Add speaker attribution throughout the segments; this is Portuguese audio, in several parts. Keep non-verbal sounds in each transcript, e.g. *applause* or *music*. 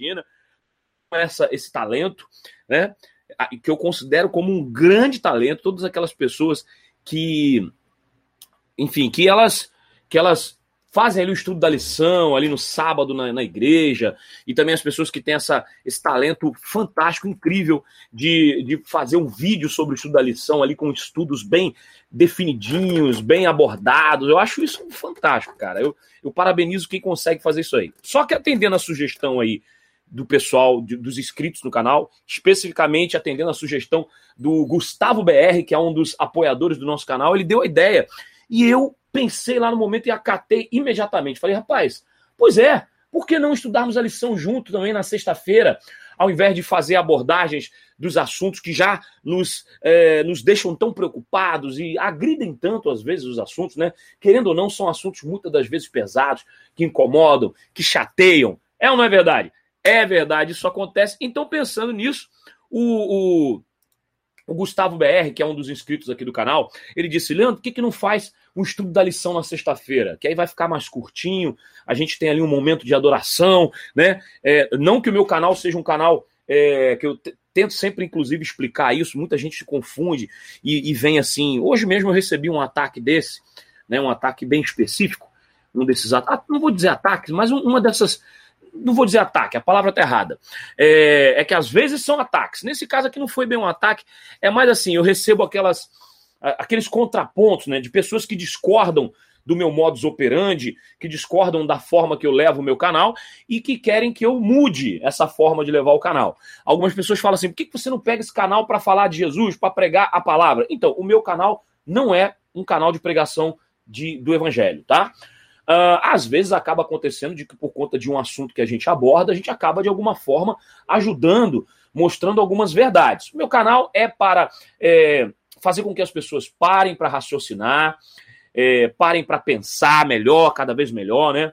Speaker 1: Argentina, essa, esse talento, né? Que eu considero como um grande talento, todas aquelas pessoas que, enfim, que elas, que elas fazem ali o estudo da lição, ali no sábado na, na, igreja, e também as pessoas que têm essa, esse talento fantástico, incrível, de, de fazer um vídeo sobre o estudo da lição ali com estudos bem definidinhos, bem abordados. Eu acho isso fantástico, cara. Eu, eu parabenizo quem consegue fazer isso aí. Só que atendendo a sugestão aí do pessoal, de, dos inscritos no canal, especificamente atendendo a sugestão do Gustavo BR, que é um dos apoiadores do nosso canal, ele deu a ideia. E eu pensei lá no momento e acatei imediatamente. Falei, rapaz, pois é, por que não estudarmos a lição junto também na sexta-feira, ao invés de fazer abordagens dos assuntos que já nos, é, nos deixam tão preocupados e agridem tanto, às vezes, os assuntos, né? Querendo ou não, são assuntos muitas das vezes pesados, que incomodam, que chateiam. É ou não é verdade? É verdade, isso acontece. Então, pensando nisso, o, o o Gustavo BR, que é um dos inscritos aqui do canal, ele disse: Leandro, por que, que não faz um estudo da lição na sexta-feira? Que aí vai ficar mais curtinho, a gente tem ali um momento de adoração, né? É, não que o meu canal seja um canal é, que eu tento sempre, inclusive, explicar isso, muita gente se confunde e, e vem assim. Hoje mesmo eu recebi um ataque desse, né? Um ataque bem específico, um desses ataques, não vou dizer ataques, mas uma dessas não vou dizer ataque, a palavra está errada. É, é, que às vezes são ataques. Nesse caso aqui não foi bem um ataque, é mais assim, eu recebo aquelas aqueles contrapontos, né, de pessoas que discordam do meu modus operandi, que discordam da forma que eu levo o meu canal e que querem que eu mude essa forma de levar o canal. Algumas pessoas falam assim: por que você não pega esse canal para falar de Jesus, para pregar a palavra? Então, o meu canal não é um canal de pregação de, do evangelho, tá? Uh, às vezes acaba acontecendo de que, por conta de um assunto que a gente aborda, a gente acaba de alguma forma ajudando, mostrando algumas verdades. Meu canal é para é, fazer com que as pessoas parem para raciocinar, é, parem para pensar melhor, cada vez melhor, né?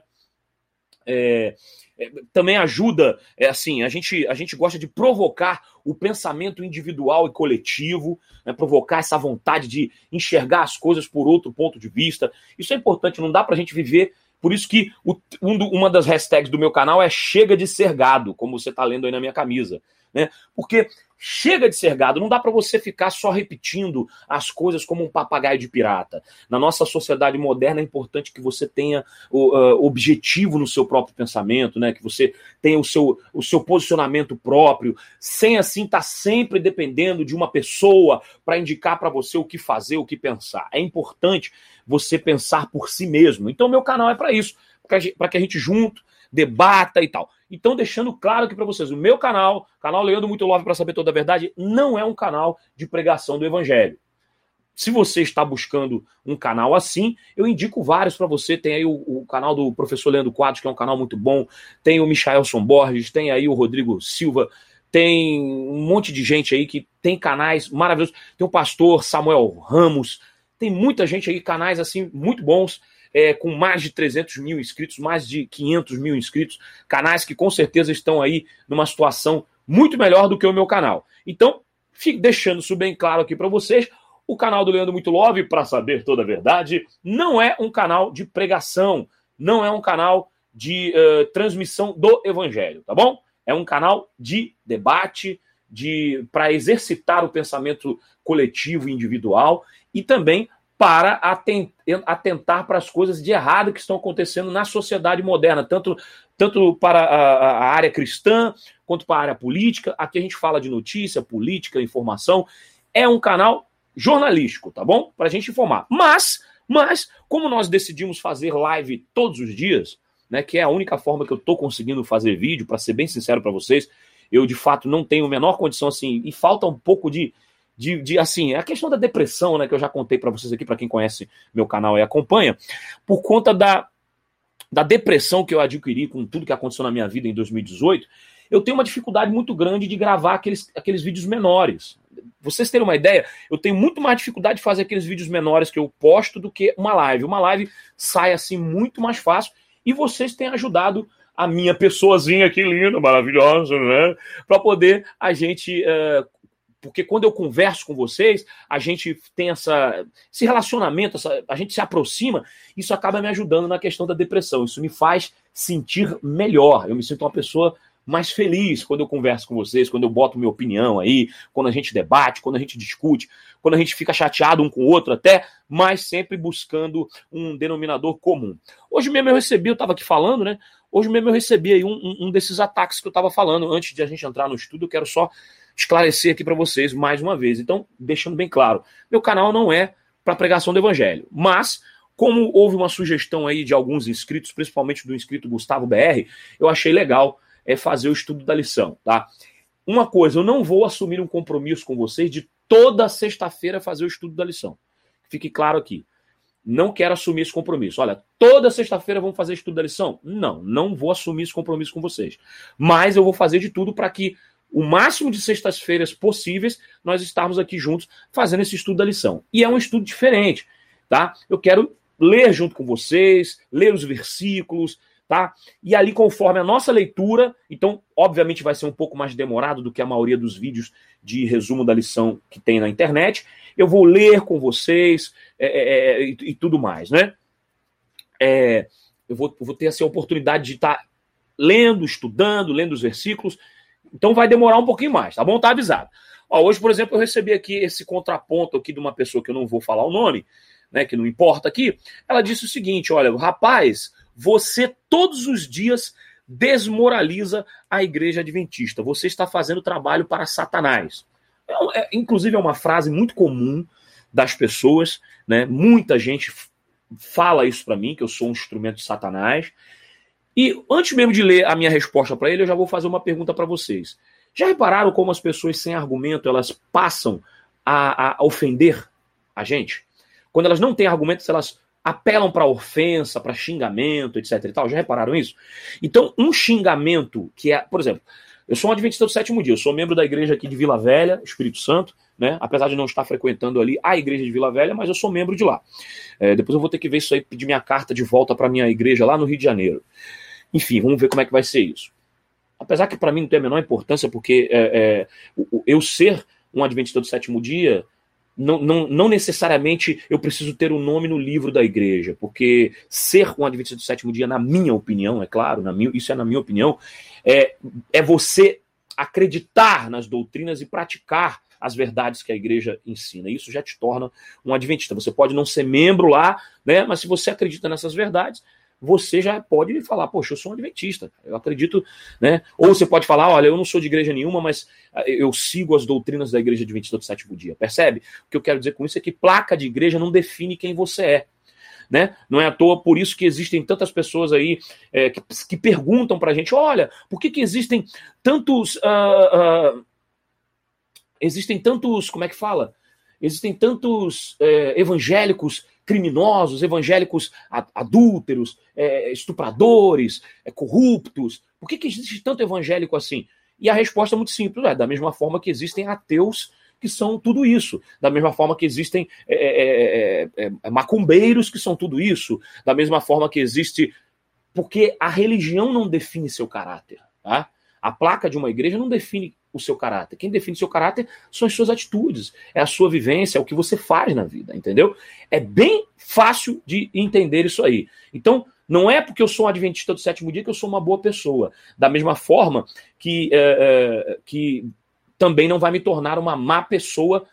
Speaker 1: É, é, também ajuda, é assim, a gente, a gente gosta de provocar o pensamento individual e coletivo, né, provocar essa vontade de enxergar as coisas por outro ponto de vista. Isso é importante, não dá para a gente viver. Por isso que o, um do, uma das hashtags do meu canal é chega de ser gado, como você está lendo aí na minha camisa. Né? Porque Chega de ser gado, não dá para você ficar só repetindo as coisas como um papagaio de pirata. Na nossa sociedade moderna é importante que você tenha o uh, objetivo no seu próprio pensamento, né? Que você tenha o seu, o seu posicionamento próprio, sem assim estar tá sempre dependendo de uma pessoa para indicar para você o que fazer, o que pensar. É importante você pensar por si mesmo. Então, meu canal é para isso, para que a gente junto debata e tal. Então, deixando claro aqui para vocês, o meu canal, canal Leandro Muito Love para saber toda a verdade, não é um canal de pregação do evangelho. Se você está buscando um canal assim, eu indico vários para você. Tem aí o, o, canal do professor Leandro Quadros, que é um canal muito bom. Tem o Michaelson Borges, tem aí o Rodrigo Silva, tem um monte de gente aí que tem canais maravilhosos. Tem o pastor Samuel Ramos, tem muita gente aí, canais assim muito bons é, com mais de 300 mil inscritos, mais de 500 mil inscritos, canais que com certeza estão aí numa situação muito melhor do que o meu canal. Então, fico deixando isso bem claro aqui para vocês. O canal do Leandro Muito Love, para saber toda a verdade, não é um canal de pregação, não é um canal de uh, transmissão do evangelho, tá bom? É um canal de debate, de para exercitar o pensamento coletivo e individual e também para atentar para as coisas de errado que estão acontecendo na sociedade moderna, tanto, tanto para a, a, área cristã quanto para a área política. Aqui a gente fala de notícia, política, informação. É um canal jornalístico, tá bom? Para a gente informar. Mas, mas, como nós decidimos fazer live todos os dias, né, que é a única forma que eu estou conseguindo fazer vídeo, para ser bem sincero para vocês, eu de fato não tenho a menor condição assim, e falta um pouco de de, de assim, a questão da depressão, né, que eu já contei para vocês aqui, para quem conhece meu canal e acompanha, por conta da, da depressão que eu adquiri com tudo que aconteceu na minha vida em 2018, eu tenho uma dificuldade muito grande de gravar aqueles, aqueles vídeos menores. Vocês terem uma ideia, eu tenho muito mais dificuldade de fazer aqueles vídeos menores que eu posto do que uma live. Uma live sai assim muito mais fácil e vocês têm ajudado a minha pessoazinha aqui linda, maravilhosa, né? Para poder a gente uh, porque quando eu converso com vocês, a gente tem essa, esse relacionamento, essa, a gente se aproxima, isso acaba me ajudando na questão da depressão. Isso me faz sentir melhor. Eu me sinto uma pessoa mais feliz quando eu converso com vocês, quando eu boto minha opinião aí, quando a gente debate, quando a gente discute, quando a gente fica chateado um com o outro até, mas sempre buscando um denominador comum. Hoje mesmo eu recebi, eu estava aqui falando, né? Hoje mesmo eu recebi aí um, um, um desses ataques que eu estava falando. Antes de a gente entrar no estudo, eu quero só esclarecer aqui para vocês mais uma vez. Então, deixando bem claro, meu canal não é para pregação do evangelho, mas como houve uma sugestão aí de alguns inscritos, principalmente do inscrito Gustavo BR, eu achei legal é, fazer o estudo da lição, tá? Uma coisa, eu não vou assumir um compromisso com vocês de toda sexta-feira fazer o estudo da lição. Fique claro aqui. Não quero assumir esse compromisso. Olha, toda sexta-feira vamos fazer estudo da lição? Não, não vou assumir esse compromisso com vocês. Mas eu vou fazer de tudo para que o máximo de sextas-feiras possíveis nós estarmos aqui juntos fazendo esse estudo da lição. E é um estudo diferente, tá? Eu quero ler junto com vocês, ler os versículos, tá? E ali, conforme a nossa leitura, então, obviamente, vai ser um pouco mais demorado do que a maioria dos vídeos de resumo da lição que tem na internet. Eu vou ler com vocês é, é, é e, e, tudo mais, né? É, eu vou, vou, ter essa oportunidade de estar lendo, estudando, lendo os versículos. Então vai demorar um pouquinho mais, tá bom? Tá avisado. Ó, hoje, por exemplo, eu recebi aqui esse contraponto aqui de uma pessoa que eu não vou falar o nome, né, que não importa aqui, ela disse o seguinte: olha, rapaz, você todos os dias desmoraliza a igreja adventista. Você está fazendo trabalho para Satanás. É, é, inclusive, é uma frase muito comum das pessoas, né? Muita gente fala isso para mim, que eu sou um instrumento de Satanás. E antes mesmo de ler a minha resposta para ele, eu já vou fazer uma pergunta para vocês. Já repararam como as pessoas sem argumento elas passam a, a ofender a gente? Quando elas não têm argumentos, elas apelam para ofensa, para xingamento, etc. E tal. Já repararam isso? Então, um xingamento que é, por exemplo, eu sou um adventista do sétimo dia, eu sou membro da igreja aqui de Vila Velha, Espírito Santo, né? Apesar de não estar frequentando ali a igreja de Vila Velha, mas eu sou membro de lá. É, depois eu vou ter que ver isso aí, pedir minha carta de volta para minha igreja lá no Rio de Janeiro. Enfim, vamos ver como é que vai ser isso. Apesar que para mim não tem a menor importância, porque é, é, eu ser um adventista do sétimo dia não, não, não necessariamente eu preciso ter o um nome no livro da igreja, porque ser um adventista do sétimo dia, na minha opinião, é claro, na minha, isso é na minha opinião, é, é você acreditar nas doutrinas e praticar as verdades que a igreja ensina. Isso já te torna um adventista. Você pode não ser membro lá, né? Mas se você acredita nessas verdades, você já pode falar, poxa, eu sou um adventista, eu acredito, né? Ou você pode falar, olha, eu não sou de igreja nenhuma, mas ah, eu sigo as doutrinas da igreja adventista do sétimo dia. Percebe? O que eu quero dizer com isso é que placa de igreja não define quem você é. Né? Não é à toa por isso que existem tantas pessoas aí é, que, que perguntam para a gente: olha, por que, que existem tantos. Uh, uh, existem tantos. Como é que fala? Existem tantos é, evangélicos criminosos, evangélicos adúlteros, é, estupradores, é, corruptos. Por que, que existe tanto evangélico assim? E a resposta é muito simples: é da mesma forma que existem ateus que são tudo isso, da mesma forma que existem é, é, é, é macumbeiros que são tudo isso, da mesma forma que existe. Porque a religião não define seu caráter. Tá? A placa de uma igreja não define o seu caráter. Quem define seu caráter são as suas atitudes, é a sua vivência, é o que você faz na vida, entendeu? É bem fácil de entender isso aí. Então, não é porque eu sou um adventista do sétimo dia que eu sou uma boa pessoa. Da mesma forma que, é, é, que também não vai me tornar uma má pessoa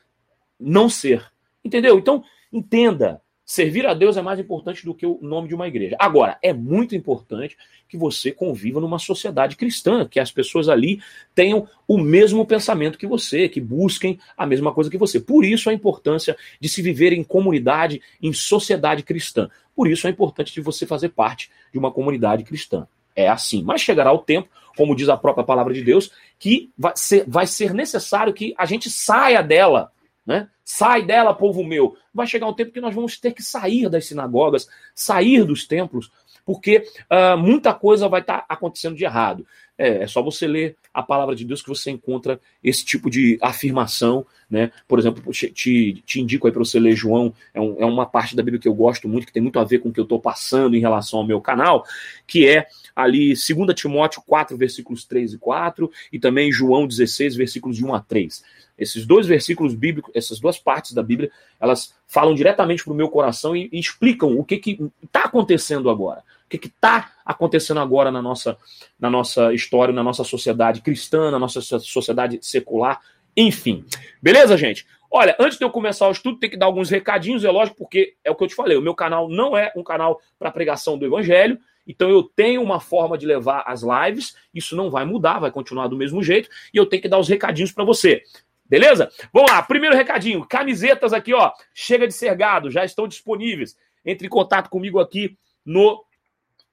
Speaker 1: não ser. Entendeu? Então, entenda. Servir a Deus é mais importante do que o nome de uma igreja. Agora, é muito importante que você conviva numa sociedade cristã, que as pessoas ali tenham o mesmo pensamento que você, que busquem a mesma coisa que você. Por isso a importância de se viver em comunidade, em sociedade cristã. Por isso é importante de você fazer parte de uma comunidade cristã. É assim. Mas chegará o tempo, como diz a própria palavra de Deus, que vai ser, vai ser necessário que a gente saia dela né? Sai dela, povo meu. Vai chegar um tempo que nós vamos ter que sair das sinagogas, sair dos templos, porque uh, muita coisa vai estar tá acontecendo de errado. É, é, só você ler a palavra de Deus que você encontra esse tipo de afirmação, né? Por exemplo, te, te, indico aí para você ler João, é, um, é, uma parte da Bíblia que eu gosto muito, que tem muito a ver com o que eu estou passando em relação ao meu canal, que é ali 2 Timóteo 4, versículos 3 e 4, e também João 16, versículos de 1 a 3. Esses dois versículos bíblicos, essas duas partes da Bíblia, elas falam diretamente para o meu coração e, e, explicam o que está acontecendo agora. O que está acontecendo agora na nossa, na nossa história, na nossa sociedade cristã, na nossa sociedade secular, enfim. Beleza, gente? Olha, antes de eu começar o estudo, tem que dar alguns recadinhos, é lógico, porque é o que eu te falei, o meu canal não é um canal para pregação do evangelho, então eu tenho uma forma de levar as lives, isso não vai mudar, vai continuar do mesmo jeito, e eu tenho que dar os recadinhos para você. Beleza? Vamos lá, primeiro recadinho, camisetas aqui, ó, chega de ser gado, já estão disponíveis. Entre em contato comigo aqui no,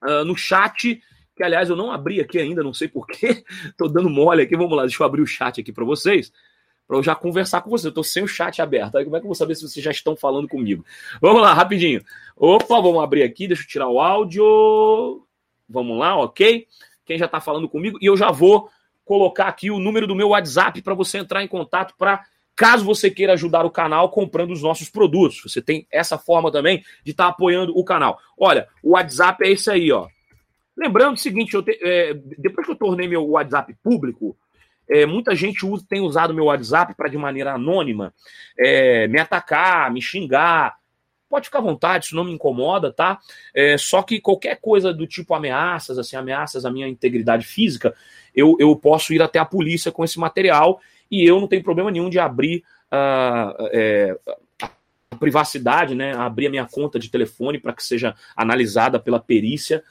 Speaker 1: uh, no chat, que aliás eu não abri aqui ainda, não sei porquê, *laughs* tô dando mole aqui, vamos lá, deixa eu abrir o chat aqui para vocês para eu já conversar com você. Eu estou sem o chat aberto. Aí como é que eu vou saber se vocês já estão falando comigo? Vamos lá, rapidinho. Opa, vamos abrir aqui, deixa eu tirar o áudio. Vamos lá, ok? Quem já está falando comigo? E eu já vou colocar aqui o número do meu WhatsApp para você entrar em contato para caso você queira ajudar o canal comprando os nossos produtos. Você tem essa forma também de estar tá apoiando o canal. Olha, o WhatsApp é esse aí, ó. Lembrando o seguinte, te, é, depois que eu tornei meu WhatsApp público, é, muita gente usa, tem usado meu WhatsApp para, de maneira anônima, é, me atacar, me xingar. Pode ficar à vontade, isso não me incomoda, tá? É, só que qualquer coisa do tipo ameaças, assim, ameaças à minha integridade física, eu, eu posso ir até a polícia com esse material e eu não tenho problema nenhum de abrir uh, a privacidade, né? Abrir a minha conta de telefone para que seja analisada pela perícia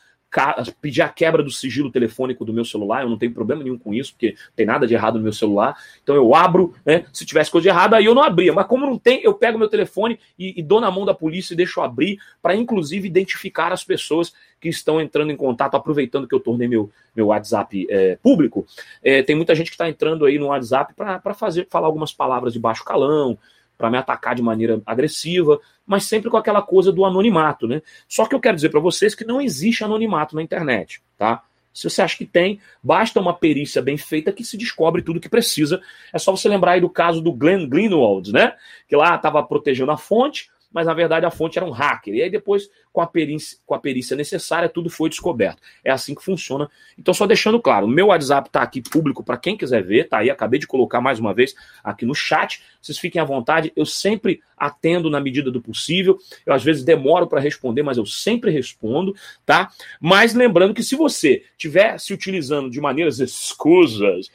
Speaker 1: pedir a quebra do sigilo telefônico do meu celular, eu não tenho problema nenhum com isso, porque tem nada de errado no meu celular. Então eu abro, né? Se tivesse coisa de errado, aí eu não abria. Mas como não tem, eu pego meu telefone e, e dou na mão da polícia e deixo abrir, para inclusive identificar as pessoas que estão entrando em contato, aproveitando que eu tornei meu, meu WhatsApp é, público. É, tem muita gente que está entrando aí no WhatsApp para fazer falar algumas palavras de baixo calão, para me atacar de maneira agressiva, mas sempre com aquela coisa do anonimato, né? Só que eu quero dizer para vocês que não existe anonimato na internet, tá? Se você acha que tem, basta uma perícia bem feita que se descobre tudo que precisa. É só você lembrar aí do caso do Glenn Greenwald, né? Que lá estava protegendo a fonte, mas na verdade a fonte era um hacker. E aí depois, com a perícia, com a perícia necessária, tudo foi descoberto. É assim que funciona. Então, só deixando claro, o meu WhatsApp está aqui público para quem quiser ver, tá aí, acabei de colocar mais uma vez aqui no chat. Vocês fiquem à vontade, eu sempre atendo na medida do possível. Eu às vezes demoro para responder, mas eu sempre respondo, tá? Mas lembrando que se você estiver se utilizando de maneiras escusas,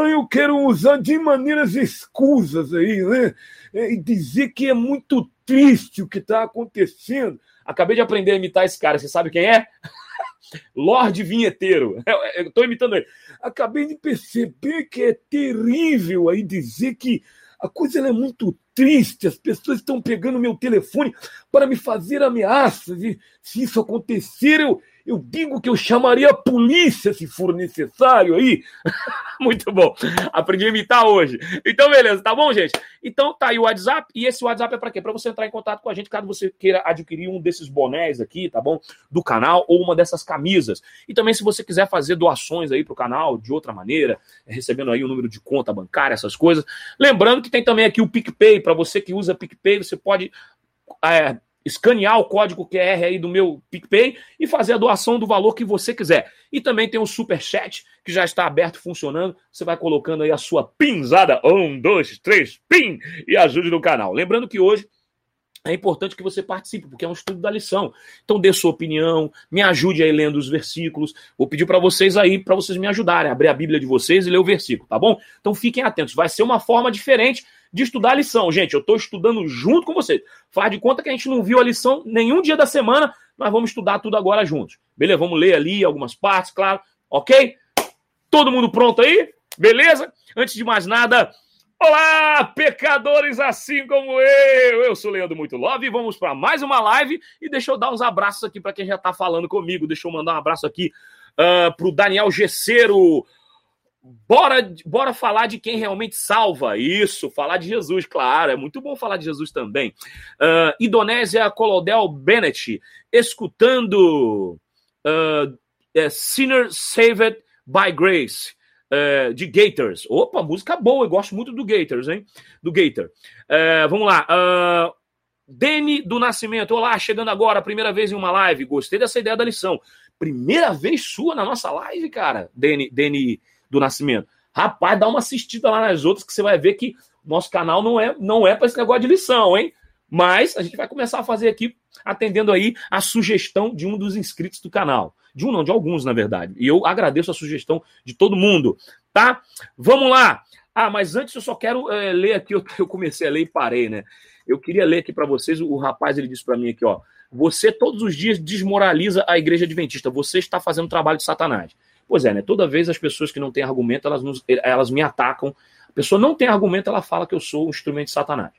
Speaker 1: eu quero usar de maneiras escusas aí, né? E dizer que é muito triste o que está acontecendo. Acabei de aprender a imitar esse cara. Você sabe quem é? *laughs* Lorde Vinheteiro. Eu estou imitando ele. Acabei de perceber que é terrível aí dizer que a coisa é muito triste. As pessoas estão pegando meu telefone para me fazer ameaças. E se isso acontecer, eu, eu digo que eu chamaria a polícia se for necessário aí. *laughs* Muito bom. Aprendi a imitar hoje. Então, beleza, tá bom, gente? Então, tá aí o WhatsApp. E esse WhatsApp é para quê? Para você entrar em contato com a gente caso você queira adquirir um desses bonés aqui, tá bom? Do canal ou uma dessas camisas. E também, se você quiser fazer doações aí pro canal de outra maneira, recebendo aí o um número de conta bancária, essas coisas. Lembrando que tem também aqui o PicPay. Para você que usa PicPay, você pode. É, escanear o código QR aí do meu PicPay e fazer a doação do valor que você quiser. E também tem o Super Chat, que já está aberto, funcionando. Você vai colocando aí a sua pinzada, um, dois, três, pim, e ajude no canal. Lembrando que hoje é importante que você participe, porque é um estudo da lição. Então dê sua opinião, me ajude aí lendo os versículos. Vou pedir para vocês aí, para vocês me ajudarem, abrir a Bíblia de vocês e ler o versículo, tá bom? Então fiquem atentos, vai ser uma forma diferente de estudar a lição. Gente, eu estou estudando junto com vocês. Faz de conta que a gente não viu a lição nenhum dia da semana, nós vamos estudar tudo agora juntos. Beleza? Vamos ler ali algumas partes, claro. Ok? Todo mundo pronto aí? Beleza? Antes de mais nada, Olá, pecadores assim como eu! Eu sou Leandro Muito Love e vamos para mais uma live. E deixa eu dar uns abraços aqui para quem já está falando comigo. Deixa eu mandar um abraço aqui uh, ah, para o Daniel Gesseiro, Bora, bora falar de quem realmente salva. Isso, falar de Jesus, claro. É muito bom falar de Jesus também. Uh, Indonésia Colodel Bennett, escutando uh, é, Sinner Saved by Grace, uh, de Gators. Opa, música boa, eu gosto muito do Gators, hein? Do Gator. Uh, vamos lá. Uh, Dene do Nascimento, olá, chegando agora, primeira vez em uma live. Gostei dessa ideia da lição. Primeira vez sua na nossa live, cara, Dene, Dene do Nascimento. Rapaz, dá uma assistida lá nas outras que você vai ver que nosso canal não é não é para esse negócio de lição, hein? Mas a gente vai começar a fazer aqui, atendendo aí a sugestão de um dos inscritos do canal. De um não, de alguns, na verdade. E eu agradeço a sugestão de todo mundo, tá? Vamos lá! Ah, mas antes eu só quero é, ler aqui, *laughs* eu, eu, comecei a ler e parei, né? Eu queria ler aqui para vocês, o, rapaz ele disse para mim aqui, ó. Você todos os dias desmoraliza a igreja adventista, você está fazendo trabalho de Satanás. Pois é, né? Toda vez as pessoas que não têm argumento, elas, nos, elas me atacam. A pessoa não tem argumento, ela fala que eu sou um instrumento de Satanás.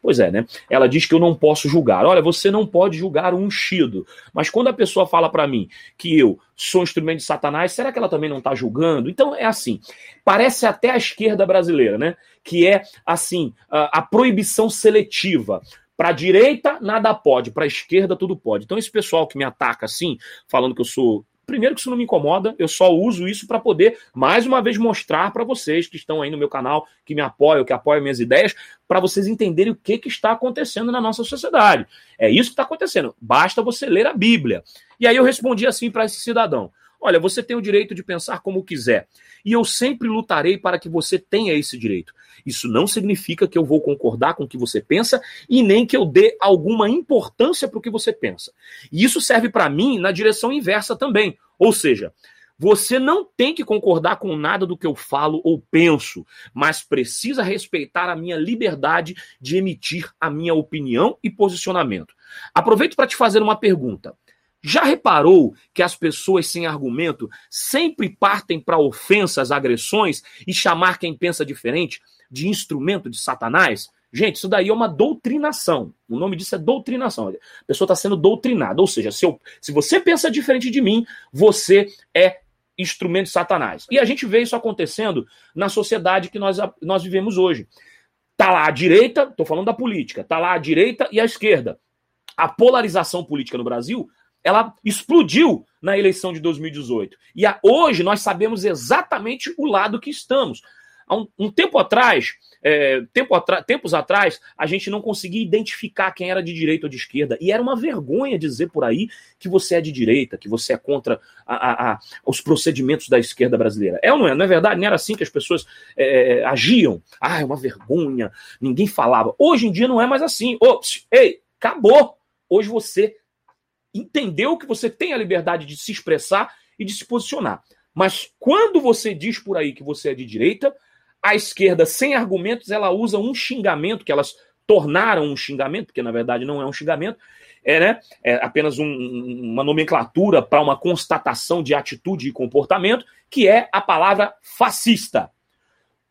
Speaker 1: Pois é, né? Ela diz que eu não posso julgar. Olha, você não pode julgar o ungido. Mas quando a pessoa fala para mim que eu sou instrumento de Satanás, será que ela também não está julgando? Então é assim. Parece até a esquerda brasileira, né? Que é assim a, a proibição seletiva. Para direita, nada pode, para esquerda, tudo pode. Então, esse pessoal que me ataca assim, falando que eu sou Primeiro que isso não me incomoda, eu só uso isso para poder, mais uma vez, mostrar para vocês que estão aí no meu canal, que me apoiam, que apoiam minhas ideias, para vocês entenderem o que, que está acontecendo na nossa sociedade. É isso que está acontecendo. Basta você ler a Bíblia. E aí eu respondi assim para esse cidadão: Olha, você tem o direito de pensar como quiser. E eu sempre lutarei para que você tenha esse direito. Isso não significa que eu vou concordar com o que você pensa e nem que eu dê alguma importância para o que você pensa. E isso serve para mim na direção inversa também. Ou seja, você não tem que concordar com nada do que eu falo ou penso, mas precisa respeitar a minha liberdade de emitir a minha opinião e posicionamento. Aproveito para te fazer uma pergunta. Já reparou que as pessoas sem argumento sempre partem para ofensas, agressões e chamar quem pensa diferente de instrumento de Satanás? Gente, isso daí é uma doutrinação. O nome disso é doutrinação. A pessoa está sendo doutrinada. Ou seja, se, eu, se você pensa diferente de mim, você é instrumento de Satanás. E a gente vê isso acontecendo na sociedade que nós, nós vivemos hoje. Tá lá a direita, estou falando da política, tá lá a direita e a esquerda. A polarização política no Brasil ela explodiu na eleição de 2018. E a, hoje nós sabemos exatamente o lado que estamos. Há um, um tempo atrás, é, tempo tempos atrás, a gente não conseguia identificar quem era de direita ou de esquerda. E era uma vergonha dizer por aí que você é de direita, que você é contra a, a, a, os procedimentos da esquerda brasileira. É ou não é? Não é verdade? Não era assim que as pessoas é, agiam. Ah, é uma vergonha, ninguém falava. Hoje em dia não é mais assim. Ops, ei, acabou. Hoje você entendeu que você tem a liberdade de se expressar e de se posicionar. Mas quando você diz por aí que você é de direita, a esquerda, sem argumentos, ela usa um xingamento que elas tornaram um xingamento, porque na verdade não é um xingamento, é, né, é apenas um, uma nomenclatura para uma constatação de atitude e comportamento, que é a palavra fascista.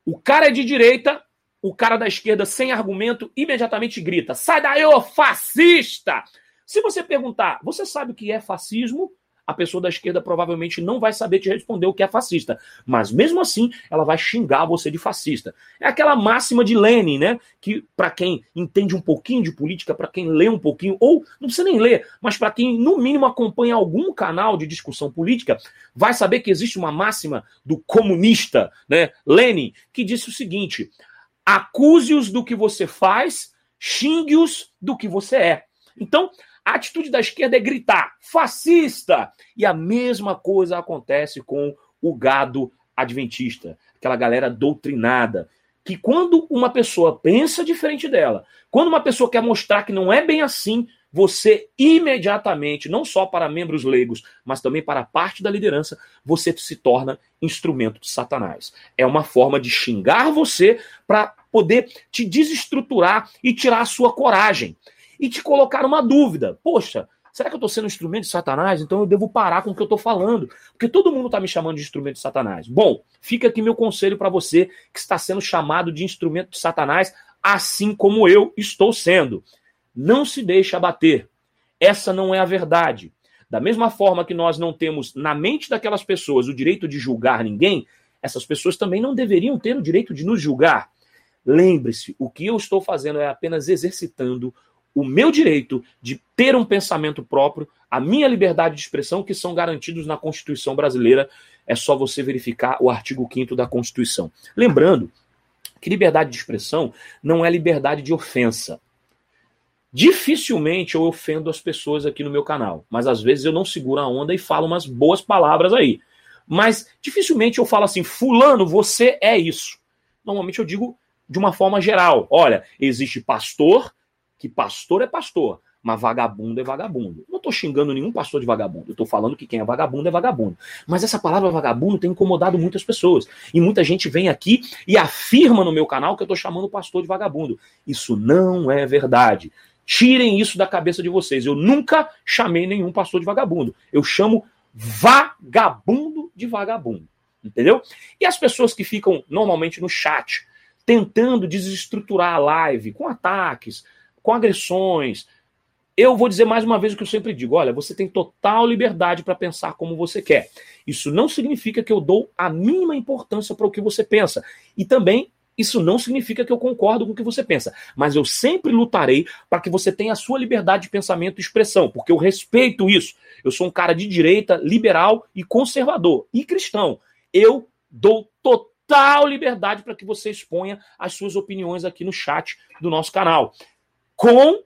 Speaker 1: O cara é de direita, o cara da esquerda, sem argumento, imediatamente grita: sai daí, ô fascista! Se você perguntar, você sabe o que é fascismo? A pessoa da esquerda provavelmente não vai saber te responder o que é fascista. Mas mesmo assim, ela vai xingar você de fascista. É aquela máxima de Lenin, né? Que para quem entende um pouquinho de política, para quem lê um pouquinho, ou não precisa nem ler, mas para quem no mínimo acompanha algum canal de discussão política, vai saber que existe uma máxima do comunista, né? Lenin, que disse o seguinte: acuse-os do que você faz, xingue-os do que você é. Então, a atitude da esquerda é gritar fascista. E a mesma coisa acontece com o gado adventista, aquela galera doutrinada, que quando uma pessoa pensa diferente dela, quando uma pessoa quer mostrar que não é bem assim, você imediatamente, não só para membros leigos, mas também para parte da liderança, você se torna instrumento de Satanás. É uma forma de xingar você para poder te desestruturar e tirar a sua coragem e te colocar uma dúvida. Poxa, será que eu estou sendo um instrumento de Satanás? Então eu devo parar com o que eu estou falando. Porque todo mundo está me chamando de instrumento de Satanás. Bom, fica aqui meu conselho para você que está sendo chamado de instrumento de Satanás, assim como eu estou sendo. Não se deixe abater. Essa não é a verdade. Da mesma forma que nós não temos na mente daquelas pessoas o direito de julgar ninguém, essas pessoas também não deveriam ter o direito de nos julgar. Lembre-se, o que eu estou fazendo é apenas exercitando o meu direito de ter um pensamento próprio, a minha liberdade de expressão, que são garantidos na Constituição brasileira. É só você verificar o artigo 5 da Constituição. Lembrando que liberdade de expressão não é liberdade de ofensa. Dificilmente eu ofendo as pessoas aqui no meu canal, mas às vezes eu não seguro a onda e falo umas boas palavras aí. Mas dificilmente eu falo assim, fulano, você é isso. Normalmente eu digo de uma forma geral. Olha, existe pastor, que pastor é pastor, mas vagabundo é vagabundo. Não estou xingando nenhum pastor de vagabundo. Eu estou falando que quem é vagabundo é vagabundo. Mas essa palavra vagabundo tem incomodado muitas pessoas. E muita gente vem aqui e afirma no meu canal que eu estou chamando o pastor de vagabundo. Isso não é verdade. Tirem isso da cabeça de vocês. Eu nunca chamei nenhum pastor de vagabundo. Eu chamo vagabundo de vagabundo. Entendeu? E as pessoas que ficam normalmente no chat tentando desestruturar a live com ataques, com agressões, eu vou dizer mais uma vez o que eu sempre digo: olha, você tem total liberdade para pensar como você quer. Isso não significa que eu dou a mínima importância para o que você pensa. E também isso não significa que eu concordo com o que você pensa, mas eu sempre lutarei para que você tenha a sua liberdade de pensamento e expressão, porque eu respeito isso. Eu sou um cara de direita, liberal e conservador e cristão. Eu dou total liberdade para que você exponha as suas opiniões aqui no chat do nosso canal, com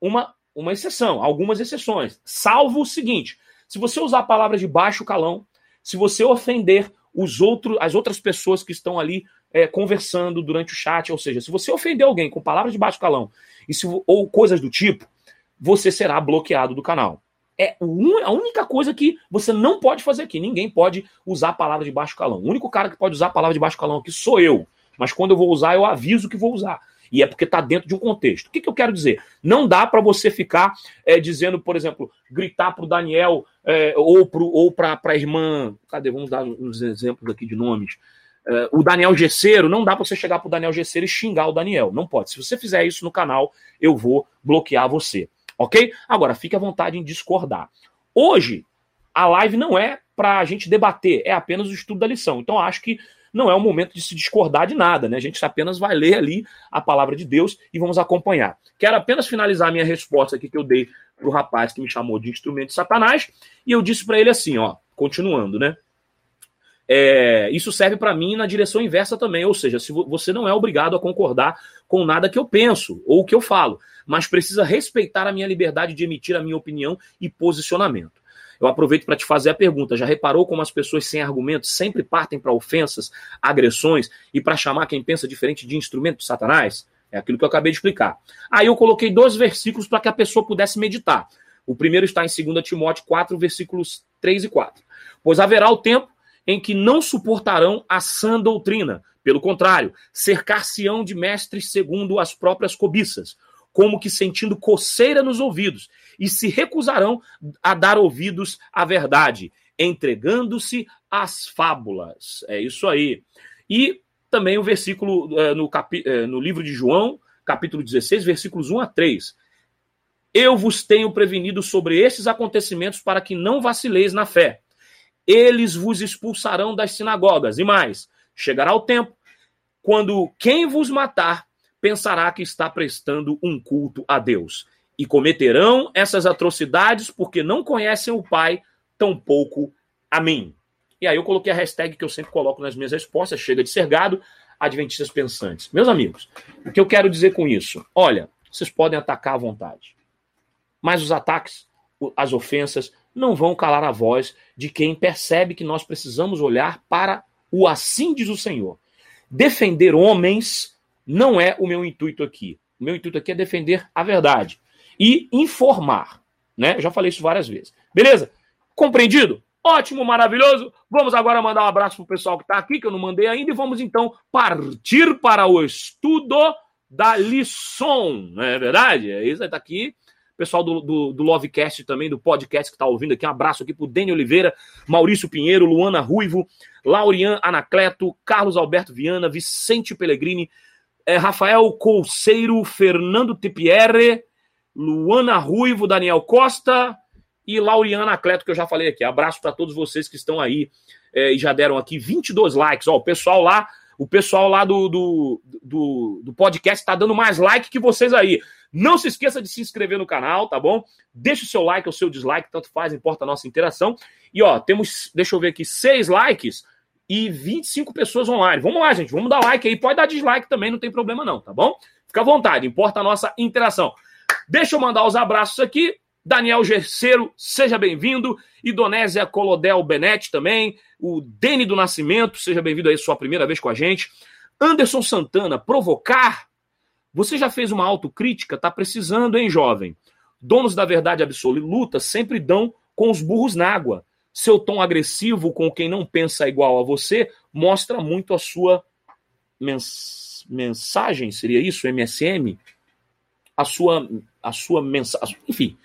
Speaker 1: uma uma exceção, algumas exceções, salvo o seguinte: se você usar palavras de baixo calão, se você ofender os outros, as outras pessoas que estão ali é, conversando durante o chat, ou seja, se você ofender alguém com palavras de baixo calão e se, ou coisas do tipo, você será bloqueado do canal. É a única coisa que você não pode fazer aqui. Ninguém pode usar palavras de baixo calão. O único cara que pode usar palavra de baixo calão aqui sou eu. Mas quando eu vou usar, eu aviso que vou usar. E é porque está dentro de um contexto. O que, que eu quero dizer? Não dá para você ficar é, dizendo, por exemplo, gritar para o Daniel é, ou para a irmã. Cadê? Vamos dar uns exemplos aqui de nomes. É, o Daniel Gesseiro, não dá para você chegar para o Daniel Gesseiro e xingar o Daniel. Não pode. Se você fizer isso no canal, eu vou bloquear você. Ok? Agora, fique à vontade em discordar. Hoje, a live não é para a gente debater, é apenas o estudo da lição. Então, acho que não é o momento de se discordar de nada, né? A gente apenas vai ler ali a palavra de Deus e vamos acompanhar. Quero apenas finalizar a minha resposta aqui que eu dei para o rapaz que me chamou de instrumento de Satanás, e eu disse para ele assim, ó, continuando, né? É, isso serve para mim na direção inversa também, ou seja, se você não é obrigado a concordar com nada que eu penso ou que eu falo, mas precisa respeitar a minha liberdade de emitir a minha opinião e posicionamento. Eu aproveito para te fazer a pergunta: já reparou como as pessoas sem argumentos sempre partem para ofensas, agressões e para chamar quem pensa diferente de instrumento de Satanás? É aquilo que eu acabei de explicar. Aí eu coloquei dois versículos para que a pessoa pudesse meditar. O primeiro está em 2 Timóteo 4, versículos 3 e 4. Pois haverá o tempo em que não suportarão a sã doutrina. Pelo contrário, cercar-se-ão de mestres segundo as próprias cobiças, como que sentindo coceira nos ouvidos, e se recusarão a dar ouvidos à verdade, entregando-se às fábulas. É isso aí. E também o versículo eh, no, capi, eh, no livro de João, capítulo 16, versículos 1 a 3. Eu vos tenho prevenido sobre estes acontecimentos para que não vacileis na fé. Eles vos expulsarão das sinagogas. E mais, chegará o tempo quando quem vos matar pensará que está prestando um culto a Deus e cometerão essas atrocidades porque não conhecem o Pai, tampouco a mim. E aí eu coloquei a hashtag que eu sempre coloco nas minhas respostas, chega de ser gado, adventistas pensantes. Meus amigos, o que eu quero dizer com isso? Olha, vocês podem atacar à vontade, mas os ataques, as ofensas, não vão calar a voz de quem percebe que nós precisamos olhar para o assim diz o Senhor. Defender homens não é o meu intuito aqui. O meu intuito aqui é defender a verdade e informar. Né? Já falei isso várias vezes. Beleza? Compreendido? Ótimo, maravilhoso. Vamos agora mandar um abraço para o pessoal que está aqui, que eu não mandei ainda, e vamos então partir para o estudo da lição. Não é verdade? É isso, está aqui. Pessoal do, do, do Lovecast também, do podcast que está ouvindo aqui. Um abraço aqui para o Dani Oliveira, Maurício Pinheiro, Luana Ruivo, Laurian Anacleto, Carlos Alberto Viana, Vicente Pellegrini, é, Rafael Colseiro, Fernando Tipierre, Luana Ruivo, Daniel Costa e Lauriana Acleto, que eu já falei aqui. Abraço para todos vocês que estão aí é, e já deram aqui 22 likes. Ó, o pessoal lá, o pessoal lá do, do, do, do podcast está dando mais like que vocês aí. Não se esqueça de se inscrever no canal, tá bom? Deixa o seu like ou seu dislike, tanto faz, importa a nossa interação. E ó, temos, deixa eu ver aqui, seis likes e 25 pessoas online. Vamos lá, gente, vamos dar like aí. Pode dar dislike também, não tem problema não, tá bom? Fica à vontade, importa a nossa interação. Deixa eu mandar os abraços aqui. Daniel Gerceiro, seja bem-vindo. Idonésia Colodel Benetti também. O Dene do Nascimento, seja bem-vindo aí, sua primeira vez com a gente. Anderson Santana, provocar. Você já fez uma autocrítica? Tá precisando, hein, jovem? Donos da verdade absoluta sempre dão com os burros na água. Seu tom agressivo com quem não pensa igual a você mostra muito a sua mens mensagem, seria isso? MSM? A sua, a sua mensagem. Enfim.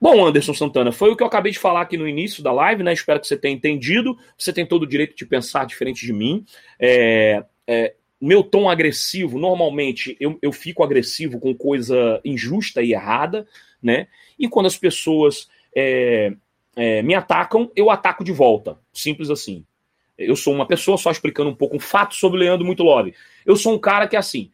Speaker 1: Bom, Anderson Santana, foi o que eu acabei de falar aqui no início da live, né? Espero que você tenha entendido. Você tem todo o direito de pensar diferente de mim. É, é, meu tom agressivo, normalmente eu, eu fico agressivo com coisa injusta e errada, né? E quando as pessoas é, é, me atacam, eu ataco de volta. Simples assim. Eu sou uma pessoa, só explicando um pouco um fato sobre o Leandro Muito Love. Eu sou um cara que é assim.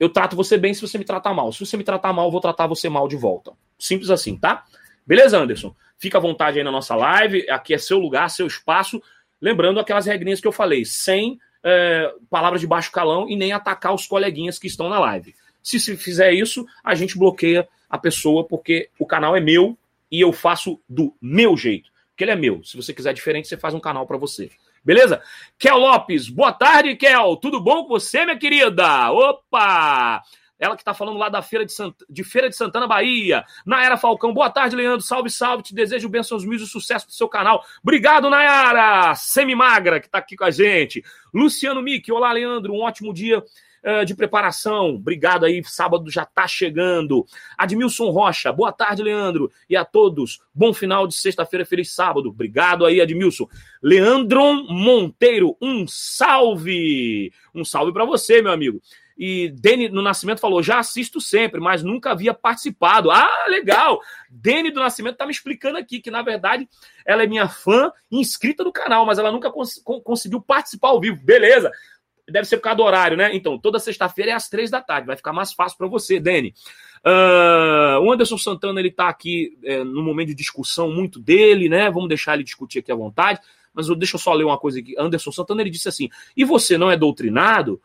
Speaker 1: Eu trato você bem se você me tratar mal. Se você me tratar mal, eu vou tratar você mal de volta. Simples assim, tá? Beleza, Anderson? Fica à vontade aí na nossa live. Aqui é seu lugar, seu espaço. Lembrando aquelas regrinhas que eu falei, sem é, palavras de baixo calão e nem atacar os coleguinhas que estão na live. Se se fizer isso, a gente bloqueia a pessoa porque o canal é meu e eu faço do meu jeito. Porque ele é meu. Se você quiser diferente, você faz um canal para você. Beleza? Kel Lopes, boa tarde, Kel. Tudo bom com você, minha querida? Opa! Ela que está falando lá da Feira de, Sant... de Feira de Santana, Bahia. Nayara Falcão, boa tarde, Leandro. Salve, salve. Te desejo bênçãos mil e sucesso pro seu canal. Obrigado, Nayara. Semi-magra, que está aqui com a gente. Luciano Mick, olá, Leandro. Um ótimo dia uh, de preparação. Obrigado aí, sábado já está chegando. Admilson Rocha, boa tarde, Leandro. E a todos, bom final de sexta-feira, feliz sábado. Obrigado aí, Admilson. Leandron Monteiro, um salve. Um salve para você, meu amigo. E Dene no Nascimento falou: já assisto sempre, mas nunca havia participado. Ah, legal! Dene do Nascimento tá me explicando aqui que, na verdade, ela é minha fã inscrita no canal, mas ela nunca cons conseguiu participar ao vivo. Beleza! Deve ser por causa do horário, né? Então, toda sexta-feira é às três da tarde. Vai ficar mais fácil para você, Dene. Uh, o Anderson Santana ele tá aqui é, no momento de discussão muito dele, né? Vamos deixar ele discutir aqui à vontade. Mas eu, deixa eu só ler uma coisa aqui. Anderson Santana ele disse assim: e você não é doutrinado?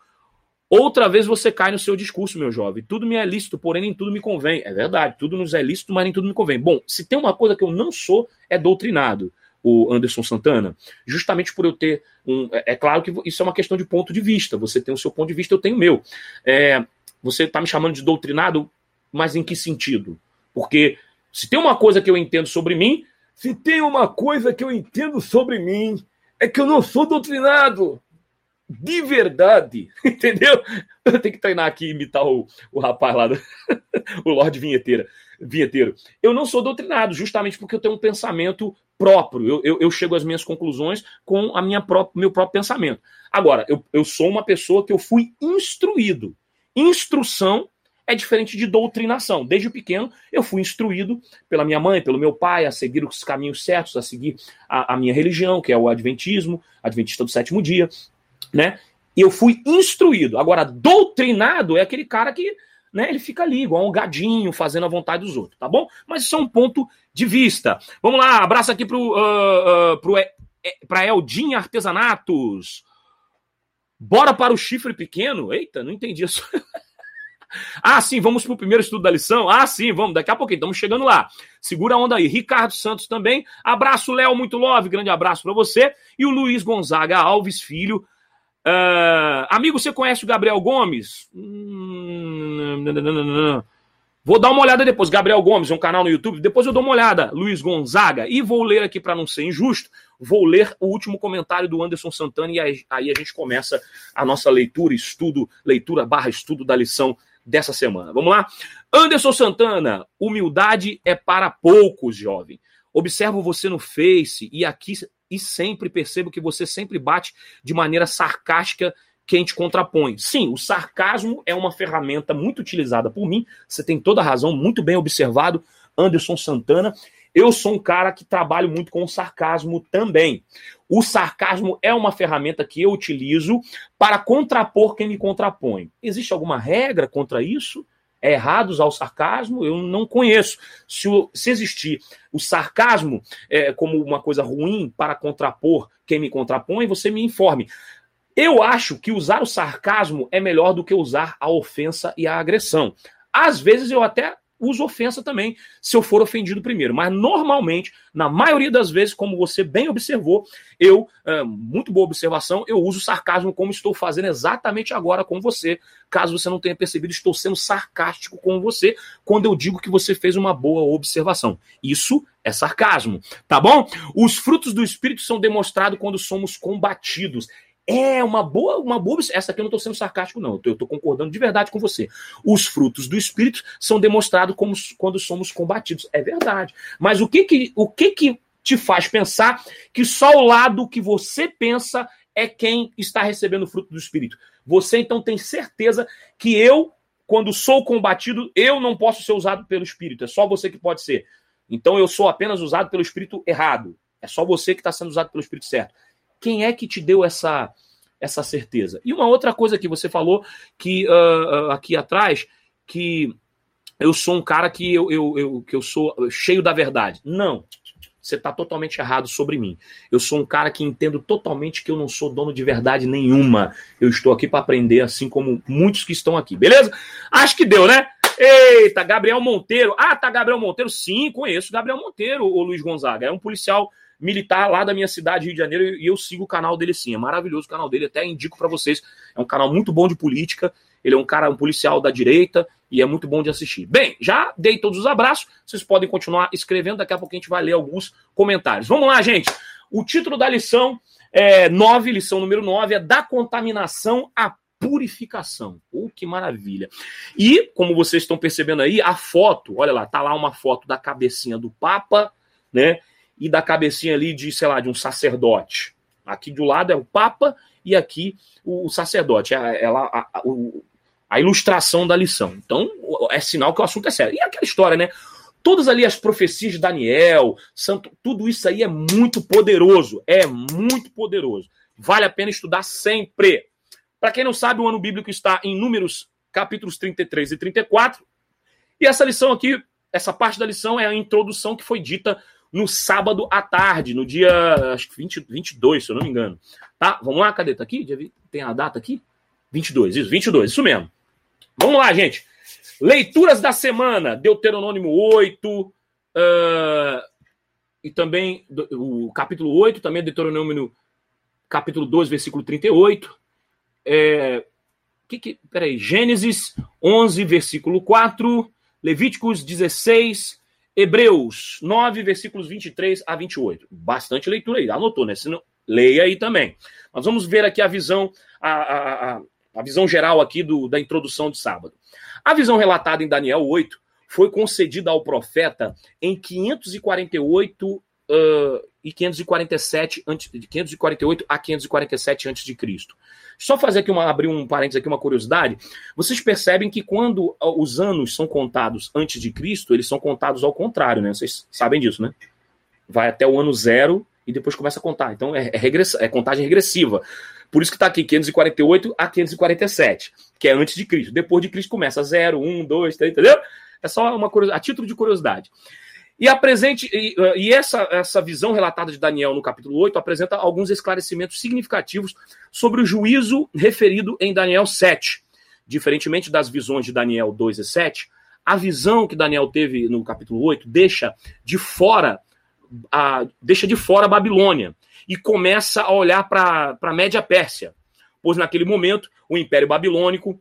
Speaker 1: Outra vez você cai no seu discurso, meu jovem. Tudo me é lícito, porém nem tudo me convém. É verdade, tudo nos é lícito, mas nem tudo me convém. Bom, se tem uma coisa que eu não sou, é doutrinado, o Anderson Santana. Justamente por eu ter um. É, é claro que isso é uma questão de ponto de vista. Você tem o seu ponto de vista, eu tenho o meu. É, você está me chamando de doutrinado, mas em que sentido? Porque se tem uma coisa que eu entendo sobre mim, se tem uma coisa que eu entendo sobre mim, é que eu não sou doutrinado de verdade, *laughs* entendeu? Eu tenho que treinar aqui e imitar o, o rapaz lá, do, *laughs* o Lorde Vinheteira, Vinheteiro. Eu não sou doutrinado, justamente porque eu tenho um pensamento próprio. Eu, eu, eu chego às minhas conclusões com a minha própria, meu próprio pensamento. Agora, eu, eu sou uma pessoa que eu fui instruído. Instrução é diferente de doutrinação. Desde pequeno, eu fui instruído pela minha mãe, pelo meu pai, a seguir os caminhos certos, a seguir a, a minha religião, que é o Adventismo, Adventista do sétimo dia né? Eu fui instruído. Agora, doutrinado é aquele cara que né, ele fica ali, igual um gadinho, fazendo a vontade dos outros, tá bom? Mas isso é um ponto de vista. Vamos lá, abraço aqui pro, uh, uh, pro, pra Eldin Artesanatos. Bora para o chifre pequeno? Eita, não entendi isso. *laughs* Ah, sim, vamos para o primeiro estudo da lição? Ah, sim, vamos, daqui a pouquinho, estamos chegando lá. Segura a onda aí. Ricardo Santos também. Abraço, Léo, muito love, grande abraço para você. E o Luiz Gonzaga Alves Filho. Uh, amigo, você conhece o Gabriel Gomes? Hum, Vou dar uma olhada depois. Gabriel Gomes, um canal no YouTube. Depois eu dou uma olhada. Luiz Gonzaga. E vou ler aqui, para não ser injusto, vou ler o último comentário do Anderson Santana e aí, aí a gente começa a nossa leitura, estudo, leitura barra estudo da lição dessa semana. Vamos lá? Anderson Santana, humildade é para poucos, jovem. Observo você no Face e aqui e sempre percebo que você sempre bate de maneira sarcástica quem te contrapõe. Sim, o sarcasmo é uma ferramenta muito utilizada por mim. Você tem toda a razão, muito bem observado, Anderson Santana. Eu sou um cara que trabalho muito com o sarcasmo também. O sarcasmo é uma ferramenta que eu utilizo para contrapor quem me contrapõe. Existe alguma regra contra isso? É errado usar o sarcasmo? Eu não conheço. Se, se existir o sarcasmo é, como uma coisa ruim para contrapor quem me contrapõe, você me informe. Eu acho que usar o sarcasmo é melhor do que usar a ofensa e a agressão. Às vezes eu até uso ofensa também, se eu for ofendido primeiro. Mas normalmente, na maioria das vezes, como você bem observou, eu, é, muito boa observação, eu uso sarcasmo como estou fazendo exatamente agora com você. Caso você não tenha percebido, estou sendo sarcástico com você quando eu digo que você fez uma boa observação. Isso é sarcasmo, tá bom? Os frutos do Espírito são demonstrados quando somos combatidos. É uma boa, uma boa. Essa aqui eu não estou sendo sarcástico, não. Eu estou concordando de verdade com você. Os frutos do Espírito são demonstrados como, quando somos combatidos. É verdade. Mas o que que, o que que te faz pensar que só o lado que você pensa é quem está recebendo o fruto do Espírito? Você então tem certeza que eu, quando sou combatido, eu não posso ser usado pelo Espírito. É só você que pode ser. Então eu sou apenas usado pelo Espírito errado. É só você que está sendo usado pelo Espírito certo. Quem é que te deu essa, essa certeza? E uma outra coisa que você falou que uh, aqui atrás, que eu sou um cara que eu, eu, eu, que eu sou cheio da verdade. Não. Você está totalmente errado sobre mim. Eu sou um cara que entendo totalmente que eu não sou dono de verdade nenhuma. Eu estou aqui para aprender, assim como muitos que estão aqui, beleza? Acho que deu, né? Eita, Gabriel Monteiro. Ah, tá Gabriel Monteiro? Sim, conheço Gabriel Monteiro, o Luiz Gonzaga. É um policial militar lá da minha cidade, Rio de Janeiro, e eu sigo o canal dele sim. É maravilhoso o canal dele, até indico para vocês. É um canal muito bom de política. Ele é um cara, um policial da direita e é muito bom de assistir. Bem, já dei todos os abraços. Vocês podem continuar escrevendo. Daqui a pouco a gente vai ler alguns comentários. Vamos lá, gente. O título da lição é 9, lição número 9, é da contaminação à purificação. Oh, que maravilha. E, como vocês estão percebendo aí, a foto, olha lá, tá lá uma foto da cabecinha do Papa, né? E da cabecinha ali de, sei lá, de um sacerdote. Aqui do lado é o Papa e aqui o, sacerdote. É, ela, a, a, a, ilustração da lição. Então, é sinal que o assunto é sério. E aquela história, né? Todas ali as profecias de Daniel, santo, tudo isso aí é muito poderoso. É muito poderoso. Vale a pena estudar sempre. Para quem não sabe, o ano bíblico está em Números, capítulos 33 e 34. E essa lição aqui, essa parte da lição é a introdução que foi dita no sábado à tarde, no dia acho que 20, 22, se eu não me engano. Tá? Vamos lá, cadê? Tá aqui? Tem a data aqui? 22, isso, 22, isso mesmo. Vamos lá, gente. Leituras da semana, Deuteronômio 8, uh, e também o capítulo 8, também Deuteronômio capítulo 2, versículo 38. É, que que, peraí, Gênesis 11, versículo 4, Levíticos 16, Hebreus 9, versículos 23 a 28. Bastante leitura aí, anotou, né? Senão, leia aí também. Mas vamos ver aqui a visão, a, a, a visão geral aqui do, da introdução de sábado. A visão relatada em Daniel 8 foi concedida ao profeta em 548 uh, e 547 antes de 548 a 547 antes de Cristo. Só fazer aqui uma abrir um parênteses aqui uma curiosidade. Vocês percebem que quando os anos são contados antes de Cristo, eles são contados ao contrário, né? Vocês sabem disso, né? Vai até o ano zero e depois começa a contar. Então é, é, regressa, é contagem regressiva. Por isso que está aqui 548 a 547, que é antes de Cristo. Depois de Cristo começa 0, 1, 2, 3, entendeu? É só uma curiosidade, a título de curiosidade. E, apresente, e, e, essa, essa visão relatada de Daniel no capítulo 8 apresenta alguns esclarecimentos significativos sobre o juízo referido em Daniel 7. Diferentemente das visões de Daniel 2 e 7, a visão que Daniel teve no capítulo 8 deixa de fora a, deixa de fora a Babilônia e começa a olhar para a Média Pérsia, pois naquele momento o Império Babilônico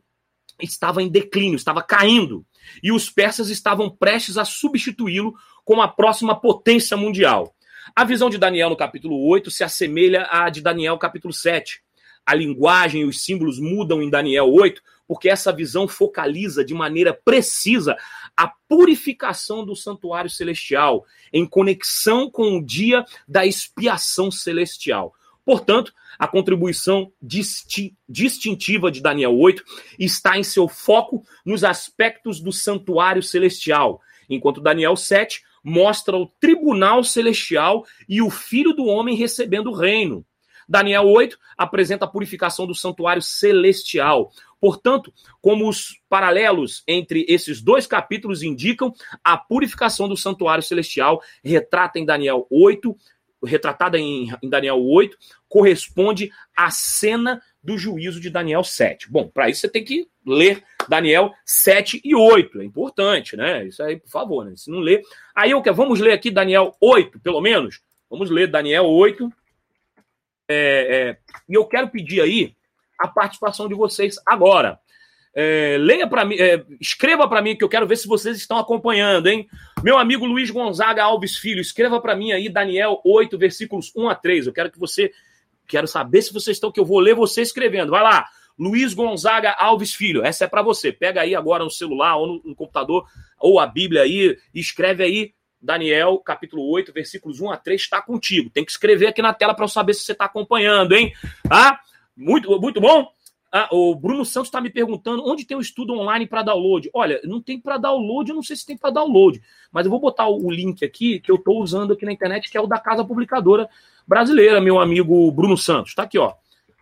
Speaker 1: estava em declínio, estava caindo, e os persas estavam prestes a substituí-lo como a próxima potência mundial. A visão de Daniel no capítulo 8 se assemelha à de Daniel capítulo 7. A linguagem e os símbolos mudam em Daniel 8, porque essa visão focaliza de maneira precisa a purificação do santuário celestial, em conexão com o dia da expiação celestial. Portanto, a contribuição disti distintiva de Daniel 8 está em seu foco nos aspectos do santuário celestial, enquanto Daniel 7 mostra o tribunal celestial e o filho do homem recebendo o reino. Daniel 8 apresenta a purificação do santuário celestial. Portanto, como os paralelos entre esses dois capítulos indicam, a purificação do santuário celestial retrata em Daniel 8 retratada em, em Daniel 8, corresponde à cena do juízo de Daniel 7. Bom, para isso você tem que ler Daniel 7 e 8. É importante, né? Isso aí, por favor, né? Se não ler. Aí eu quero, vamos ler aqui Daniel 8, pelo menos. Vamos ler Daniel 8. É, é, e eu quero pedir aí a participação de vocês agora. É, leia para mim, é, escreva para mim que eu quero ver se vocês estão acompanhando, hein? Meu amigo Luiz Gonzaga Alves Filho, escreva para mim aí Daniel 8, versículos 1 a 3. Eu quero que você quero saber se vocês estão que eu vou ler você escrevendo. Vai lá. Luiz Gonzaga Alves Filho, essa é para você. Pega aí agora no celular ou no, no computador ou a Bíblia aí escreve aí Daniel, capítulo 8, versículos 1 a 3, está contigo. Tem que escrever aqui na tela para eu saber se você está acompanhando, hein? Tá? Muito, muito bom? Ah, o Bruno Santos está me perguntando onde tem o estudo online para download. Olha, não tem para download, eu não sei se tem para download, mas eu vou botar o link aqui que eu estou usando aqui na internet, que é o da Casa Publicadora Brasileira, meu amigo Bruno Santos. Está aqui, ó.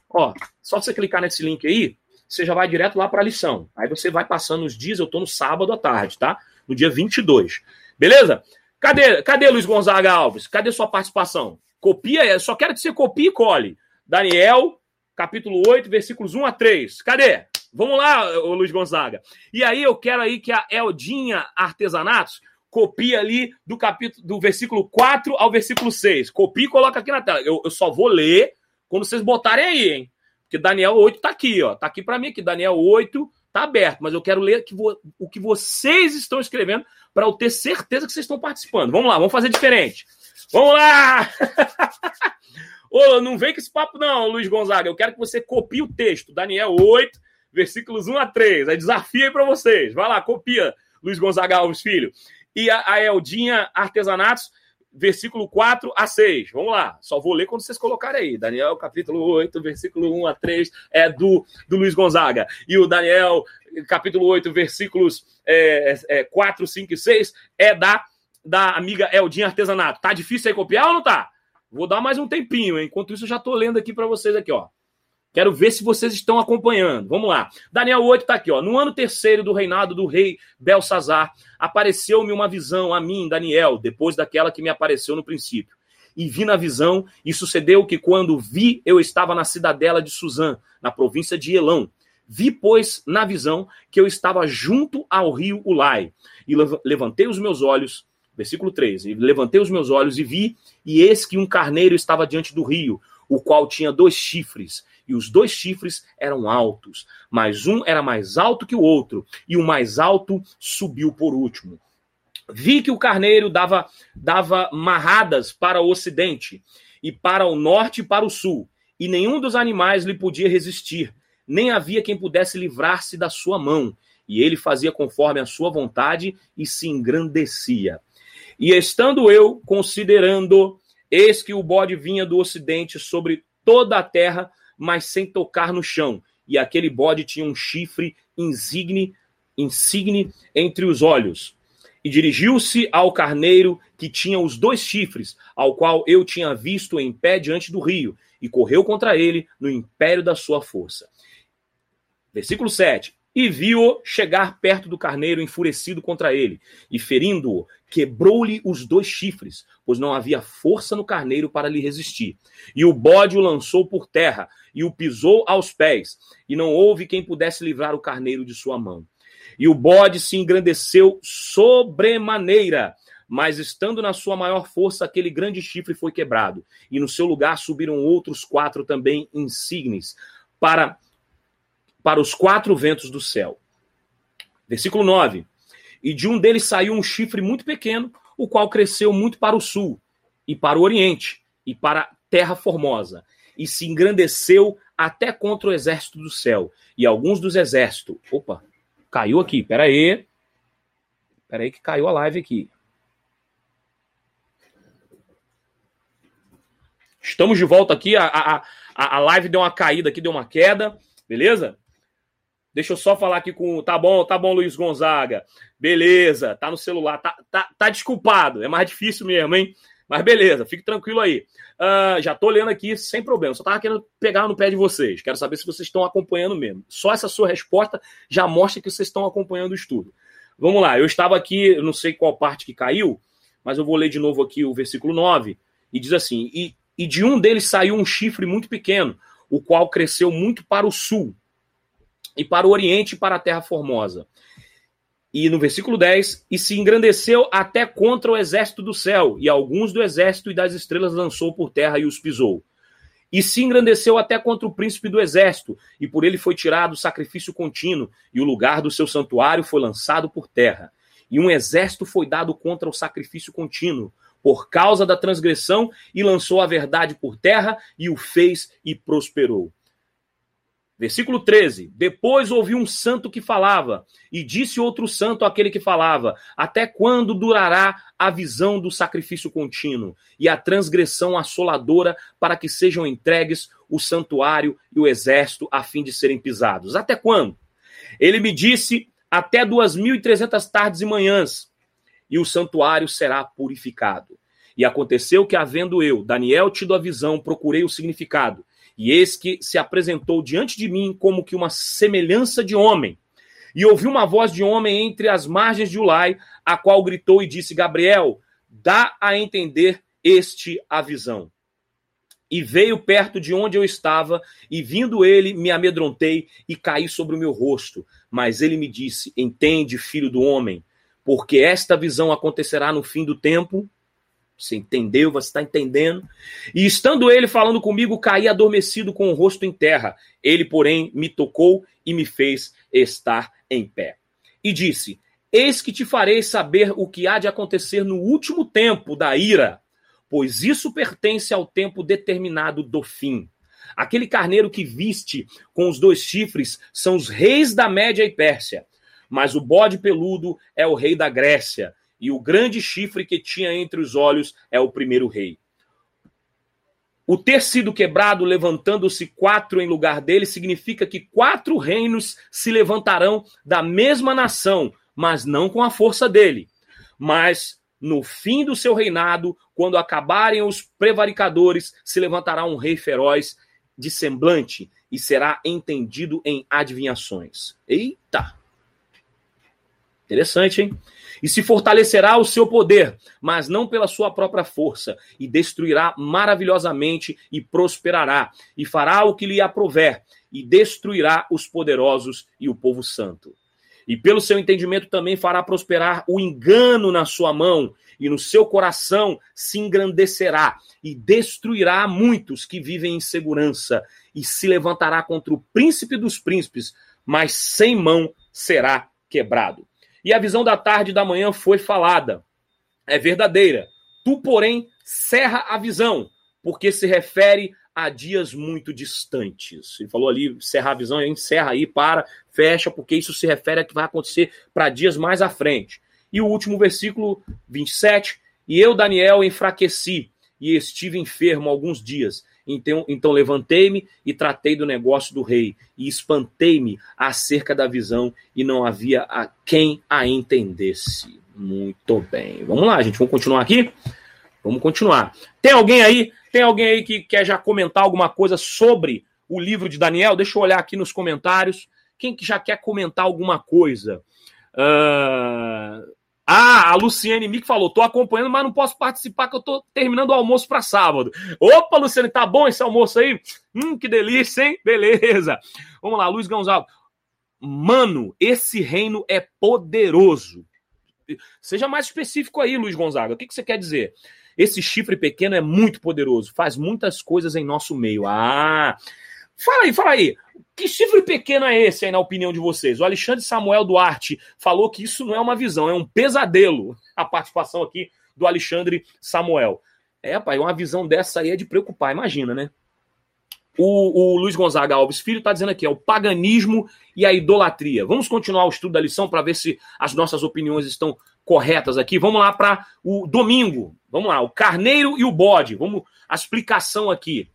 Speaker 1: Ó, só você clicar nesse link aí, você já vai direto lá para a lição. Aí você vai passando os dias, eu estou no sábado à tarde, tá? No dia 22. Beleza? Cadê, cadê Luiz Gonzaga Alves? Cadê sua participação? Copia, só quero que você copie e cole. Daniel capítulo 8, versículos 1 a 3. Cadê? Vamos lá, Luiz Gonzaga. E aí eu quero aí que a Eldinha Artesanatos copie ali do capítulo do versículo 4 ao versículo 6. Copie e coloca aqui na tela. Eu, eu só vou ler quando vocês botarem aí, hein? Porque Daniel 8 tá aqui, ó. Tá aqui para mim aqui. Daniel 8 tá aberto, mas eu quero ler que vo, o que vocês estão escrevendo para eu ter certeza que vocês estão participando. Vamos lá, vamos fazer diferente. Vamos lá! *laughs* Ô, não vem com esse papo, não, Luiz Gonzaga. Eu quero que você copie o texto. Daniel 8, versículos 1 a 3. É desafio aí para vocês. Vai lá, copia, Luiz Gonzaga Alves Filho. E a, a Eldinha Artesanatos, versículo 4 a 6. Vamos lá. Só vou ler quando vocês colocarem aí. Daniel, capítulo 8, versículo 1 a 3, é do, do Luiz Gonzaga. E o Daniel, capítulo 8, versículos é, é, 4, 5 e 6, é da, da amiga Eldinha Artesanato. Tá difícil aí copiar ou não tá? Vou dar mais um tempinho, hein? enquanto isso eu já estou lendo aqui para vocês aqui, ó. Quero ver se vocês estão acompanhando. Vamos lá. Daniel 8 está aqui, ó. No ano terceiro do reinado do rei Belsazar, apareceu-me uma visão a mim, Daniel, depois daquela que me apareceu no princípio. E vi na visão, e sucedeu que quando vi, eu estava na cidadela de Suzã, na província de Elão. Vi, pois, na visão, que eu estava junto ao rio Ulai. E levantei os meus olhos Versículo 3. E levantei os meus olhos e vi, e eis que um carneiro estava diante do rio, o qual tinha dois chifres, e os dois chifres eram altos, mas um era mais alto que o outro, e o mais alto subiu por último. Vi que o carneiro dava, dava marradas para o ocidente, e para o norte e para o sul, e nenhum dos animais lhe podia resistir, nem havia quem pudesse livrar-se da sua mão, e ele fazia conforme a sua vontade e se engrandecia. E estando eu considerando, eis que o bode vinha do ocidente sobre toda a terra, mas sem tocar no chão. E aquele bode tinha um chifre insigne, insigne entre os olhos. E dirigiu-se ao carneiro que tinha os dois chifres, ao qual eu tinha visto em pé diante do rio, e correu contra ele no império da sua força. Versículo 7 e viu-o chegar perto do carneiro enfurecido contra ele, e ferindo-o, quebrou-lhe os dois chifres, pois não havia força no carneiro para lhe resistir. E o bode o lançou por terra, e o pisou aos pés, e não houve quem pudesse livrar o carneiro de sua mão. E o bode se engrandeceu sobremaneira, mas estando na sua maior força, aquele grande chifre foi quebrado, e no seu lugar subiram outros quatro também insignes, para para os quatro ventos do céu. Versículo 9. E de um deles saiu um chifre muito pequeno, o qual cresceu muito para o sul, e para o oriente, e para a terra formosa, e se engrandeceu até contra o exército do céu. E alguns dos exércitos. Opa, caiu aqui, peraí. Peraí que caiu a live aqui. Estamos de volta aqui. A, a, a live deu uma caída aqui, deu uma queda. Beleza? Deixa eu só falar aqui com. Tá bom, tá bom, Luiz Gonzaga. Beleza, tá no celular. Tá, tá, tá desculpado. É mais difícil mesmo, hein? Mas beleza, fique tranquilo aí. Uh, já tô lendo aqui sem problema. Só tava querendo pegar no pé de vocês. Quero saber se vocês estão acompanhando mesmo. Só essa sua resposta já mostra que vocês estão acompanhando o estudo. Vamos lá, eu estava aqui, não sei qual parte que caiu, mas eu vou ler de novo aqui o versículo 9. E diz assim: e, e de um deles saiu um chifre muito pequeno, o qual cresceu muito para o sul, e para o oriente e para a terra formosa. E no versículo 10, e se engrandeceu até contra o exército do céu, e alguns do exército e das estrelas lançou por terra e os pisou. E se engrandeceu até contra o príncipe do exército, e por ele foi tirado o sacrifício contínuo, e o lugar do seu santuário foi lançado por terra. E um exército foi dado contra o sacrifício contínuo, por causa da transgressão, e lançou a verdade por terra, e o fez e prosperou. Versículo 13: Depois ouvi um santo que falava, e disse outro santo àquele que falava: Até quando durará a visão do sacrifício contínuo e a transgressão assoladora para que sejam entregues o santuário e o exército a fim de serem pisados? Até quando? Ele me disse: Até duas mil e trezentas tardes e manhãs, e o santuário será purificado. E aconteceu que, havendo eu, Daniel, tido a visão, procurei o significado e eis que se apresentou diante de mim como que uma semelhança de homem. E ouvi uma voz de homem entre as margens de Ulai, a qual gritou e disse: Gabriel, dá a entender este a visão. E veio perto de onde eu estava, e vindo ele, me amedrontei e caí sobre o meu rosto. Mas ele me disse: Entende, filho do homem, porque esta visão acontecerá no fim do tempo você entendeu? Você está entendendo? E estando ele falando comigo, caí adormecido com o rosto em terra. Ele, porém, me tocou e me fez estar em pé. E disse: Eis que te farei saber o que há de acontecer no último tempo da ira, pois isso pertence ao tempo determinado do fim. Aquele carneiro que viste com os dois chifres são os reis da Média e Pérsia, mas o bode peludo é o rei da Grécia e o grande chifre que tinha entre os olhos é o primeiro rei. O ter sido quebrado, levantando-se quatro em lugar dele, significa que quatro reinos se levantarão da mesma nação, mas não com a força dele. Mas no fim do seu reinado, quando acabarem os prevaricadores, se levantará um rei feroz de semblante e será entendido em adivinhações. Eita! Interessante, hein? E se fortalecerá o seu poder, mas não pela sua própria força, e destruirá maravilhosamente e prosperará, e fará o que lhe aprover, e destruirá os poderosos e o povo santo. E pelo seu entendimento também fará prosperar o engano na sua mão, e no seu coração se engrandecerá, e destruirá muitos que vivem em segurança, e se levantará contra o príncipe dos príncipes, mas sem mão será quebrado. E a visão da tarde e da manhã foi falada. É verdadeira. Tu, porém, cerra a visão, porque se refere a dias muito distantes. Ele falou ali, cerrar a visão, encerra aí, para, fecha, porque isso se refere a que vai acontecer para dias mais à frente. E o último versículo 27, e eu, Daniel, enfraqueci e estive enfermo alguns dias. Então, então levantei-me e tratei do negócio do rei, e espantei-me acerca da visão, e não havia a quem a entendesse. Muito bem. Vamos lá, gente. Vamos continuar aqui? Vamos continuar. Tem alguém aí? Tem alguém aí que quer já comentar alguma coisa sobre o livro de Daniel? Deixa eu olhar aqui nos comentários. Quem que já quer comentar alguma coisa? Uh, ah, a Luciane Mick falou: tô acompanhando, mas não posso participar, que eu tô terminando o almoço para sábado. Opa, Luciane, tá bom esse almoço aí? Hum, que delícia, hein? *laughs* Beleza. Vamos lá, Luiz Gonzalo. Mano, esse reino é poderoso. Seja mais específico aí, Luiz Gonzaga. O que, que você quer dizer? Esse chifre pequeno é muito poderoso, faz muitas coisas em nosso meio. Ah, Fala aí, fala aí. Que chifre pequeno é esse aí, na opinião de vocês? O Alexandre Samuel Duarte falou que isso não é uma visão, é um pesadelo. *laughs* A participação aqui do Alexandre Samuel. É, pai, uma visão dessa aí é de preocupar, imagina, né? O, o Luiz Gonzaga Alves Filho está dizendo aqui, é o paganismo e a idolatria. Vamos continuar o estudo da lição para ver se as nossas opiniões estão corretas aqui. Vamos lá para o domingo. Vamos lá, o carneiro e o bode. Vamos a explicação aqui.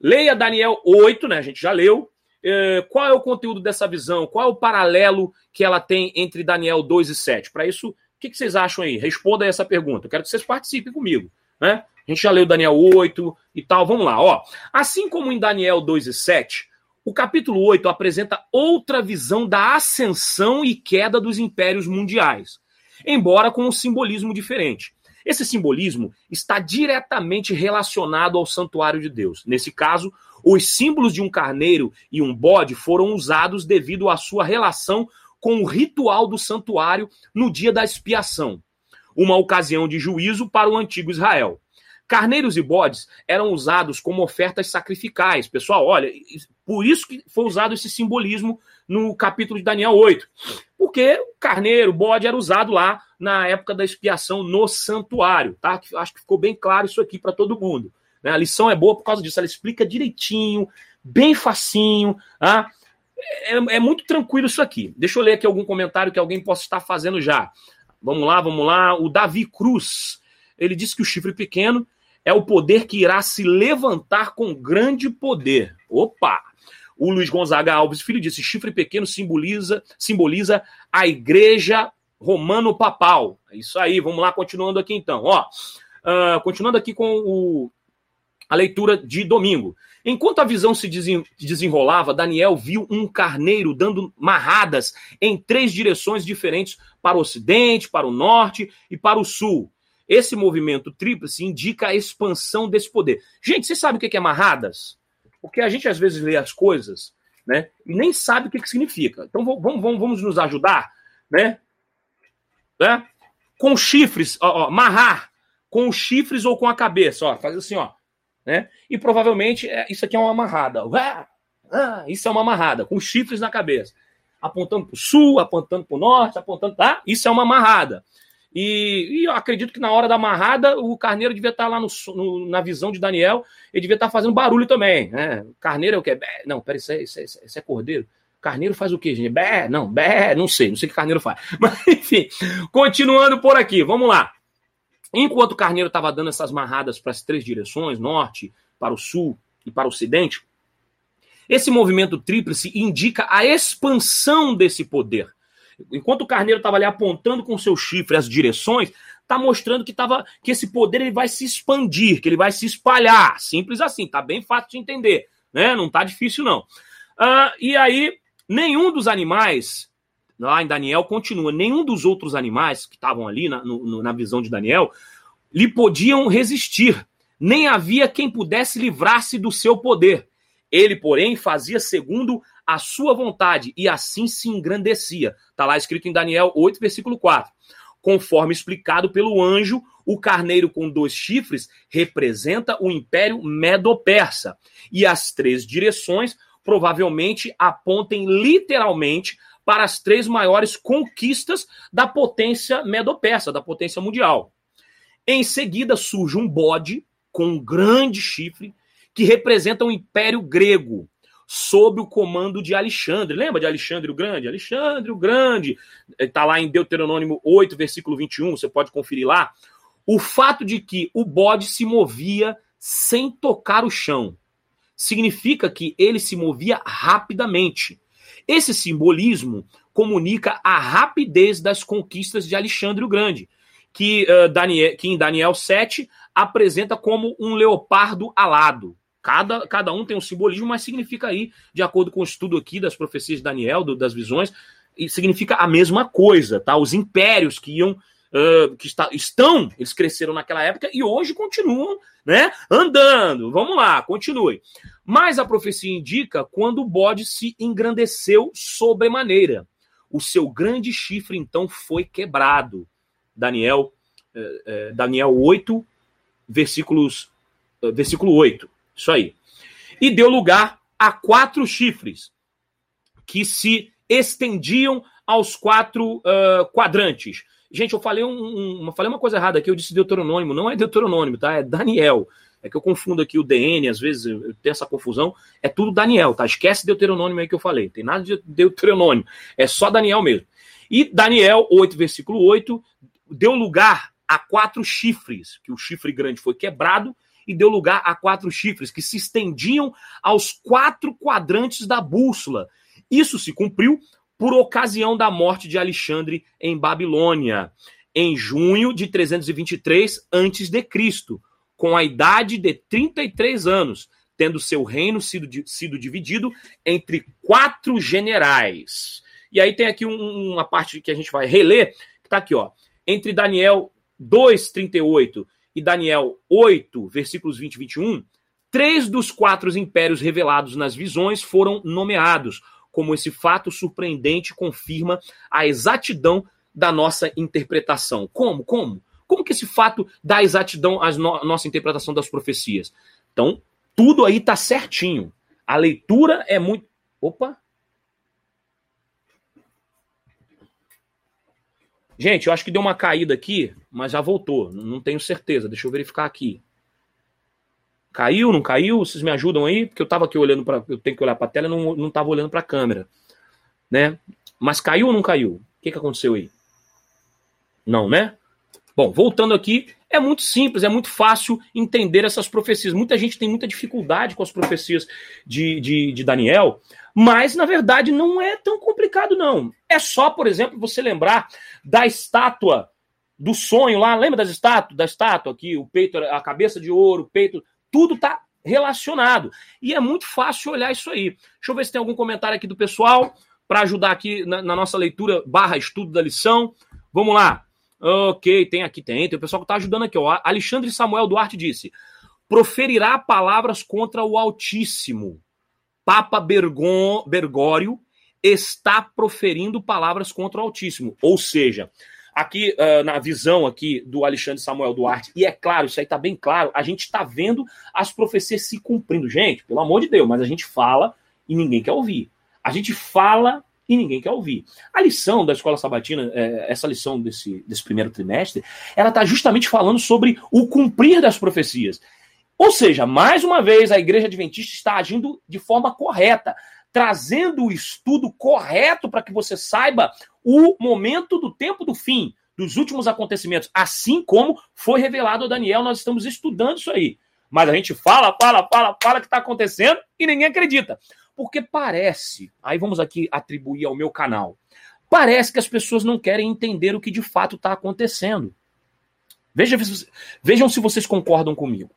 Speaker 1: Leia Daniel 8, né? A gente já leu. É, qual é o conteúdo dessa visão? Qual é o paralelo que ela tem entre Daniel 2 e 7? Para isso, o que, vocês acham aí? Responda essa pergunta. Eu quero que vocês participem comigo. Né? A gente já leu Daniel 8 e tal. Vamos lá. Ó. Assim como em Daniel 2 e 7, o capítulo 8 apresenta outra visão da ascensão e queda dos impérios mundiais, embora com um simbolismo diferente. Esse simbolismo está diretamente relacionado ao santuário de Deus. Nesse caso, os símbolos de um carneiro e um bode foram usados devido à sua relação com o ritual do santuário no dia da expiação, uma ocasião de juízo para o antigo Israel. Carneiros e bodes eram usados como ofertas sacrificais. Pessoal, olha, por isso que foi usado esse simbolismo no capítulo de Daniel 8. Porque o carneiro, o bode era usado lá na época da expiação no santuário, tá? Acho que ficou bem claro isso aqui para todo mundo. Né? A lição é boa por causa disso, ela explica direitinho, bem facinho, tá? É, é muito tranquilo isso aqui. Deixa eu ler aqui algum comentário que alguém possa estar fazendo já. Vamos lá, vamos lá. O Davi Cruz, ele disse que o chifre pequeno é o poder que irá se levantar com grande poder. Opa! O Luiz Gonzaga Alves Filho disse: chifre pequeno simboliza, simboliza a igreja romano-papal. É isso aí, vamos lá, continuando aqui então. Ó, uh, continuando aqui com o, a leitura de domingo. Enquanto a visão se desenrolava, Daniel viu um carneiro dando marradas em três direções diferentes para o ocidente, para o norte e para o sul. Esse movimento tríplice indica a expansão desse poder. Gente, você sabe o que é marradas? Porque a gente às vezes lê as coisas, né? E nem sabe o que, que significa. Então vamos, vamos, vamos nos ajudar, né? né? Com chifres, ó, ó, marrar com os chifres ou com a cabeça, ó, faz assim, ó, né? E provavelmente é, isso aqui é uma amarrada. Ah, isso é uma amarrada, com chifres na cabeça. Apontando para o sul, apontando para o norte, apontando, tá? Isso é uma amarrada. E, e, eu acredito que na hora da amarrada, o carneiro devia estar lá no, no, na visão de Daniel, ele devia estar fazendo barulho também. Né? Carneiro é o quê? Bé, não, peraí, isso é, isso, é, isso é cordeiro. Carneiro faz o quê, gente? Bé, não, bé, não sei, não sei o que carneiro faz. *laughs* Mas, enfim, continuando por aqui, vamos lá. Enquanto o carneiro estava dando essas marradas para as três direções, norte, para o sul e para o ocidente, esse movimento tríplice indica a expansão desse poder. Enquanto o carneiro estava ali apontando com seu chifre as direções, está mostrando que, tava, que esse poder ele vai se expandir, que ele vai se espalhar. Simples assim, tá bem fácil de entender, né? Não tá difícil, não. Uh, e aí, nenhum dos animais, lá em Daniel continua, nenhum dos outros animais que estavam ali na, no, na visão de Daniel lhe podiam resistir, nem havia quem pudesse livrar-se do seu poder. Ele, porém, fazia segundo a sua vontade e assim se engrandecia. Está lá escrito em Daniel 8, versículo 4. Conforme explicado pelo anjo, o carneiro com dois chifres representa o império medo-persa. E as três direções provavelmente apontem literalmente para as três maiores conquistas da potência medo-persa, da potência mundial. Em seguida surge um bode com um grande chifre que representa o Império Grego, sob o comando de Alexandre. Lembra de Alexandre o Grande? Alexandre o Grande, está lá em Deuteronômio 8, versículo 21, você pode conferir lá. O fato de que o bode se movia sem tocar o chão significa que ele se movia rapidamente. Esse simbolismo comunica a rapidez das conquistas de Alexandre o Grande, que, uh, Daniel, que em Daniel 7 apresenta como um leopardo alado. Cada, cada um tem um simbolismo, mas significa aí, de acordo com o estudo aqui das profecias de Daniel, do, das visões, significa a mesma coisa, tá? Os impérios que iam, uh, que está, estão, eles cresceram naquela época e hoje continuam, né? Andando. Vamos lá, continue. Mas a profecia indica quando o bode se engrandeceu sobremaneira. O seu grande chifre então foi quebrado. Daniel, eh, eh, Daniel 8, versículos, versículo 8. Isso aí. E deu lugar a quatro chifres que se estendiam aos quatro uh, quadrantes. Gente, eu falei, um, um, falei uma coisa errada aqui, eu disse Deuteronômimo, não é Deuteronômimo, tá? É Daniel. É que eu confundo aqui o DN, às vezes eu tenho essa confusão. É tudo Daniel, tá? Esquece Deuteronômimo aí que eu falei. Tem nada de Deuteronômimo. É só Daniel mesmo. E Daniel 8, versículo 8, deu lugar a quatro chifres, que o chifre grande foi quebrado e deu lugar a quatro chifres que se estendiam aos quatro quadrantes da bússola. Isso se cumpriu por ocasião da morte de Alexandre em Babilônia, em junho de 323 a.C., com a idade de 33 anos, tendo seu reino sido, sido dividido entre quatro generais. E aí tem aqui um, uma parte que a gente vai reler, que está aqui, ó. Entre Daniel 2:38 e Daniel 8, versículos 20 e 21, três dos quatro impérios revelados nas visões foram nomeados, como esse fato surpreendente confirma a exatidão da nossa interpretação. Como? Como? Como que esse fato dá exatidão à no nossa interpretação das profecias? Então, tudo aí está certinho. A leitura é muito. Opa! Gente, eu acho que deu uma caída aqui, mas já voltou. Não tenho certeza. Deixa eu verificar aqui. Caiu, não caiu? Vocês me ajudam aí? Porque eu estava aqui olhando para. Eu tenho que olhar para a tela e não, não tava olhando para a câmera. Né? Mas caiu ou não caiu? O que, que aconteceu aí? Não, né? Bom, voltando aqui, é muito simples, é muito fácil entender essas profecias. Muita gente tem muita dificuldade com as profecias de, de, de Daniel, mas na verdade não é tão complicado, não. É só, por exemplo, você lembrar da estátua do sonho lá, lembra das estátuas, da estátua aqui, o peito, a cabeça de ouro, o peito, tudo tá relacionado. E é muito fácil olhar isso aí. Deixa eu ver se tem algum comentário aqui do pessoal para ajudar aqui na, na, nossa leitura barra estudo da lição. Vamos lá. Ok, tem aqui, tem. Tem o pessoal que está ajudando aqui. Ó. Alexandre Samuel Duarte disse: proferirá palavras contra o Altíssimo. Papa Bergon, Bergório está proferindo palavras contra o Altíssimo. Ou seja, aqui uh, na visão aqui do Alexandre Samuel Duarte, e é claro, isso aí está bem claro, a gente está vendo as profecias se cumprindo. Gente, pelo amor de Deus, mas a gente fala e ninguém quer ouvir. A gente fala e ninguém quer ouvir. A lição da escola sabatina, é, essa lição desse, desse primeiro trimestre, ela está justamente falando sobre o cumprir das profecias. Ou seja, mais uma vez, a igreja adventista está agindo de forma correta, trazendo o estudo correto para que você saiba o momento do tempo do fim, dos últimos acontecimentos, assim como foi revelado a Daniel, nós estamos estudando isso aí. Mas a gente fala, fala, fala, fala que está acontecendo e ninguém acredita. Porque parece, aí vamos aqui atribuir ao meu canal, parece que as pessoas não querem entender o que de fato está acontecendo. Veja, vejam se vocês concordam comigo.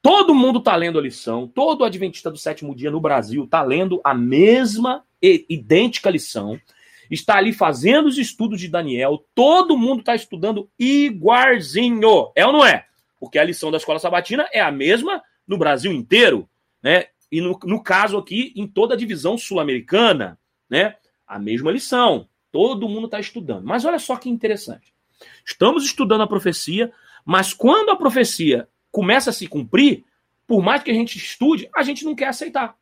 Speaker 1: Todo mundo está lendo a lição, todo adventista do sétimo dia no Brasil está lendo a mesma e idêntica lição, está ali fazendo os estudos de Daniel, todo mundo está estudando igualzinho, é ou não é? Porque a lição da escola sabatina é a mesma no Brasil inteiro, né? E no, no caso aqui, em toda a divisão sul-americana, né? A mesma lição. Todo mundo está estudando. Mas olha só que interessante. Estamos estudando a profecia, mas quando a profecia começa a se cumprir, por mais que a gente estude, a gente não quer aceitar.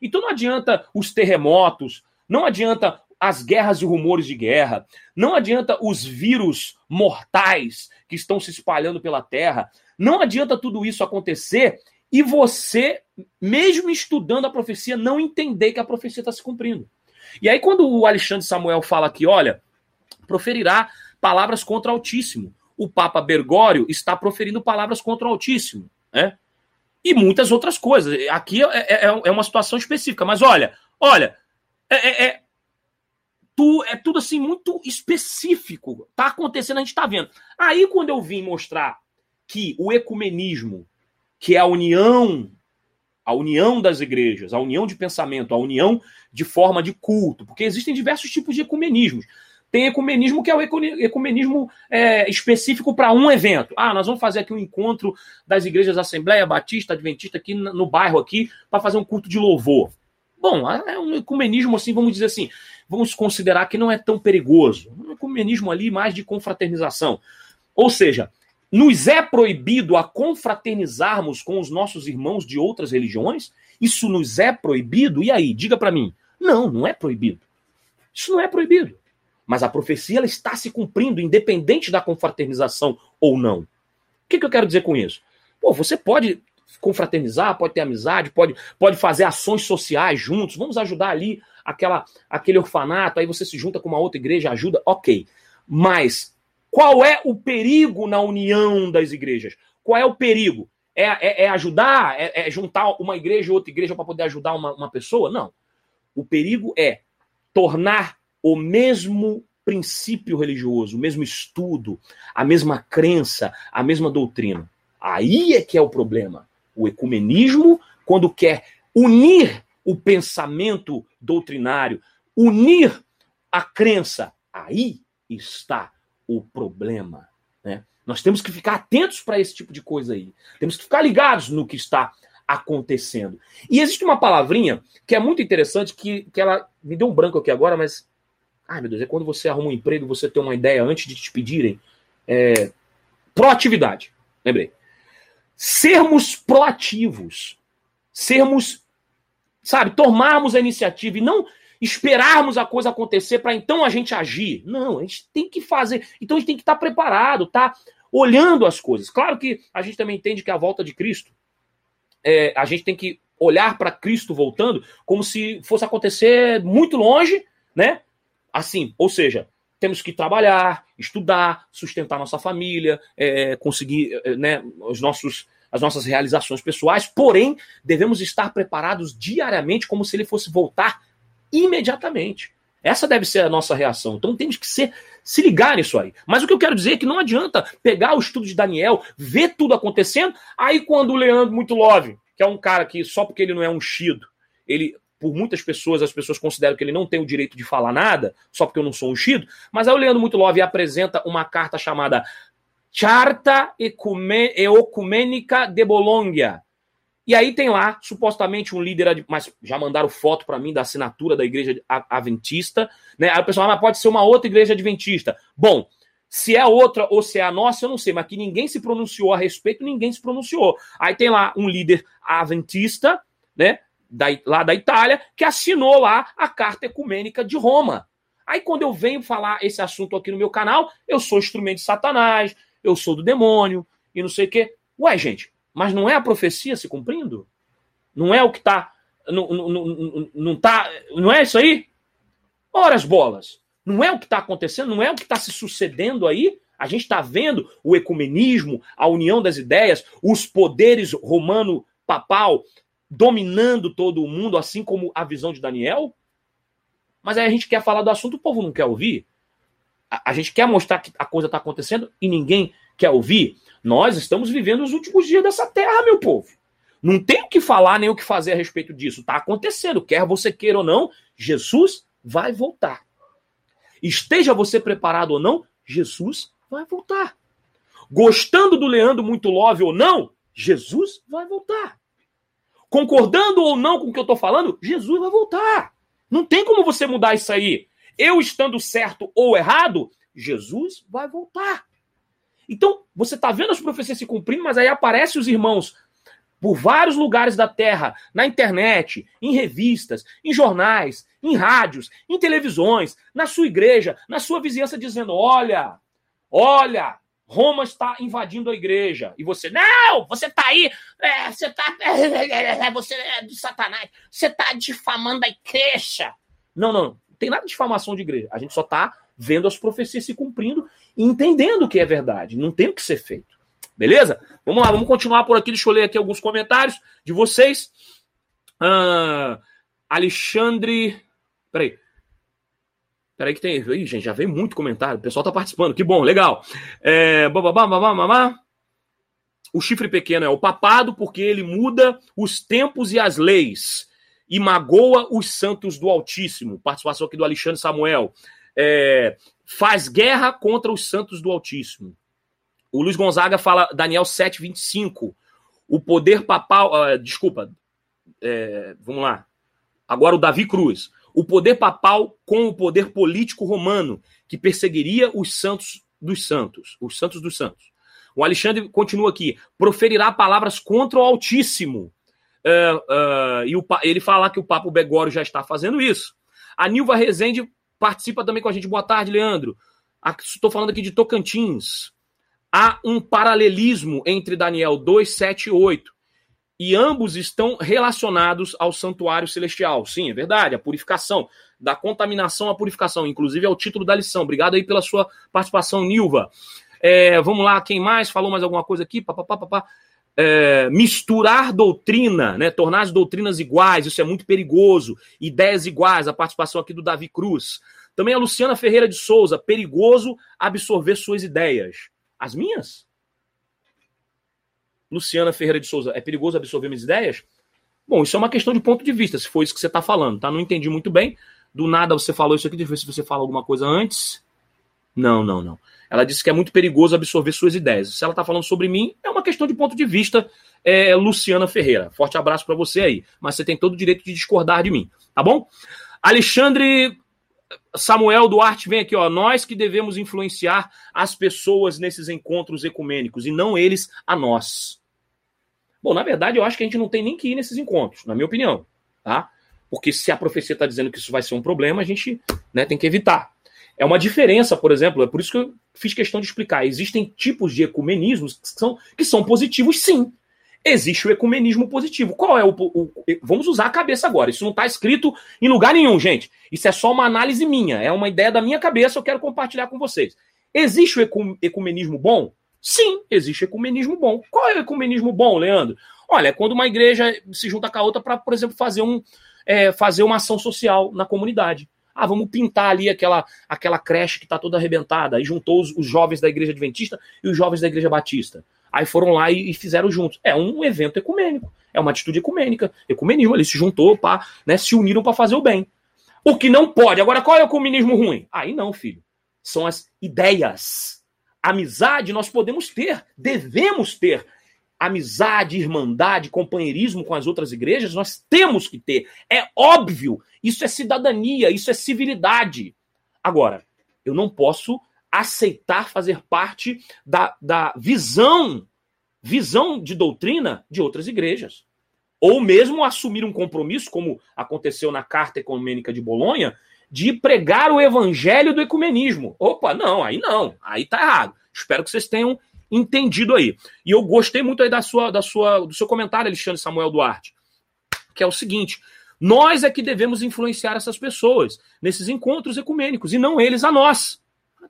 Speaker 1: Então não adianta os terremotos, não adianta as guerras e rumores de guerra, não adianta os vírus mortais que estão se espalhando pela terra, não adianta tudo isso acontecer e você, mesmo estudando a profecia, não entender que a profecia está se cumprindo. E aí, quando o Alexandre Samuel fala aqui, olha, proferirá palavras contra o Altíssimo. O Papa Bergório está proferindo palavras contra o Altíssimo, né? E muitas outras coisas. Aqui é, é, é uma situação específica, mas olha, olha, é, é, é, tu, é tudo assim muito específico. Tá acontecendo, a gente tá vendo. Aí, quando eu vim mostrar que o ecumenismo que é a união, a união das igrejas, a união de pensamento, a união de forma de culto, porque existem diversos tipos de ecumenismos. Tem ecumenismo que é o ecumenismo é, específico para um evento. Ah, nós vamos fazer aqui um encontro das igrejas Assembleia Batista, Adventista, aqui no bairro aqui, para fazer um culto de louvor. Bom, é um ecumenismo assim, vamos dizer assim, vamos considerar que não é tão perigoso. Um ecumenismo ali mais de confraternização. Ou seja, nos é proibido a confraternizarmos com os nossos irmãos de outras religiões? Isso nos é proibido? E aí, diga para mim. Não, não é proibido. Isso não é proibido. Mas a profecia ela está se cumprindo, independente da confraternização ou não. O que, que eu quero dizer com isso? Pô, você pode confraternizar, pode ter amizade, pode, pode fazer ações sociais juntos, vamos ajudar ali aquela, aquele orfanato, aí você se junta com uma outra igreja, ajuda, ok. Mas qual é o perigo na união das igrejas? Qual é o perigo? É, é, é ajudar? É, é, juntar uma igreja e outra igreja para poder ajudar uma, uma pessoa? Não. O perigo é tornar o mesmo princípio religioso, o mesmo estudo, a mesma crença, a mesma doutrina. Aí é que é o problema. O ecumenismo, quando quer unir o pensamento doutrinário, unir a crença, aí está o problema. Né? Nós temos que ficar atentos para esse tipo de coisa aí. Temos que ficar ligados no que está acontecendo. E existe uma palavrinha que é muito interessante, que, que ela me deu um branco aqui agora, mas. Ai, meu Deus, é quando você arruma um emprego, você tem uma ideia antes de te pedirem. É, proatividade. Lembrei. Sermos proativos. Sermos, sabe, tomarmos a iniciativa e não esperarmos a coisa acontecer para então a gente agir. Não, a gente tem que fazer. Então a gente tem que estar tá preparado, tá olhando as coisas. Claro que a gente também entende que a volta de Cristo, é, a gente tem que olhar para Cristo voltando como se fosse acontecer muito longe, né? Assim, ou seja, temos que trabalhar, estudar, sustentar nossa família, é, conseguir é, né, os nossos, as nossas realizações pessoais, porém, devemos estar preparados diariamente como se ele fosse voltar imediatamente. Essa deve ser a nossa reação. Então temos que ser, se ligar nisso aí. Mas o que eu quero dizer é que não adianta pegar o estudo de Daniel, ver tudo acontecendo, aí quando o Leandro Muito Love, que é um cara que só porque ele não é ungido, ele, por muitas pessoas, as pessoas consideram que ele não tem o direito de falar nada, só porque eu não sou ungido, mas aí o Leandro Muito Love apresenta uma carta chamada Charta Ecumênica de Bologna, e aí tem lá, supostamente, um líder, mas já mandaram foto para mim da assinatura da igreja adventista, né? Aí o pessoal, ah, mas pode ser uma outra igreja adventista. Bom, se é outra ou se é a nossa, eu não sei, mas que ninguém se pronunciou a respeito, ninguém se pronunciou. Aí tem lá um líder adventista, né? Da, lá da Itália, que assinou lá a Carta Ecumênica de Roma. Aí quando eu venho falar esse assunto aqui no meu canal, eu sou instrumento de Satanás, eu sou do demônio e não sei o quê. Ué, gente, mas não é a profecia se cumprindo? Não é o que está. Não, não, não, não, tá, não é isso aí? Ora as bolas. Não é o que está acontecendo, não é o que está se sucedendo aí. A gente está vendo o ecumenismo, a união das ideias, os poderes romano-papal dominando todo o mundo, assim como a visão de Daniel. Mas aí a gente quer falar do assunto, o povo não quer ouvir. A, a gente quer mostrar que a coisa está acontecendo e ninguém quer ouvir. Nós estamos vivendo os últimos dias dessa terra, meu povo. Não tem o que falar nem o que fazer a respeito disso. Está acontecendo. Quer você queira ou não, Jesus vai voltar. Esteja você preparado ou não, Jesus vai voltar. Gostando do Leandro muito love ou não, Jesus vai voltar. Concordando ou não com o que eu estou falando, Jesus vai voltar. Não tem como você mudar isso aí. Eu estando certo ou errado, Jesus vai voltar. Então, você está vendo as profecias se cumprindo, mas aí aparecem os irmãos por vários lugares da terra, na internet, em revistas, em jornais, em rádios, em televisões, na sua igreja, na sua vizinhança, dizendo: olha, olha, Roma está invadindo a igreja. E você, não, você está aí, é, você está, é, você é do Satanás, você está difamando a igreja. Não, não, não tem nada de difamação de igreja. A gente só está vendo as profecias se cumprindo e entendendo que é verdade. Não tem o que ser feito. Beleza? Vamos lá, vamos continuar por aqui. Deixa eu ler aqui alguns comentários de vocês. Ah, Alexandre. Peraí. Peraí que tem. Ih, gente, já veio muito comentário. O pessoal tá participando. Que bom, legal. É... O chifre pequeno é o papado porque ele muda os tempos e as leis e magoa os santos do Altíssimo. Participação aqui do Alexandre Samuel é, faz guerra contra os santos do Altíssimo. O Luiz Gonzaga fala, Daniel 7,25. O poder papal. Uh, desculpa. É, vamos lá. Agora o Davi Cruz. O poder papal com o poder político romano, que perseguiria os santos dos santos. Os santos dos santos. O Alexandre continua aqui. Proferirá palavras contra o Altíssimo. Uh, uh, e o, ele fala que o Papa Begório já está fazendo isso. A Nilva Rezende Participa também com a gente. Boa tarde, Leandro. Estou falando aqui de Tocantins. Há um paralelismo entre Daniel 2, 7 e 8. E ambos estão relacionados ao santuário celestial. Sim, é verdade. A purificação. Da contaminação à purificação. Inclusive é o título da lição. Obrigado aí pela sua participação, Nilva. É, vamos lá, quem mais falou mais alguma coisa aqui? Pá, pá, pá, pá é, misturar doutrina, né, tornar as doutrinas iguais, isso é muito perigoso. Ideias iguais, a participação aqui do Davi Cruz. Também a Luciana Ferreira de Souza, perigoso absorver suas ideias. As minhas? Luciana Ferreira de Souza, é perigoso absorver minhas ideias? Bom, isso é uma questão de ponto de vista, se for isso que você está falando, tá? Não entendi muito bem. Do nada você falou isso aqui, deixa eu ver se você fala alguma coisa antes. Não, não, não. Ela disse que é muito perigoso absorver suas ideias. Se ela está falando sobre mim, é uma questão de ponto de vista. É, Luciana Ferreira. Forte abraço para você aí. Mas você tem todo o direito de discordar de mim, tá bom? Alexandre Samuel Duarte vem aqui, ó. Nós que devemos influenciar as pessoas nesses encontros ecumênicos e não eles a nós. Bom, na verdade, eu acho que a gente não tem nem que ir nesses encontros, na minha opinião, tá? Porque se a profecia está dizendo que isso vai ser um problema, a gente né, tem que evitar. É uma diferença, por exemplo, é por isso que eu fiz questão de explicar. Existem tipos de ecumenismos que são, que são positivos, sim. Existe o ecumenismo positivo. Qual é o, o, Vamos usar a cabeça agora. Isso não está escrito em lugar nenhum, gente. Isso é só uma análise minha. É uma ideia da minha cabeça, eu quero compartilhar com vocês. Existe o ecumenismo bom? Sim, existe ecumenismo bom. Qual é o ecumenismo bom, Leandro? Olha, é quando uma igreja se junta com a outra para, por exemplo, fazer, um, é, fazer uma ação social na comunidade. Ah, vamos pintar ali aquela, aquela creche que está toda arrebentada. Aí juntou os, os, jovens da igreja adventista e os jovens da igreja batista. Aí foram lá e, e fizeram juntos. É um evento ecumênico. É uma atitude ecumênica. Ecumenismo, eles se juntou, pá, né, se uniram para fazer o bem. O que não pode. Agora, qual é o ecumenismo ruim? Aí não, filho. São as ideias. Amizade nós podemos ter, devemos ter amizade, irmandade, companheirismo com as outras igrejas, nós temos que ter. É óbvio. Isso é cidadania, isso é civilidade. Agora, eu não posso aceitar fazer parte da, da visão, visão de doutrina de outras igrejas. Ou mesmo assumir um compromisso, como aconteceu na Carta Ecumênica de Bolonha, de pregar o evangelho do ecumenismo. Opa, não, aí não, aí tá errado. Espero que vocês tenham entendido aí. E eu gostei muito aí da sua, da sua, do seu comentário, Alexandre Samuel Duarte, que é o seguinte: nós é que devemos influenciar essas pessoas nesses encontros ecumênicos e não eles a nós.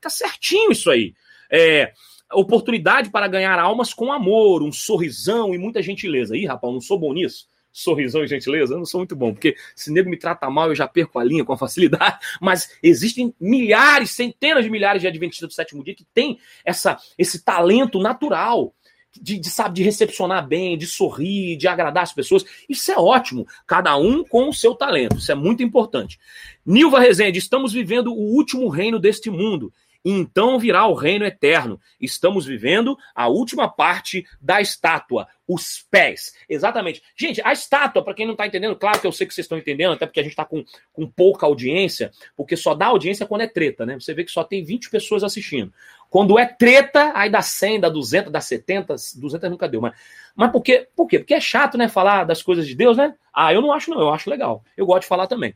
Speaker 1: Tá certinho isso aí. É, oportunidade para ganhar almas com amor, um sorrisão e muita gentileza. Ih, rapaz, não sou bom nisso sorrisão e gentileza, eu não sou muito bom, porque se nego me trata mal, eu já perco a linha com facilidade, *laughs* mas existem milhares, centenas de milhares de adventistas do sétimo dia que têm essa, esse talento natural de, de, sabe, de recepcionar bem, de sorrir, de agradar as pessoas. Isso é ótimo, cada um com o seu talento, isso é muito importante. Nilva Rezende, estamos vivendo o último reino deste mundo então virá o reino eterno. Estamos vivendo a última parte da estátua, os pés. Exatamente. Gente, a estátua, para quem não está entendendo, claro que eu sei que vocês estão entendendo, até porque a gente está com, com pouca audiência, porque só dá audiência quando é treta, né? Você vê que só tem 20 pessoas assistindo. Quando é treta, aí dá 100, dá 200, dá 70, 200 nunca deu, mas, mas por, quê? por quê? Porque é chato, né, falar das coisas de Deus, né? Ah, eu não acho não, eu acho legal. Eu gosto de falar também.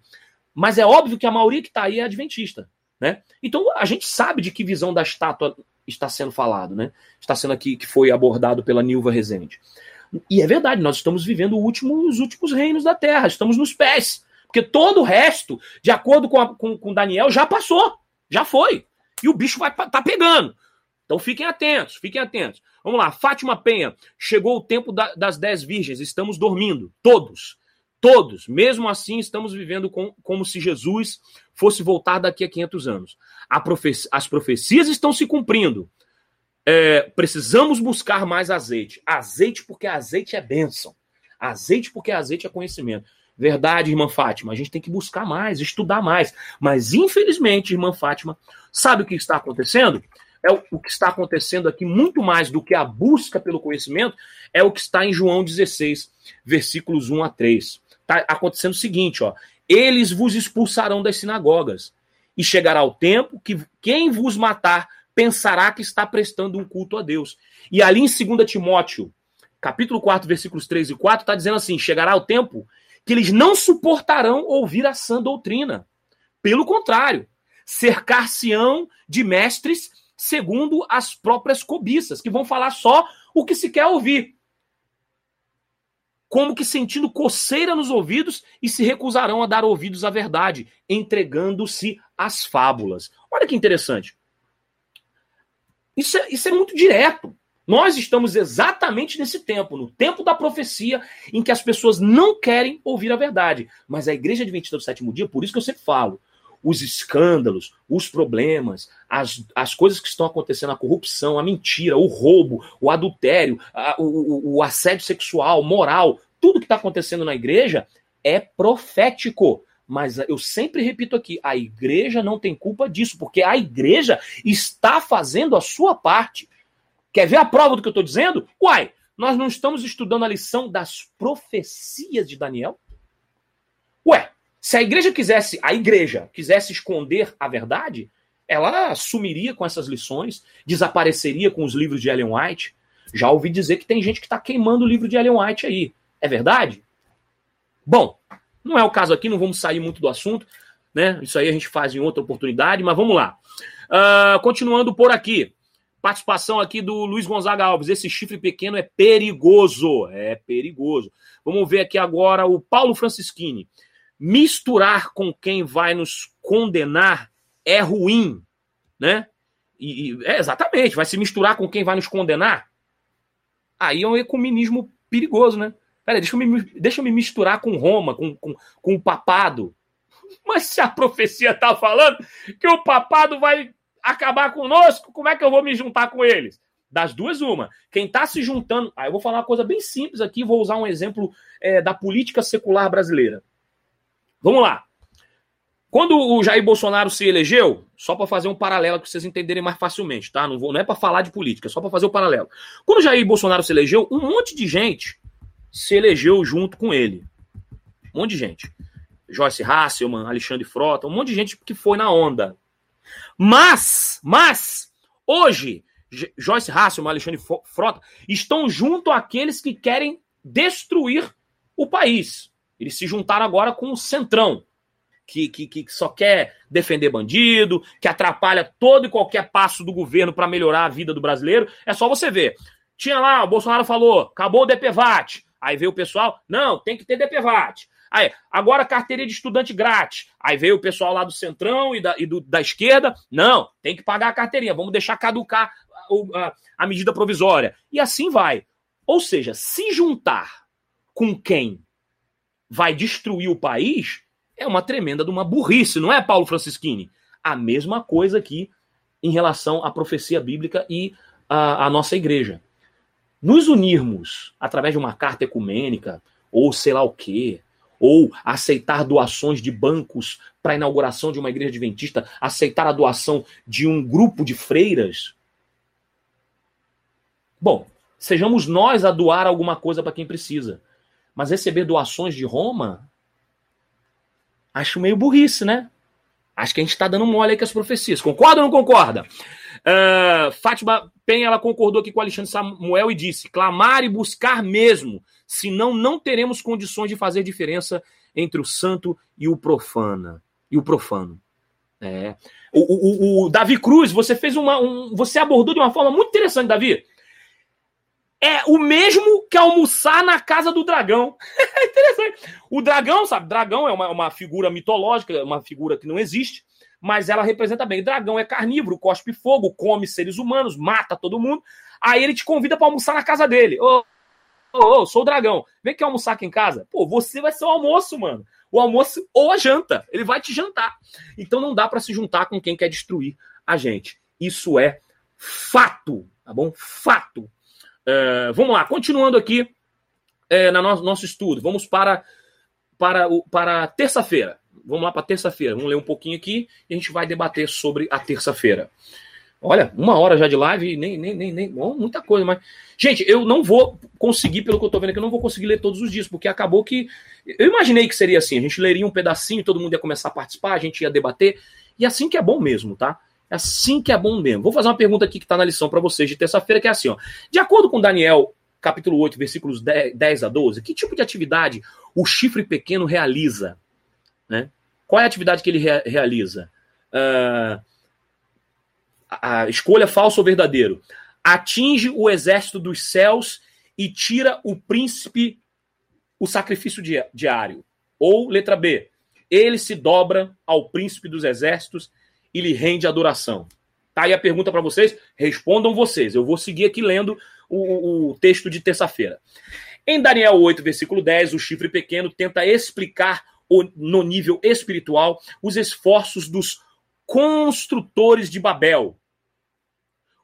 Speaker 1: Mas é óbvio que a maioria que está aí é adventista. Né? Então a gente sabe de que visão da estátua está sendo falado, né? Está sendo aqui que foi abordado pela Nilva Rezende. E é verdade, nós estamos vivendo último, os últimos reinos da Terra, estamos nos pés. Porque todo o resto, de acordo com, a, com, com Daniel, já passou, já foi. E o bicho vai tá pegando. Então fiquem atentos, fiquem atentos. Vamos lá, Fátima Penha, chegou o tempo da, das dez virgens, estamos dormindo, todos. Todos, mesmo assim, estamos vivendo com, como se Jesus fosse voltar daqui a 500 anos. Profecia, as profecias estão se cumprindo. É, precisamos buscar mais azeite. Azeite porque azeite é bênção. Azeite porque azeite é conhecimento. Verdade, irmã Fátima, a gente tem que buscar mais, estudar mais. Mas, infelizmente, irmã Fátima, sabe o que está acontecendo? É o, o que está acontecendo aqui, muito mais do que a busca pelo conhecimento, é o que está em João 16, versículos 1 a 3 está acontecendo o seguinte, ó. Eles vos expulsarão das sinagogas. E chegará o tempo que quem vos matar pensará que está prestando um culto a Deus. E ali em 2 Timóteo, capítulo 4, versículos 3 e 4, está dizendo assim: chegará o tempo que eles não suportarão ouvir a sã doutrina. Pelo contrário, cercar-se-ão de mestres segundo as próprias cobiças, que vão falar só o que se quer ouvir como que sentindo coceira nos ouvidos e se recusarão a dar ouvidos à verdade, entregando-se às fábulas. Olha que interessante. Isso é, isso é muito direto. Nós estamos exatamente nesse tempo, no tempo da profecia, em que as pessoas não querem ouvir a verdade. Mas a Igreja Adventista do Sétimo Dia, por isso que eu sempre falo, os escândalos, os problemas, as, as coisas que estão acontecendo, a corrupção, a mentira, o roubo, o adultério, a, o, o, assédio sexual, moral, tudo que está acontecendo na igreja é profético Mas eu sempre repito aqui: a igreja não tem culpa disso, porque a igreja está fazendo a sua parte. Quer ver a prova do que eu estou dizendo? Uai, nós não estamos estudando a lição das profecias de Daniel? Ué, se a igreja quisesse, a igreja quisesse esconder a verdade, ela sumiria com essas lições, desapareceria com os livros de Ellen White. Já ouvi dizer que tem gente que está queimando o livro de Ellen White aí. É verdade? Bom, não é o caso aqui, não vamos sair muito do assunto, né? Isso aí a gente faz em outra oportunidade, mas vamos lá. Uh, continuando por aqui. Participação aqui do Luiz Gonzaga Alves. Esse chifre pequeno é perigoso. É perigoso. Vamos ver aqui agora o Paulo Francischini. Misturar com quem vai nos condenar é ruim, né? E, e é, exatamente, vai se misturar com quem vai nos condenar? Aí é um ecumenismo perigoso, né? Peraí, deixa eu me, deixa eu me misturar com Roma, com, com, com o papado. Mas se a profecia está falando que o papado vai acabar conosco, como é que eu vou me juntar com eles? Das duas, uma. Quem está se juntando. Ah, eu vou falar uma coisa bem simples aqui, vou usar um exemplo é, da política secular brasileira. Vamos lá. Quando o Jair Bolsonaro se elegeu, só para fazer um paralelo que vocês entenderem mais facilmente, tá? Não, vou, não é para falar de política, é só para fazer o um paralelo. Quando o Jair Bolsonaro se elegeu, um monte de gente se elegeu junto com ele. Um monte de gente. Joyce Hasselman, Alexandre Frota, um monte de gente que foi na onda. Mas, mas, hoje, Joyce Hasselman, Alexandre Frota estão junto àqueles que querem destruir o país. Eles se juntaram agora com o Centrão, que, que, que só quer defender bandido, que atrapalha todo e qualquer passo do governo para melhorar a vida do brasileiro. É só você ver. Tinha lá, o Bolsonaro falou, acabou o DPVAT. Aí veio o pessoal, não, tem que ter DPVAT. Aí, agora carteirinha de estudante grátis. Aí veio o pessoal lá do Centrão e da, e do, da esquerda. Não, tem que pagar a carteirinha. Vamos deixar caducar a, a, a medida provisória. E assim vai. Ou seja, se juntar com quem vai destruir o país é uma tremenda de uma burrice, não é, Paulo Francischini? A mesma coisa aqui em relação à profecia bíblica e à, à nossa igreja. Nos unirmos através de uma carta ecumênica, ou sei lá o quê, ou aceitar doações de bancos para a inauguração de uma igreja adventista, aceitar a doação de um grupo de freiras. Bom, sejamos nós a doar alguma coisa para quem precisa. Mas receber doações de Roma, acho meio burrice, né? Acho que a gente está dando mole aí com as profecias. Concorda ou não concorda? Uh, Fátima Penha ela concordou aqui com o Alexandre Samuel e disse: clamar e buscar mesmo, senão não teremos condições de fazer diferença entre o santo e o profana e o profano. É. O, o, o, Davi Cruz, você fez uma. Um, você abordou de uma forma muito interessante, Davi. É o mesmo que almoçar na casa do dragão. *laughs* É interessante. O dragão, sabe? Dragão é uma, uma figura mitológica, uma figura que não existe mas ela representa bem. Dragão é carnívoro, cospe fogo, come seres humanos, mata todo mundo. Aí ele te convida para almoçar na casa dele. Ô, ô, ô, sou o dragão. Vem aqui almoçar aqui em casa. Pô, você vai ser o almoço, mano. O almoço ou a janta. Ele vai te jantar. Então não dá para se juntar com quem quer destruir a gente. Isso é fato, tá bom? Fato. É, vamos lá, continuando aqui é, no nosso, nosso estudo. Vamos para, para, para terça-feira. Vamos lá para terça-feira. Vamos ler um pouquinho aqui e a gente vai debater sobre a terça-feira. Olha, uma hora já de live, nem, nem, nem, nem bom, muita coisa, mas. Gente, eu não vou conseguir, pelo que eu tô vendo aqui, eu não vou conseguir ler todos os dias, porque acabou que. Eu imaginei que seria assim: a gente leria um pedacinho, todo mundo ia começar a participar, a gente ia debater, e assim que é bom mesmo, tá? É assim que é bom mesmo. Vou fazer uma pergunta aqui que está na lição para vocês de terça-feira, que é assim: ó. De acordo com Daniel, capítulo 8, versículos 10 a 12, que tipo de atividade o chifre pequeno realiza? Né? Qual é a atividade que ele rea realiza? Uh, a escolha falso ou verdadeiro? Atinge o exército dos céus e tira o príncipe o sacrifício diário. Ou, letra B, ele se dobra ao príncipe dos exércitos e lhe rende adoração. Tá aí a pergunta para vocês, respondam vocês. Eu vou seguir aqui lendo o, o texto de terça-feira. Em Daniel 8, versículo 10, o chifre pequeno tenta explicar no nível espiritual os esforços dos construtores de Babel.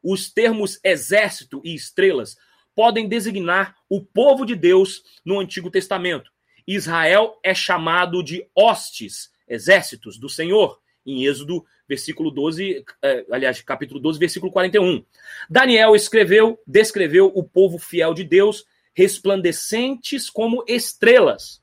Speaker 1: Os termos exército e estrelas podem designar o povo de Deus no Antigo Testamento. Israel é chamado de hostes exércitos do Senhor, em Êxodo, versículo 12, eh, aliás, capítulo 12, versículo 41. Daniel escreveu, descreveu o povo fiel de Deus, resplandecentes como estrelas.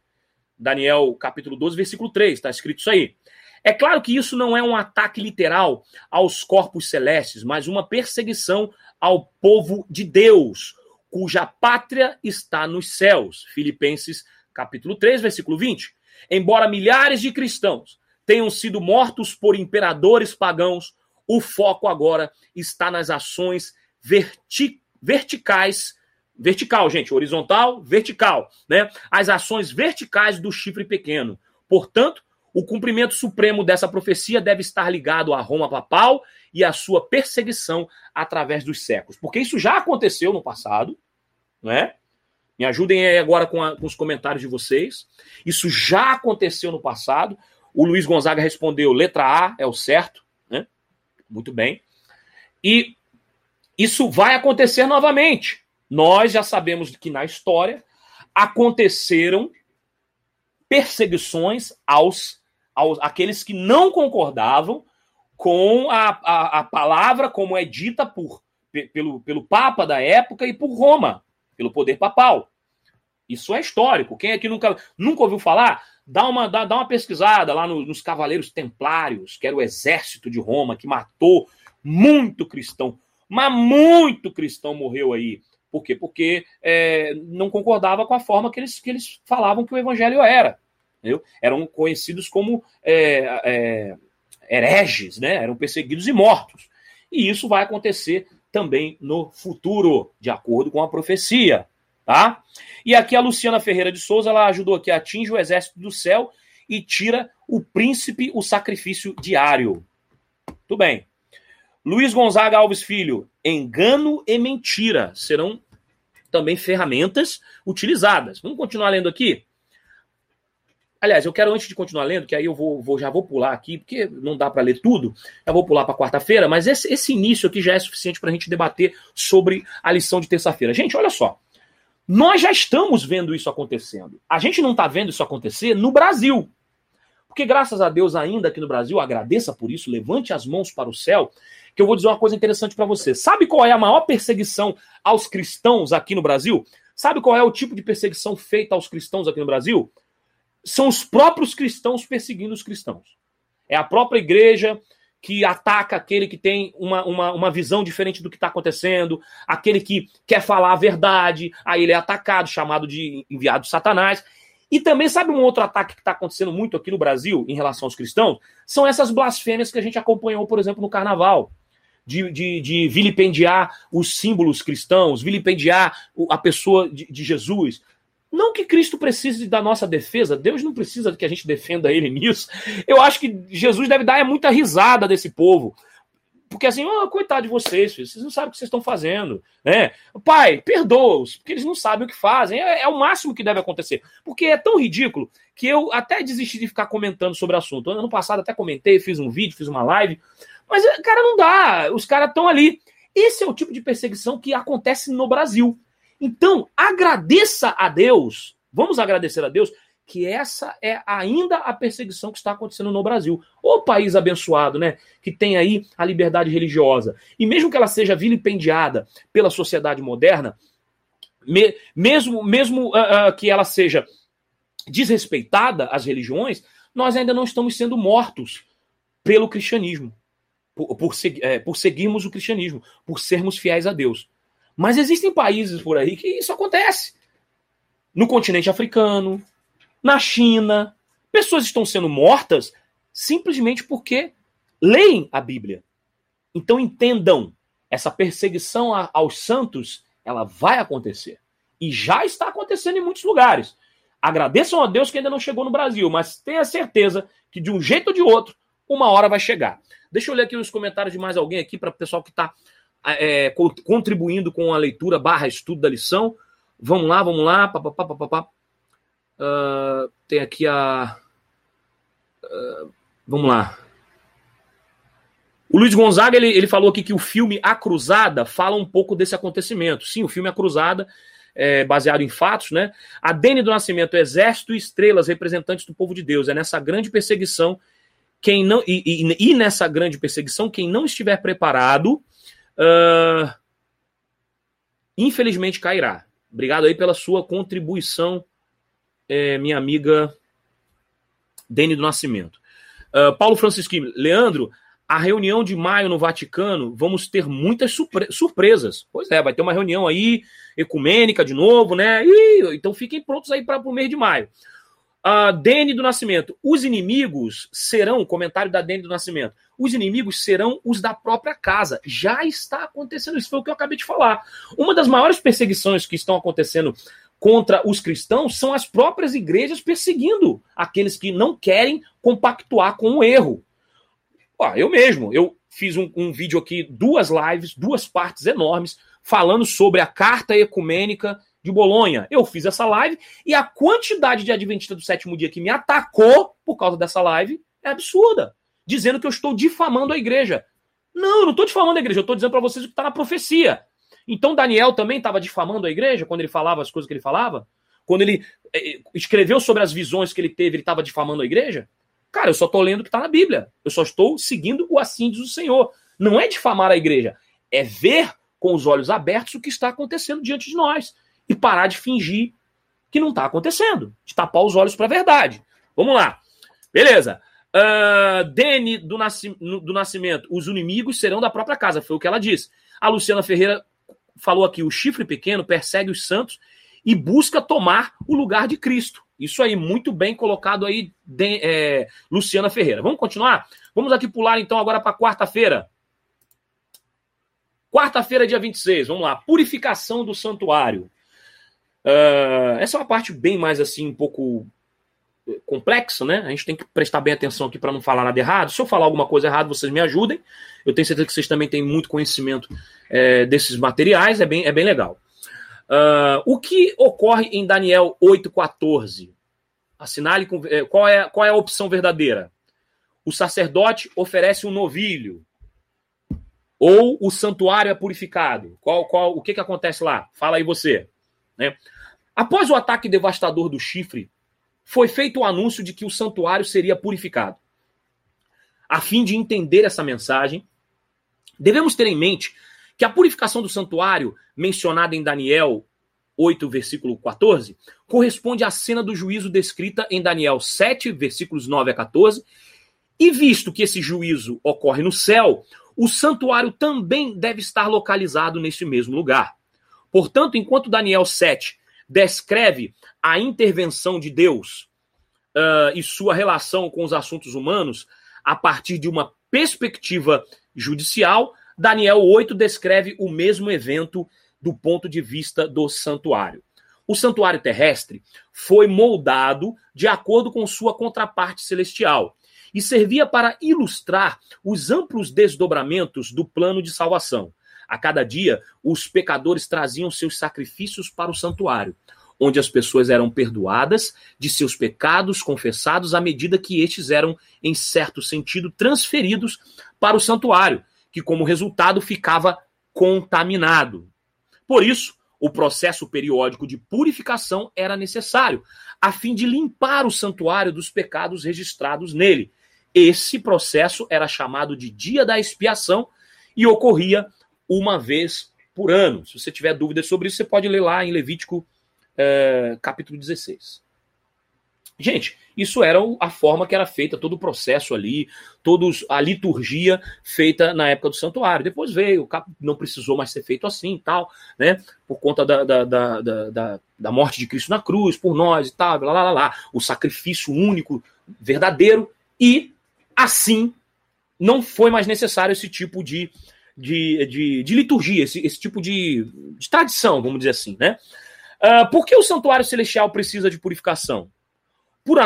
Speaker 1: Daniel, capítulo 12, versículo 3, está escrito isso aí. É claro que isso não é um ataque literal aos corpos celestes, mas uma perseguição ao povo de Deus, cuja pátria está nos céus. Filipenses capítulo 3, versículo 20. Embora milhares de cristãos tenham sido mortos por imperadores pagãos, o foco agora está nas ações verti verticais, vertical, gente, horizontal, vertical, né? As ações verticais do chifre pequeno. Portanto, o cumprimento supremo dessa profecia deve estar ligado a Roma papal e à sua perseguição através dos séculos. Porque isso já aconteceu no passado, não é? Me ajudem aí agora com, a, com os comentários de vocês. Isso já aconteceu no passado. O Luiz Gonzaga respondeu: letra A é o certo, né? Muito bem. E isso vai acontecer novamente. Nós já sabemos que na história aconteceram perseguições aos, aos aqueles que não concordavam com a, a, a palavra como é dita por, pelo, pelo Papa da época e por Roma pelo poder papal. Isso é histórico. Quem aqui nunca, nunca ouviu falar, dá uma, dá, dá uma pesquisada lá no, nos Cavaleiros Templários, que era o exército de Roma, que matou muito cristão. Mas muito cristão morreu aí. Por quê? Porque é, não concordava com a forma que eles, que eles falavam que o evangelho era. Entendeu? Eram conhecidos como é, é, hereges, né? eram perseguidos e mortos. E isso vai acontecer também no futuro, de acordo com a profecia, tá? E aqui a Luciana Ferreira de Souza, ela ajudou aqui, atinge o exército do céu e tira o príncipe o sacrifício diário. Tudo bem. Luiz Gonzaga Alves Filho, engano e mentira serão também ferramentas utilizadas. Vamos continuar lendo aqui? Aliás, eu quero, antes de continuar lendo, que aí eu vou, vou já vou pular aqui, porque não dá para ler tudo, já vou pular para quarta-feira, mas esse, esse início aqui já é suficiente para a gente debater sobre a lição de terça-feira. Gente, olha só. Nós já estamos vendo isso acontecendo. A gente não está vendo isso acontecer no Brasil. Porque, graças a Deus, ainda aqui no Brasil, agradeça por isso, levante as mãos para o céu, que eu vou dizer uma coisa interessante para você. Sabe qual é a maior perseguição aos cristãos aqui no Brasil? Sabe qual é o tipo de perseguição feita aos cristãos aqui no Brasil? são os próprios cristãos perseguindo os cristãos. É a própria igreja que ataca aquele que tem uma, uma, uma visão diferente do que está acontecendo, aquele que quer falar a verdade, aí ele é atacado, chamado de enviado de Satanás. E também, sabe um outro ataque que está acontecendo muito aqui no Brasil em relação aos cristãos? São essas blasfêmias que a gente acompanhou, por exemplo, no carnaval. De, de, de vilipendiar os símbolos cristãos, vilipendiar a pessoa de, de Jesus, não que Cristo precise da nossa defesa, Deus não precisa que a gente defenda ele nisso. Eu acho que Jesus deve dar é muita risada desse povo. Porque assim, oh, coitado de vocês, filho, vocês não sabem o que vocês estão fazendo. Né? Pai, perdoa-os, porque eles não sabem o que fazem. É, é, o máximo que deve acontecer. Porque é tão ridículo que eu até desisti de ficar comentando sobre o assunto. Ano passado até comentei, fiz um vídeo, fiz uma live. Mas, cara, não dá. Os caras estão ali. Esse é o tipo de perseguição que acontece no Brasil. Então, agradeça a Deus, vamos agradecer a Deus, que essa é ainda a perseguição que está acontecendo no Brasil. O país abençoado, né? Que tem aí a liberdade religiosa. E mesmo que ela seja vilipendiada pela sociedade moderna, me, mesmo, mesmo uh, uh, que ela seja desrespeitada, as religiões, nós ainda não estamos sendo mortos pelo cristianismo, por, por, é, por seguirmos o cristianismo, por sermos fiéis a Deus. Mas existem países por aí que isso acontece. No continente africano, na China, pessoas estão sendo mortas simplesmente porque leem a Bíblia. Então entendam, essa perseguição aos santos, ela vai acontecer. E já está acontecendo em muitos lugares. Agradeçam a Deus que ainda não chegou no Brasil, mas tenha certeza que de um jeito ou de outro, uma hora vai chegar. Deixa eu ler aqui os comentários de mais alguém aqui para o pessoal que está é, contribuindo com a leitura barra estudo da lição. Vamos lá, vamos lá. Uh, tem aqui a. Uh, vamos lá. O Luiz Gonzaga ele, ele falou aqui que o filme A Cruzada fala um pouco desse acontecimento. Sim, o filme A Cruzada é, baseado em fatos, né? A Dene do Nascimento, Exército e Estrelas, representantes do povo de Deus. É nessa grande perseguição, quem não e, e, e nessa grande perseguição, quem não estiver preparado, uh, infelizmente cairá. Obrigado aí pela sua contribuição, é, minha amiga Dene do Nascimento. Uh, Paulo Francisquini, Leandro, a reunião de maio no Vaticano, vamos ter muitas surpre surpresas. Pois é, vai ter uma reunião aí, ecumênica de novo, né? Então fiquem prontos aí para o mês de maio. Uh, Dene do Nascimento. Os inimigos serão, comentário da Dene do Nascimento, os inimigos serão os da própria casa. Já está acontecendo, isso foi o que eu acabei de falar. Uma das maiores perseguições que estão acontecendo contra os cristãos são as próprias igrejas perseguindo aqueles que não querem compactuar com o erro. Ó, eu mesmo, eu fiz um, um, vídeo aqui, duas lives, duas partes enormes, falando sobre a carta ecumênica de Bolonha. Eu fiz essa live e a quantidade de adventistas do sétimo dia que me atacou por causa dessa live é absurda, dizendo que eu estou difamando a igreja. Não, eu não estou difamando a igreja, eu estou dizendo para vocês o que está na profecia. Então Daniel também estava difamando a igreja quando ele falava as coisas que ele falava? Quando ele eh, escreveu sobre as visões que ele teve, ele estava difamando a igreja? Cara, eu só estou lendo o que está na Bíblia. Eu só estou seguindo o assim diz o Senhor. Não é difamar a igreja, é ver com os olhos abertos o que está acontecendo diante de nós e parar de fingir que não está acontecendo, de tapar os olhos para a verdade. Vamos lá. Beleza. Uh, Dene do, nasci do Nascimento, os inimigos serão da própria casa, foi o que ela disse. A Luciana Ferreira falou aqui: o chifre pequeno persegue os santos e busca tomar o lugar de Cristo. Isso aí, muito bem colocado aí, de, é, Luciana Ferreira. Vamos continuar? Vamos aqui pular então agora para quarta-feira. Quarta-feira, dia 26, vamos lá. Purificação do santuário. Uh, essa é uma parte bem mais assim, um pouco eh, complexa, né? A gente tem que prestar bem atenção aqui para não falar nada errado. Se eu falar alguma coisa errada, vocês me ajudem. Eu tenho certeza que vocês também têm muito conhecimento é, desses materiais, é bem, é bem legal. Uh, o que ocorre em Daniel 8,14? Assinale com, eh, qual, é, qual é a opção verdadeira? O sacerdote oferece um novilho. Ou o santuário é purificado? Qual, qual, o que, que acontece lá? Fala aí você. Né? Após o ataque devastador do chifre, foi feito o anúncio de que o santuário seria purificado. A fim de entender essa mensagem, devemos ter em mente que a purificação do santuário, mencionada em Daniel 8, versículo 14, corresponde à cena do juízo descrita em Daniel 7, versículos 9 a 14. E visto que esse juízo ocorre no céu, o santuário também deve estar localizado nesse mesmo lugar. Portanto, enquanto Daniel 7 descreve a intervenção de Deus uh, e sua relação com os assuntos humanos a partir de uma perspectiva judicial, Daniel 8 descreve o mesmo evento do ponto de vista do santuário. O santuário terrestre foi moldado de acordo com sua contraparte celestial e servia para ilustrar os amplos desdobramentos do plano de salvação. A cada dia, os pecadores traziam seus sacrifícios para o santuário, onde as pessoas eram perdoadas de seus pecados confessados à medida que estes eram, em certo sentido, transferidos para o santuário, que, como resultado, ficava contaminado. Por isso, o processo periódico de purificação era necessário, a fim de limpar o santuário dos pecados registrados nele. Esse processo era chamado de Dia da Expiação e ocorria uma vez por ano. Se você tiver dúvidas sobre isso, você pode ler lá em Levítico é, capítulo 16. Gente, isso era a forma que era feita, todo o processo ali, todos a liturgia feita na época do santuário. Depois veio, não precisou mais ser feito assim e tal, né? Por conta da, da, da, da, da morte de Cristo na cruz, por nós e tal, blá, blá, blá, blá. O sacrifício único, verdadeiro, e assim não foi mais necessário esse tipo de, de, de, de liturgia, esse, esse tipo de, de tradição, vamos dizer assim, né? Uh, por que o santuário celestial precisa de purificação? Por,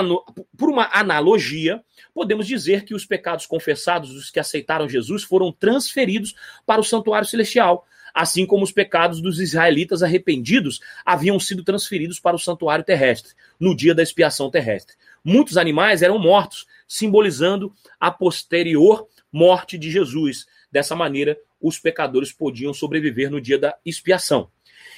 Speaker 1: por, uma analogia, podemos dizer que os pecados confessados dos que aceitaram Jesus foram transferidos para o santuário celestial, assim como os pecados dos israelitas arrependidos haviam sido transferidos para o santuário terrestre, no dia da expiação terrestre. Muitos animais eram mortos, simbolizando a posterior morte de Jesus. Dessa maneira, os pecadores podiam sobreviver no dia da expiação.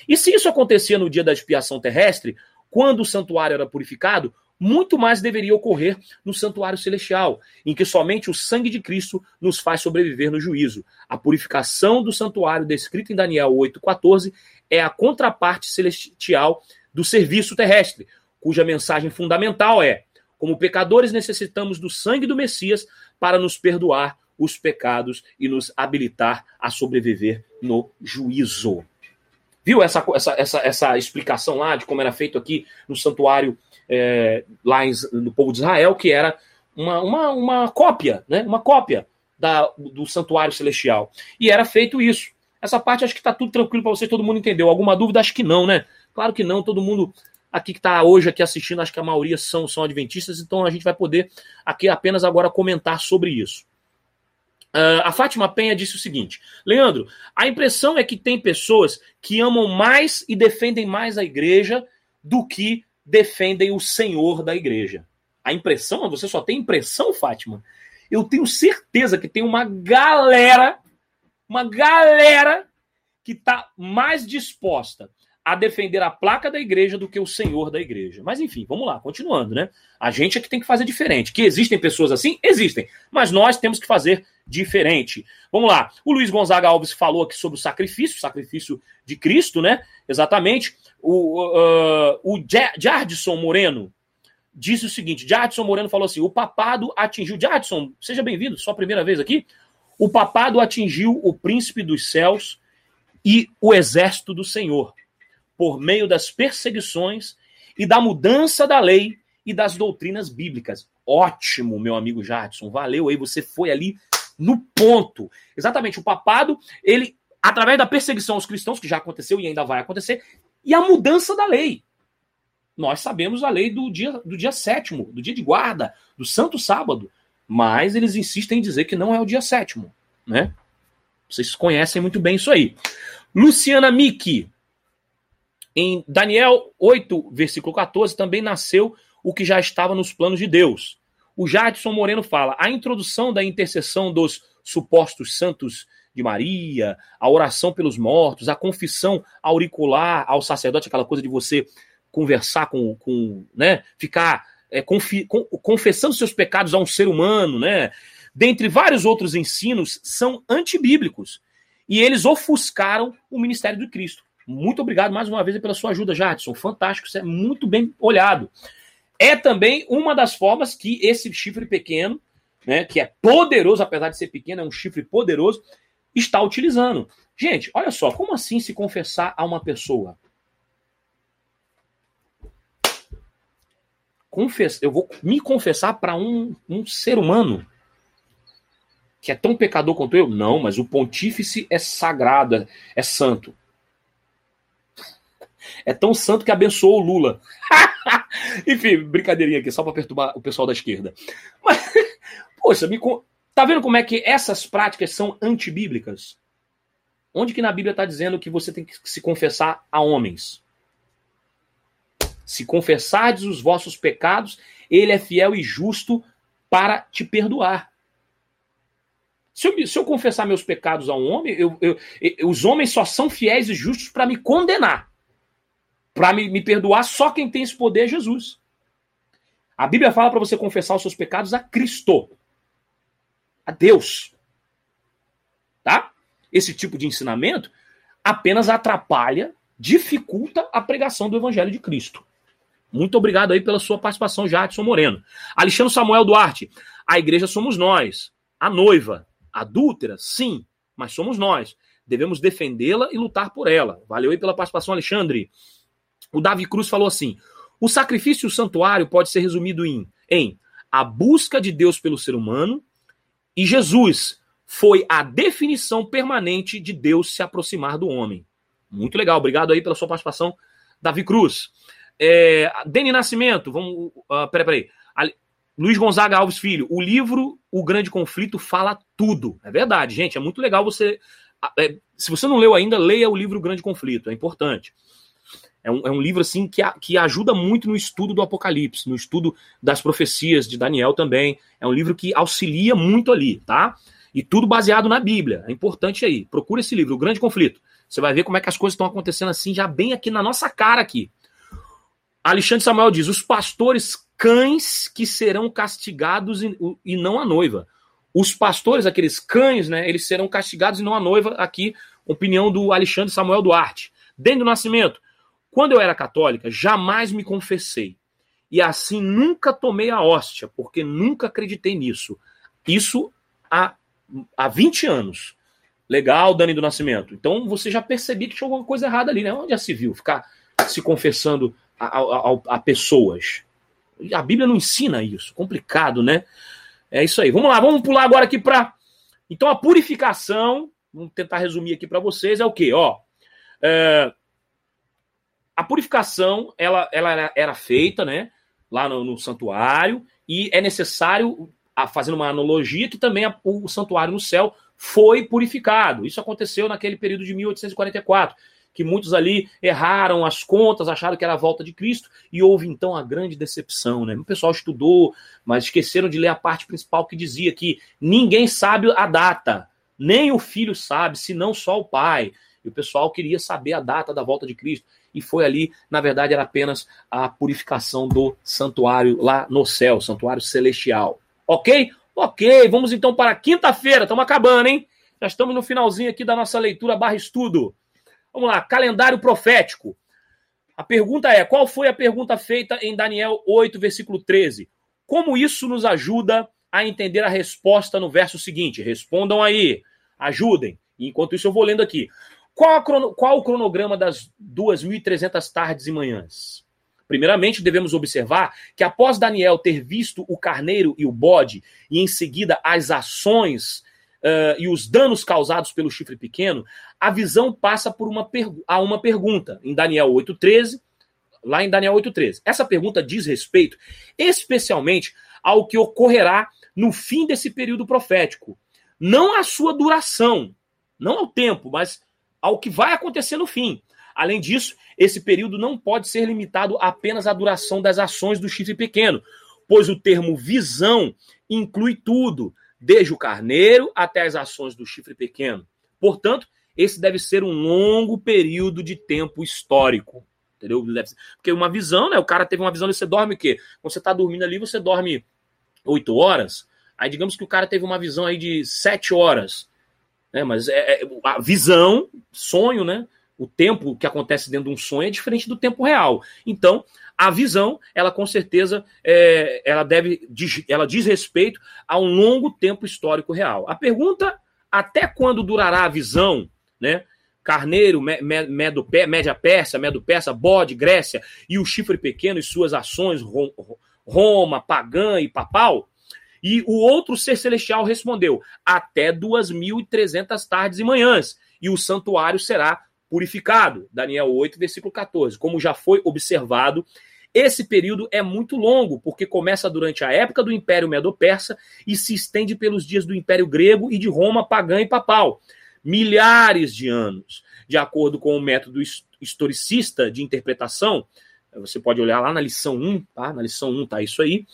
Speaker 1: E se isso acontecia no dia da expiação terrestre, quando o santuário era purificado, muito mais deveria ocorrer no santuário celestial, em que somente o sangue de Cristo nos faz sobreviver no juízo. A purificação do santuário, descrita em Daniel 8,14, é a contraparte celestial do serviço terrestre, cuja mensagem fundamental é: como pecadores, necessitamos do sangue do Messias para nos perdoar os pecados e nos habilitar a sobreviver no juízo. Viu essa, essa, essa, essa explicação lá de como era feito aqui no santuário é, lá em, no povo de Israel, que era uma, uma, uma cópia, né? Uma cópia da, do santuário celestial. E era feito isso. Essa parte acho que está tudo tranquilo para você, todo mundo entendeu. Alguma dúvida? Acho que não, né? Claro que não, todo mundo aqui que está hoje aqui assistindo, acho que a maioria são, são adventistas, então a gente vai poder aqui apenas agora comentar sobre isso. Uh, a Fátima Penha disse o seguinte: Leandro, a impressão é que tem pessoas que amam mais e defendem mais a igreja do que defendem o Senhor da igreja. A impressão, você só tem impressão, Fátima? Eu tenho certeza que tem uma galera, uma galera que está mais disposta a defender a placa da igreja do que o senhor da igreja. Mas enfim, vamos lá, continuando, né? A gente é que tem que fazer diferente. Que existem pessoas assim? Existem. Mas nós temos que fazer diferente. Vamos lá. O Luiz Gonzaga Alves falou aqui sobre o sacrifício, o sacrifício de Cristo, né? Exatamente. O, uh, o Jardson Moreno disse o seguinte: Jardson Moreno falou assim: o papado atingiu. Jardson, seja bem-vindo, sua primeira vez aqui. O papado atingiu o príncipe dos céus e o exército do Senhor por meio das perseguições e da mudança da lei e das doutrinas bíblicas. Ótimo, meu amigo Jadson, valeu aí, você foi ali no ponto. Exatamente, o papado, ele, através da perseguição aos cristãos, que já aconteceu e ainda vai acontecer, e a mudança da lei. Nós sabemos a lei do dia, do dia sétimo, do dia de guarda, do santo sábado, mas eles insistem em dizer que não é o dia sétimo, né? Vocês conhecem muito bem isso aí. Luciana Miki, em Daniel 8, versículo 14, também nasceu o que já estava nos planos de Deus. O Jadson Moreno fala: a introdução da intercessão dos supostos santos de Maria, a oração pelos mortos, a confissão auricular ao sacerdote, aquela coisa de você conversar com, com né, ficar é, confi, com, confessando seus pecados a um ser humano, né, dentre vários outros ensinos, são antibíblicos. E eles ofuscaram o ministério de Cristo. Muito obrigado mais uma vez pela sua ajuda, Jadson. Fantástico, isso é muito bem olhado. É também uma das formas que esse chifre pequeno, né, que é poderoso, apesar de ser pequeno, é um chifre poderoso, está utilizando. Gente, olha só, como assim se confessar a uma pessoa? Confess... Eu vou me confessar para um, um ser humano que é tão pecador quanto eu? Não, mas o pontífice é sagrado, é santo. É tão santo que abençoou o Lula. *laughs* Enfim, brincadeirinha aqui, só para perturbar o pessoal da esquerda. Mas, *laughs* poxa, me, tá vendo como é que essas práticas são antibíblicas? Onde que na Bíblia está dizendo que você tem que se confessar a homens? Se confessardes os vossos pecados, ele é fiel e justo para te perdoar. Se eu, se eu confessar meus pecados a um homem, eu, eu, os homens só são fiéis e justos para me condenar. Para me, me perdoar, só quem tem esse poder é Jesus. A Bíblia fala para você confessar os seus pecados a Cristo, a Deus. Tá? Esse tipo de ensinamento apenas atrapalha, dificulta a pregação do Evangelho de Cristo. Muito obrigado aí pela sua participação, Jadson Moreno. Alexandre Samuel Duarte, a igreja somos nós. A noiva, adúltera, sim, mas somos nós. Devemos defendê-la e lutar por ela. Valeu aí pela participação, Alexandre. O Davi Cruz falou assim: o sacrifício santuário pode ser resumido em, em a busca de Deus pelo ser humano e Jesus foi a definição permanente de Deus se aproximar do homem. Muito legal, obrigado aí pela sua participação, Davi Cruz. É, Deni Nascimento, vamos. Uh, peraí, peraí. Luiz Gonzaga Alves Filho, o livro O Grande Conflito fala tudo. É verdade, gente. É muito legal você. É, se você não leu ainda, leia o livro O Grande Conflito, é importante. É um, é um livro assim que, a, que ajuda muito no estudo do Apocalipse, no estudo das profecias de Daniel também. É um livro que auxilia muito ali, tá? E tudo baseado na Bíblia. É importante aí. Procura esse livro, O Grande Conflito. Você vai ver como é que as coisas estão acontecendo assim, já bem aqui na nossa cara aqui. Alexandre Samuel diz: os pastores cães que serão castigados e, e não a noiva. Os pastores, aqueles cães, né, eles serão castigados e não a noiva. Aqui, opinião do Alexandre Samuel Duarte. Dentro do nascimento, quando eu era católica, jamais me confessei. E assim nunca tomei a hóstia, porque nunca acreditei nisso. Isso há, há 20 anos. Legal, Dani do Nascimento. Então você já percebeu que tinha alguma coisa errada ali, né? Onde já se viu ficar se confessando a, a, a pessoas? A Bíblia não ensina isso. Complicado, né? É isso aí. Vamos lá, vamos pular agora aqui para. Então a purificação, vamos tentar resumir aqui para vocês, é o quê? Ó, é... a purificação ela, ela era, era feita, né? Lá no, no santuário, e é necessário, fazendo uma analogia, que também a, o santuário no céu foi purificado. Isso aconteceu naquele período de 1844, que muitos ali erraram as contas, acharam que era a volta de Cristo, e houve então a grande decepção. Né? O pessoal estudou, mas esqueceram de ler a parte principal que dizia que ninguém sabe a data, nem o filho sabe, senão só o pai. E o pessoal queria saber a data da volta de Cristo. E foi ali, na verdade, era apenas a purificação do santuário lá no céu, santuário celestial. Ok? Ok, vamos então para quinta-feira, estamos acabando, hein? Já estamos no finalzinho aqui da nossa leitura barra estudo. Vamos lá, calendário profético. A pergunta é: qual foi a pergunta feita em Daniel 8, versículo 13? Como isso nos ajuda a entender a resposta no verso seguinte? Respondam aí, ajudem. Enquanto isso, eu vou lendo aqui. Qual, crono... qual o cronograma das 2.300 tardes e manhãs? Primeiramente, devemos observar que após Daniel ter visto o carneiro e o bode, e em seguida as ações uh, e os danos causados pelo chifre pequeno, a visão passa por uma a uma pergunta, em Daniel 8,13, lá em Daniel 8,13. Essa pergunta diz respeito especialmente ao que ocorrerá no fim desse período profético. Não à sua duração, não ao tempo, mas ao que vai acontecer no fim. Além disso, esse período não pode ser limitado apenas à duração das ações do chifre pequeno, pois o termo visão inclui tudo, desde o carneiro até as ações do chifre pequeno. Portanto, esse deve ser um longo período de tempo histórico. Entendeu? Porque uma visão, né? O cara teve uma visão, você dorme o quê? Quando você está dormindo ali, você dorme oito horas. Aí digamos que o cara teve uma visão aí de sete horas. Né? Mas é, é a visão, sonho, né? o tempo que acontece dentro de um sonho é diferente do tempo real. Então, a visão, ela com certeza, é, ela deve, ela diz respeito a um longo tempo histórico real. A pergunta, até quando durará a visão, né? Carneiro, Medo, Média Persa, Medo Persa, Bode, Grécia e o chifre pequeno e suas ações, Roma, pagã e papal? E o outro ser celestial respondeu: até 2.300 tardes e manhãs, e o santuário será purificado. Daniel 8, versículo 14. Como já foi observado, esse período é muito longo, porque começa durante a época do Império Medo-Persa e se estende pelos dias do Império Grego e de Roma pagã e papal. Milhares de anos. De acordo com o método historicista de interpretação, você pode olhar lá na lição 1, tá? Na lição 1 tá isso aí.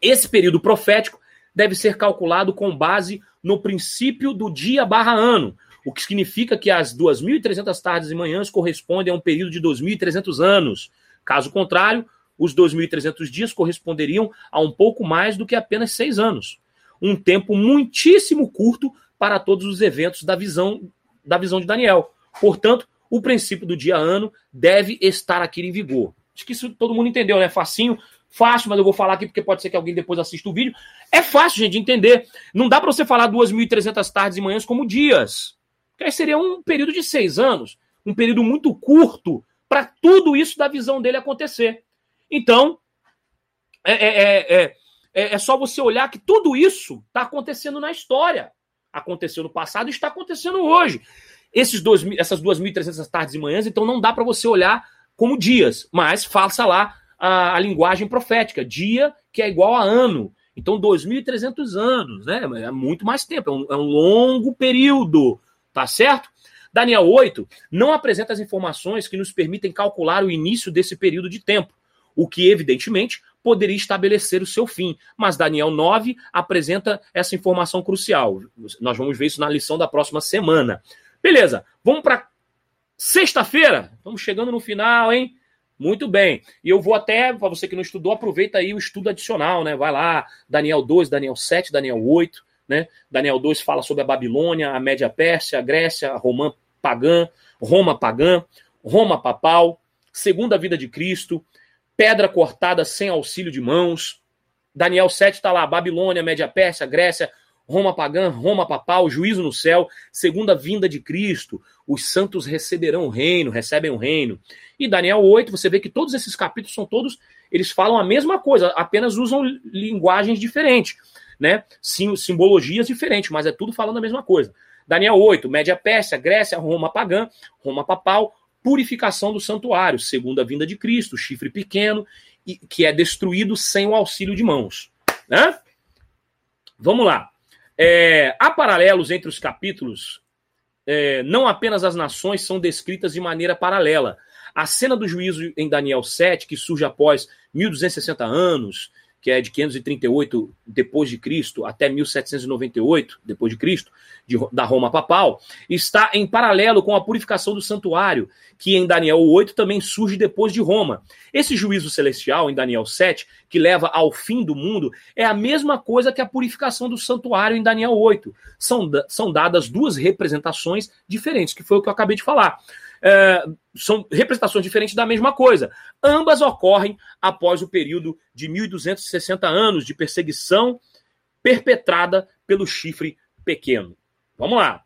Speaker 1: Esse período profético deve ser calculado com base no princípio do dia barra ano, o que significa que as 2.300 tardes e manhãs correspondem a um período de 2.300 anos. Caso contrário, os 2.300 dias corresponderiam a um pouco mais do que apenas seis anos. Um tempo muitíssimo curto para todos os eventos da visão, da visão de Daniel. Portanto, o princípio do dia-ano deve estar aqui em vigor. Acho que isso todo mundo entendeu, né? Facinho, fácil, mas eu vou falar aqui porque pode ser que alguém depois assista o vídeo. É fácil, gente, de entender. Não dá para você falar 2.300 tardes e manhãs como dias. Que aí seria um período de seis anos, um período muito curto para tudo isso da visão dele acontecer. Então, é, é, é, é, só você olhar que tudo isso está acontecendo na história. Aconteceu no passado e está acontecendo hoje. Esses dois, essas 2.300 tardes e manhãs, então não dá para você olhar como dias, mas faça lá a, a, linguagem profética. Dia que é igual a ano. Então, 2.300 anos, né? É muito mais tempo, é um, é um longo período Tá certo? Daniel 8 não apresenta as informações que nos permitem calcular o início desse período de tempo. o que evidentemente poderia estabelecer o seu fim. Mas Daniel 9 apresenta essa informação crucial. Nós vamos ver isso na lição da próxima semana. Beleza, vamos para sexta-feira. Estamos chegando no final, hein? Muito bem. E eu vou até, para você que não estudou, aproveita aí o estudo adicional, né? Vai lá, Daniel 2, Daniel 7, Daniel 8, né? Daniel 2 fala sobre a Babilônia, a Média Pérsia, a Grécia, a Romã pagã, Roma pagã, Roma papal, segunda vida de Cristo, pedra cortada sem auxílio de mãos. Daniel 7 está lá, Babilônia, Média Pérsia, Grécia, Roma pagã, Roma papal, juízo no céu, segunda vinda de Cristo, os santos receberão o reino, recebem o reino. E Daniel 8, você vê que todos esses capítulos são todos, eles falam a mesma coisa, apenas usam linguagens diferentes, né? Sim, simbologias diferentes, mas é tudo falando a mesma coisa. Daniel 8, Média Pérsia, Grécia, Roma pagã, Roma papal, purificação do santuário, segunda vinda de Cristo, chifre pequeno, que é destruído sem o auxílio de mãos. Né? Vamos lá. É, há paralelos entre os capítulos. É, não apenas as nações são descritas de maneira paralela. A cena do juízo em Daniel 7, que surge após 1260 anos, que é de 538 depois de Cristo até 1798 depois de Cristo, da Roma papal, está em paralelo com a purificação do santuário, que em Daniel 8 também surge depois de Roma. Esse juízo celestial em Daniel 7, que leva ao fim do mundo, é a mesma coisa que a purificação do santuário em Daniel 8. São, são dadas duas representações diferentes, que foi o que eu acabei de falar é, são representações diferentes da mesma coisa. Ambas ocorrem após o período de 1260 anos de perseguição perpetrada pelo chifre pequeno. Vamos lá.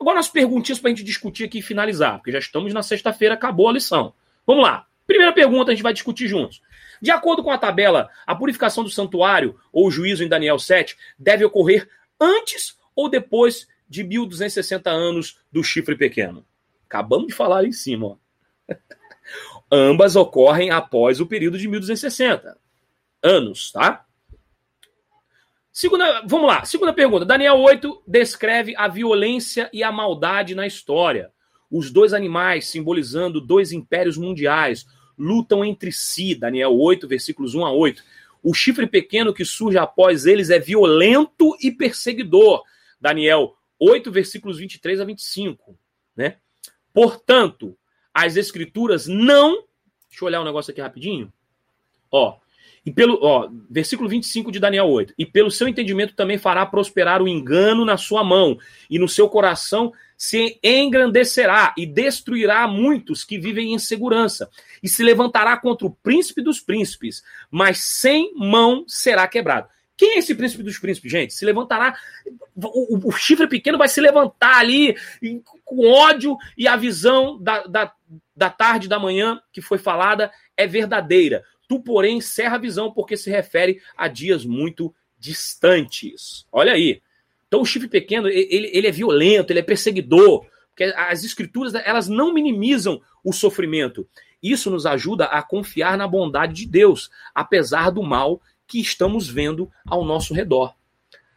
Speaker 1: Agora as perguntinhas para a gente discutir aqui e finalizar, porque já estamos na sexta-feira, acabou a lição. Vamos lá. Primeira pergunta a gente vai discutir juntos. De acordo com a tabela, a purificação do santuário ou juízo em Daniel 7 deve ocorrer antes ou depois de 1260 anos do chifre pequeno? Acabamos de falar ali em cima. Ó. *laughs* Ambas ocorrem após o período de 1260 anos, tá? Segunda, vamos lá. Segunda pergunta. Daniel 8 descreve a violência e a maldade na história. Os dois animais, simbolizando dois impérios mundiais, lutam entre si. Daniel 8, versículos 1 a 8. O chifre pequeno que surge após eles é violento e perseguidor. Daniel 8, versículos 23 a 25. Né? Portanto, as escrituras não. Deixa eu olhar um negócio aqui rapidinho. Ó. E pelo, ó, versículo 25 de Daniel 8. E pelo seu entendimento também fará prosperar o engano na sua mão, e no seu coração se engrandecerá e destruirá muitos que vivem em segurança, e se levantará contra o príncipe dos príncipes, mas sem mão será quebrado. Quem é esse príncipe dos príncipes, gente? Se levantará. O, o, chifre pequeno vai se levantar ali com ódio e a visão da, da, da tarde da manhã que foi falada é verdadeira. Tu, porém, encerra a visão porque se refere a dias muito distantes. Olha aí. Então, o chifre pequeno, ele, ele é violento, ele é perseguidor. Porque as escrituras, elas não minimizam o sofrimento. Isso nos ajuda a confiar na bondade de Deus, apesar do mal que estamos vendo ao nosso redor.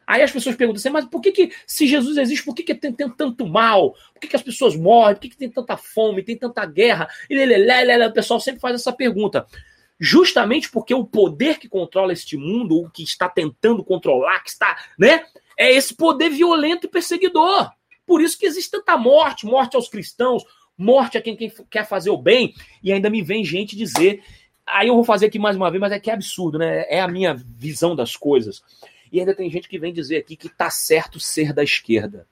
Speaker 1: Aí as pessoas perguntam assim, mas por que, que se Jesus existe, por que, que tem, tem tanto mal? Por que, que as pessoas morrem? Por que, que tem tanta fome, tem tanta guerra? E o pessoal sempre faz essa pergunta. Justamente porque o poder que controla este mundo, o que está tentando controlar, que está, né? É esse poder violento e perseguidor. Por isso que existe tanta morte, morte aos cristãos, morte a quem, quem quer fazer o bem, e ainda me vem gente dizer Aí eu vou fazer aqui mais uma vez, mas é que é absurdo, né? É a minha visão das coisas. E ainda tem gente que vem dizer aqui que tá certo ser da esquerda.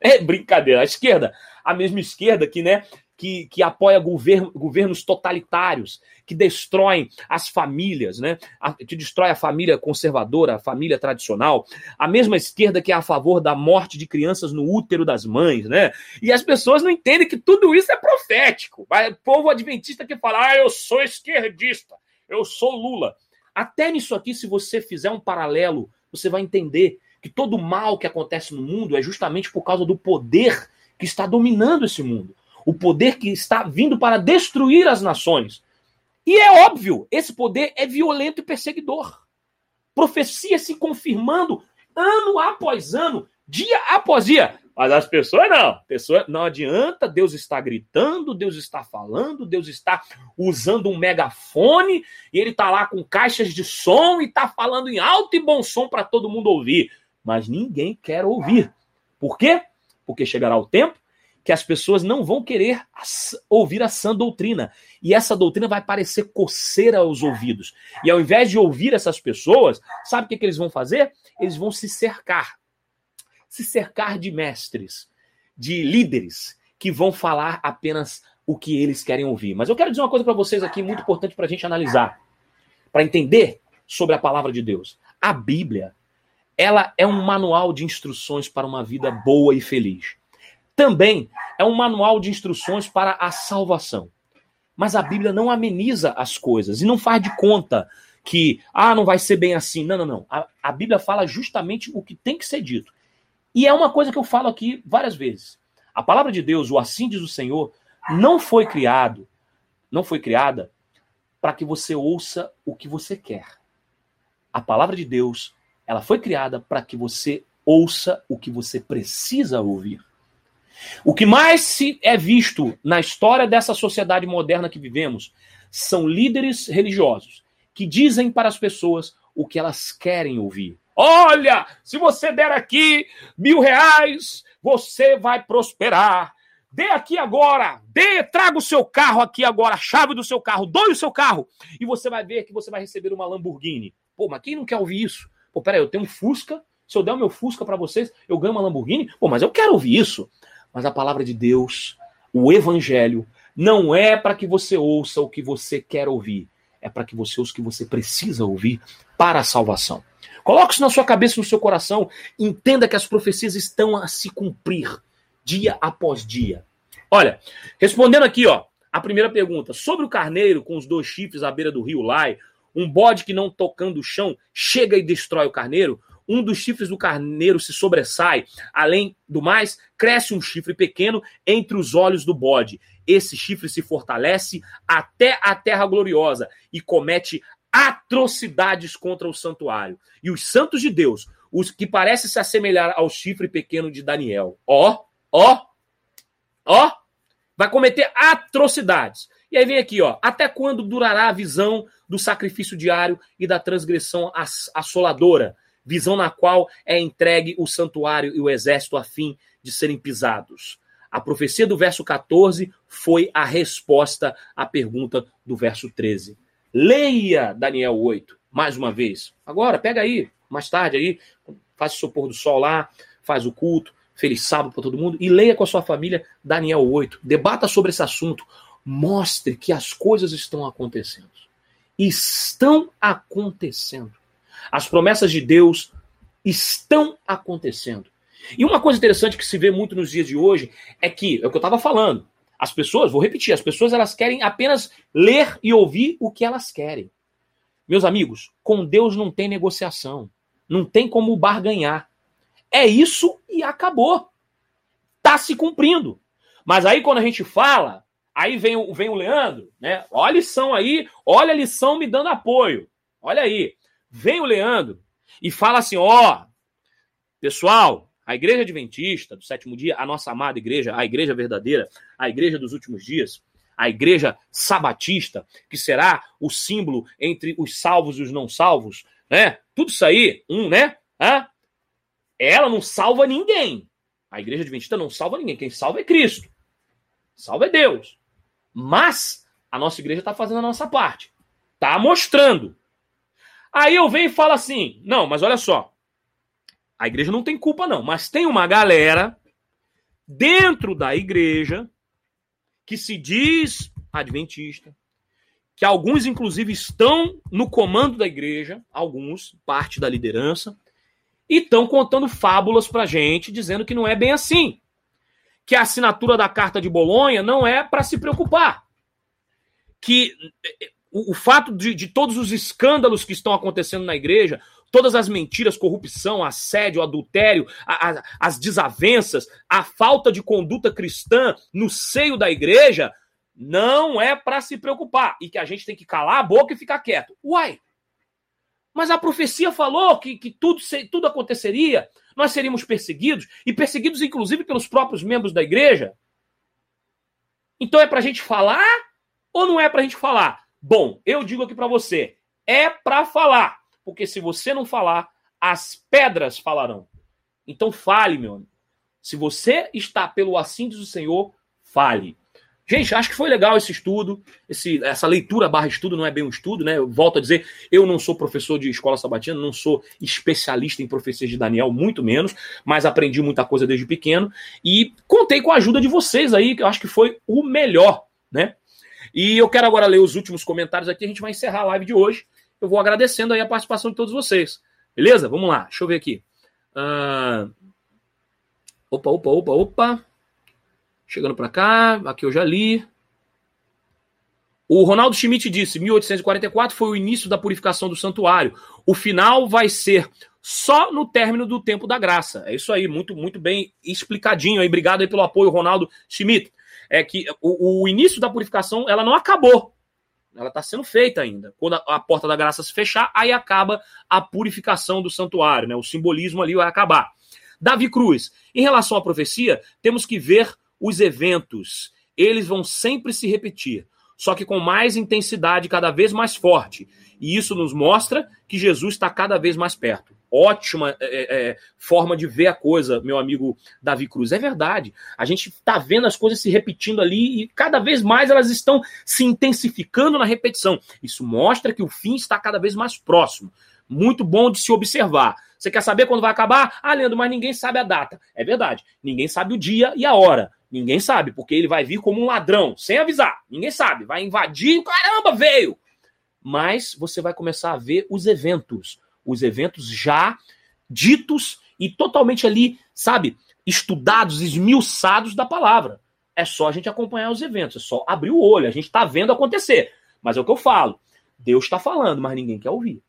Speaker 1: É brincadeira. A esquerda, a mesma esquerda que, né, que, que apoia governo, governos totalitários, que destroem as famílias, né? A, que destrói a família conservadora, a família tradicional, a mesma esquerda que é a favor da morte de crianças no útero das mães, né? E as pessoas não entendem que tudo isso é profético. O povo adventista que fala, ah, eu sou esquerdista, eu sou Lula. Até nisso aqui, se você fizer um paralelo, você vai entender que todo mal que acontece no mundo é justamente por causa do poder que está dominando esse mundo o poder que está vindo para destruir as nações. E é óbvio, esse poder é violento e perseguidor. Profecia se confirmando ano após ano, dia após dia. Mas as pessoas não. Pessoa, não adianta, Deus está gritando, Deus está falando, Deus está usando um megafone e ele está lá com caixas de som e está falando em alto e bom som para todo mundo ouvir. Mas ninguém quer ouvir. Por quê? Porque chegará o tempo que as pessoas não vão querer ouvir a sã doutrina. E essa doutrina vai parecer coceira aos ouvidos. E ao invés de ouvir essas pessoas, sabe o que, que eles vão fazer? Eles vão se cercar. Se cercar de mestres, de líderes, que vão falar apenas o que eles querem ouvir. Mas eu quero dizer uma coisa para vocês aqui, muito importante para a gente analisar, para entender sobre a palavra de Deus. A Bíblia, ela é um manual de instruções para uma vida boa e feliz também é um manual de instruções para a salvação. Mas a Bíblia não ameniza as coisas e não faz de conta que, ah, não vai ser bem assim. Não, não, não. A, a Bíblia fala justamente o que tem que ser dito. E é uma coisa que eu falo aqui várias vezes. A palavra de Deus, o assim diz o Senhor, não foi criado, não foi criada para que você ouça o que você quer. A palavra de Deus, ela foi criada para que você ouça o que você precisa ouvir. O que mais se é visto na história dessa sociedade moderna que vivemos são líderes religiosos que dizem para as pessoas o que elas querem ouvir. Olha, se você der aqui mil reais, você vai prosperar. Dê aqui agora, dê, traga o seu carro aqui agora, a chave do seu carro, doe o seu carro, e você vai ver que você vai receber uma Lamborghini. Pô, mas quem não quer ouvir isso? Pô, peraí, eu tenho um Fusca, se eu der o meu Fusca para vocês, eu ganho uma Lamborghini? Pô, mas eu quero ouvir isso. Mas a palavra de Deus, o evangelho, não é para que você ouça o que você quer ouvir, é para que você ouça o que você precisa ouvir para a salvação. Coloque isso na sua cabeça, no seu coração, entenda que as profecias estão a se cumprir dia após dia. Olha, respondendo aqui, ó, a primeira pergunta, sobre o carneiro com os dois chifres à beira do rio Lai, um bode que não tocando o chão chega e destrói o carneiro, um dos chifres do carneiro se sobressai. Além do mais, cresce um chifre pequeno entre os olhos do bode. Esse chifre se fortalece até a terra gloriosa e comete atrocidades contra o santuário. E os santos de Deus, os que parecem se assemelhar ao chifre pequeno de Daniel. Ó, ó, ó, vai cometer atrocidades. E aí vem aqui, ó, até quando durará a visão do sacrifício diário e da transgressão assoladora? Visão na qual é entregue o santuário e o exército a fim de serem pisados. A profecia do verso 14 foi a resposta à pergunta do verso 13. Leia Daniel 8, mais uma vez. Agora, pega aí, mais tarde aí, faz o seu pôr do sol lá, faz o culto, feliz sábado para todo mundo e leia com a sua família Daniel 8. Debata sobre esse assunto. Mostre que as coisas estão acontecendo. Estão acontecendo. As promessas de Deus estão acontecendo. E uma coisa interessante que se vê muito nos dias de hoje é que, é o que eu estava falando, as pessoas, vou repetir, as pessoas elas querem apenas ler e ouvir o que elas querem. Meus amigos, com Deus não tem negociação, não tem como barganhar. É isso e acabou. Tá se cumprindo. Mas aí quando a gente fala, aí vem o, vem o Leandro, né? Olha a lição aí, olha a lição me dando apoio. Olha aí. Vem o Leandro e fala assim: ó, pessoal, a igreja adventista do sétimo dia, a nossa amada igreja, a igreja verdadeira, a igreja dos últimos dias, a igreja sabatista, que será o símbolo entre os salvos e os não salvos, né? Tudo isso aí, um, né? Hã? Ela não salva ninguém. A igreja adventista não salva ninguém. Quem salva é Cristo. Salva é Deus. Mas a nossa igreja está fazendo a nossa parte. Está mostrando. Aí eu venho e falo assim: não, mas olha só. A igreja não tem culpa, não, mas tem uma galera dentro da igreja que se diz adventista, que alguns, inclusive, estão no comando da igreja, alguns, parte da liderança, e estão contando fábulas pra gente, dizendo que não é bem assim. Que a assinatura da carta de Bolonha não é para se preocupar. Que o, o fato de, de todos os escândalos que estão acontecendo na igreja, todas as mentiras, corrupção, assédio, adultério, a, a, as desavenças, a falta de conduta cristã no seio da igreja, não é para se preocupar e que a gente tem que calar a boca e ficar quieto. Uai! Mas a profecia falou que, que tudo, tudo aconteceria, nós seríamos perseguidos, e perseguidos inclusive pelos próprios membros da igreja. Então é para a gente falar ou não é para a gente falar? Bom, eu digo aqui para você, é para falar, porque se você não falar, as pedras falarão. Então fale, meu amigo. Se você está pelo assim do Senhor, fale. Gente, acho que foi legal esse estudo, esse, essa leitura barra estudo, não é bem um estudo, né? Eu volto a dizer, eu não sou professor de escola sabatina, não sou especialista em profecias de Daniel, muito menos, mas aprendi muita coisa desde pequeno e contei com a ajuda de vocês aí, que eu acho que foi o melhor, né? E eu quero agora ler os últimos comentários aqui, a gente vai encerrar a live de hoje. Eu vou agradecendo aí a participação de todos vocês. Beleza? Vamos lá, deixa eu ver aqui. Uh... Opa, opa, opa, opa. Chegando para cá, aqui eu já li. O Ronaldo Schmidt disse: 1844 foi o início da purificação do santuário. O final vai ser só no término do tempo da graça. É isso aí, muito muito bem explicadinho aí. Obrigado aí pelo apoio, Ronaldo Schmidt. É que o, o início da purificação ela não acabou. Ela está sendo feita ainda. Quando a, a, porta da graça se fechar, aí acaba a purificação do santuário, né? O simbolismo ali vai acabar. Davi Cruz, em relação à profecia, temos que ver os eventos, eles vão sempre se repetir, só que com mais intensidade, cada vez mais forte. E isso nos mostra que Jesus está cada vez mais perto. Ótima é, é, é, forma de ver a coisa, meu amigo Davi Cruz. É verdade. A gente está vendo as coisas se repetindo ali e cada vez mais elas estão se intensificando na repetição. Isso mostra que o fim está cada vez mais próximo. Muito bom de se observar. Você quer saber quando vai acabar? Ah, Leandro, mas ninguém sabe a data. É verdade. Ninguém sabe o dia e a hora. Ninguém sabe, porque ele vai vir como um ladrão, sem avisar. Ninguém sabe. Vai invadir, caramba, veio! Mas você vai começar a ver os eventos. Os eventos já ditos e totalmente ali, sabe, estudados, esmiuçados da palavra. É só a gente acompanhar os eventos, é só abrir o olho. A gente está vendo acontecer. Mas é o que eu falo. Deus está falando, mas ninguém quer ouvir.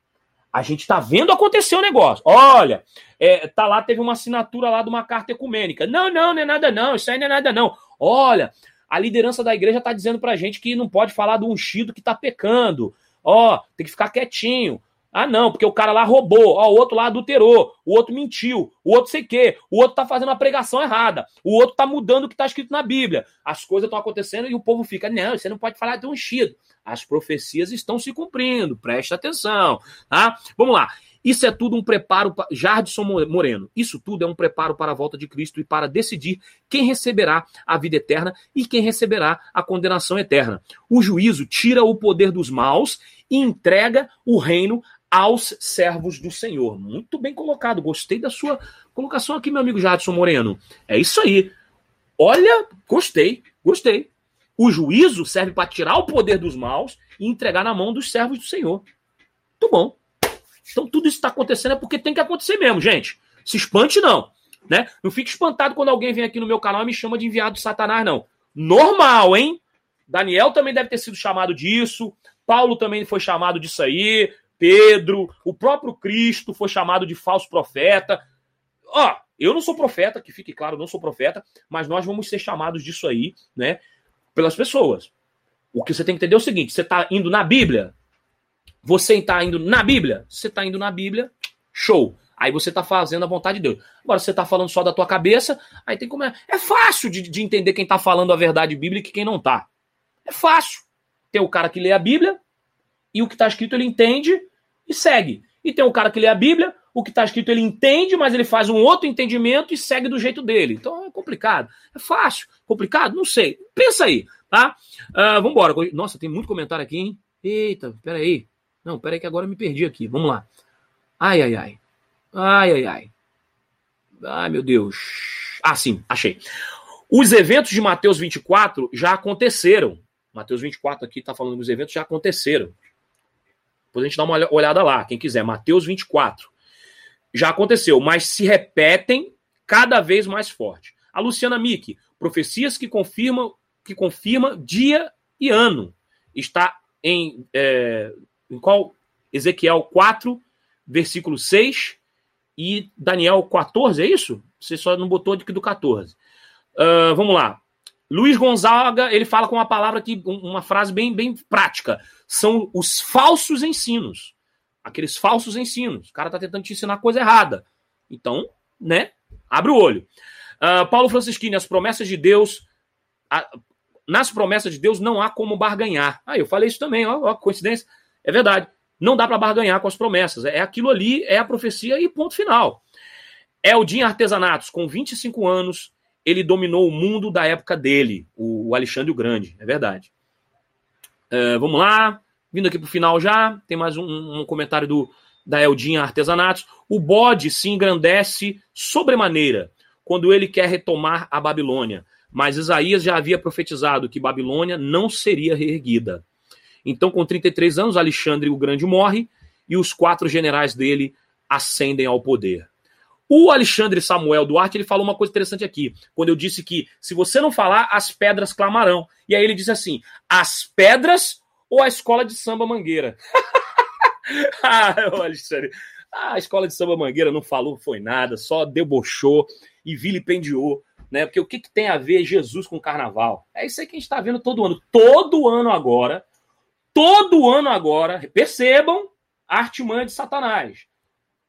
Speaker 1: A gente está vendo acontecer o negócio. Olha, é, tá lá, teve uma assinatura lá de uma carta ecumênica. Não, não, não é nada não, isso aí não é nada não. Olha, a liderança da igreja está dizendo pra gente que não pode falar do ungido que está pecando. Ó, tem que ficar quietinho. Ah, não, porque o cara lá roubou, ó, o outro lá adulterou, o outro mentiu, o outro sei o quê, o outro tá fazendo a pregação errada, o outro tá mudando o que tá escrito na Bíblia. As coisas estão acontecendo e o povo fica, não, você não pode falar de ungido. As profecias estão se cumprindo, preste atenção, tá? Vamos lá. Isso é tudo um preparo, Jardson Moreno, isso tudo é um preparo para a volta de Cristo e para decidir quem receberá a vida eterna e quem receberá a condenação eterna. O juízo tira o poder dos maus e entrega o reino aos servos do Senhor. Muito bem colocado, gostei da sua colocação aqui, meu amigo Jadson Moreno. É isso aí. Olha, gostei, gostei. O juízo serve para tirar o poder dos maus e entregar na mão dos servos do Senhor. Muito bom. Então tudo isso está acontecendo é porque tem que acontecer mesmo, gente. Se espante não, né? Não fique espantado quando alguém vem aqui no meu canal e me chama de enviado de Satanás, não. Normal, hein? Daniel também deve ter sido chamado disso. Paulo também foi chamado disso aí. Pedro, o próprio Cristo foi chamado de falso profeta. Ó, eu não sou profeta, que fique claro, não sou profeta, mas nós vamos ser chamados disso aí, né? pelas pessoas. O que você tem que entender é o seguinte: você está indo na Bíblia. Você está indo na Bíblia? Você está indo na Bíblia, show. Aí você está fazendo a vontade de Deus. Agora, você está falando só da tua cabeça, aí tem como. É, é fácil de, de entender quem está falando a verdade bíblica e quem não está. É fácil. Tem o cara que lê a Bíblia e o que está escrito ele entende e segue. E tem o cara que lê a Bíblia, o que está escrito ele entende, mas ele faz um outro entendimento e segue do jeito dele. Então é complicado. É fácil. Complicado? Não sei. Pensa aí, tá? Uh, vambora. Nossa, tem muito comentário aqui, hein? Eita, peraí. Não, peraí que agora eu me perdi aqui. Vamos lá. Ai, ai, ai. Ai, ai, ai. Ai, meu Deus. Ah, sim, achei. Os eventos de Mateus 24 já aconteceram. Mateus 24 aqui está falando que os eventos já aconteceram. Depois a gente dá uma olhada lá, quem quiser. Mateus 24 já aconteceu, mas se repetem cada vez mais forte. A Luciana Mick, profecias que confirmam que confirma dia e ano. Está em, é, em qual? Ezequiel 4, versículo 6 e Daniel 14, é isso? Você só não botou aqui do 14. Uh, vamos lá. Luiz Gonzaga, ele fala com uma palavra que uma frase bem, bem prática. São os falsos ensinos. aqueles falsos ensinos. O cara está tentando te ensinar coisa errada. Então, né? Abre o olho. Uh, Paulo Francisquini, as promessas de Deus. A, nas promessas de Deus não há como barganhar. Ah, eu falei isso também, ó, ó coincidência. É verdade. Não dá para barganhar com as promessas. É aquilo ali, é a profecia e ponto final. Eldin Artesanatos, com 25 anos, ele dominou o mundo da época dele, o Alexandre o Grande, é verdade. Uh, vamos lá, vindo aqui para o final já, tem mais um, um comentário do, da Eldinha Artesanatos. O bode se engrandece sobremaneira quando ele quer retomar a Babilônia, mas Isaías já havia profetizado que Babilônia não seria reerguida. Então, com 33 anos, Alexandre o Grande morre e os quatro generais dele ascendem ao poder. O Alexandre Samuel Duarte ele falou uma coisa interessante aqui, quando eu disse que se você não falar, as pedras clamarão. E aí ele disse assim: as pedras ou a escola de samba Mangueira? *laughs* ah, Alexandre, a escola de samba Mangueira não falou, foi nada, só debochou e vilipendiou, né? Porque o que, que tem a ver Jesus com carnaval? É isso aí que a gente está vendo todo ano. Todo ano agora, todo ano agora, percebam a artimanha de Satanás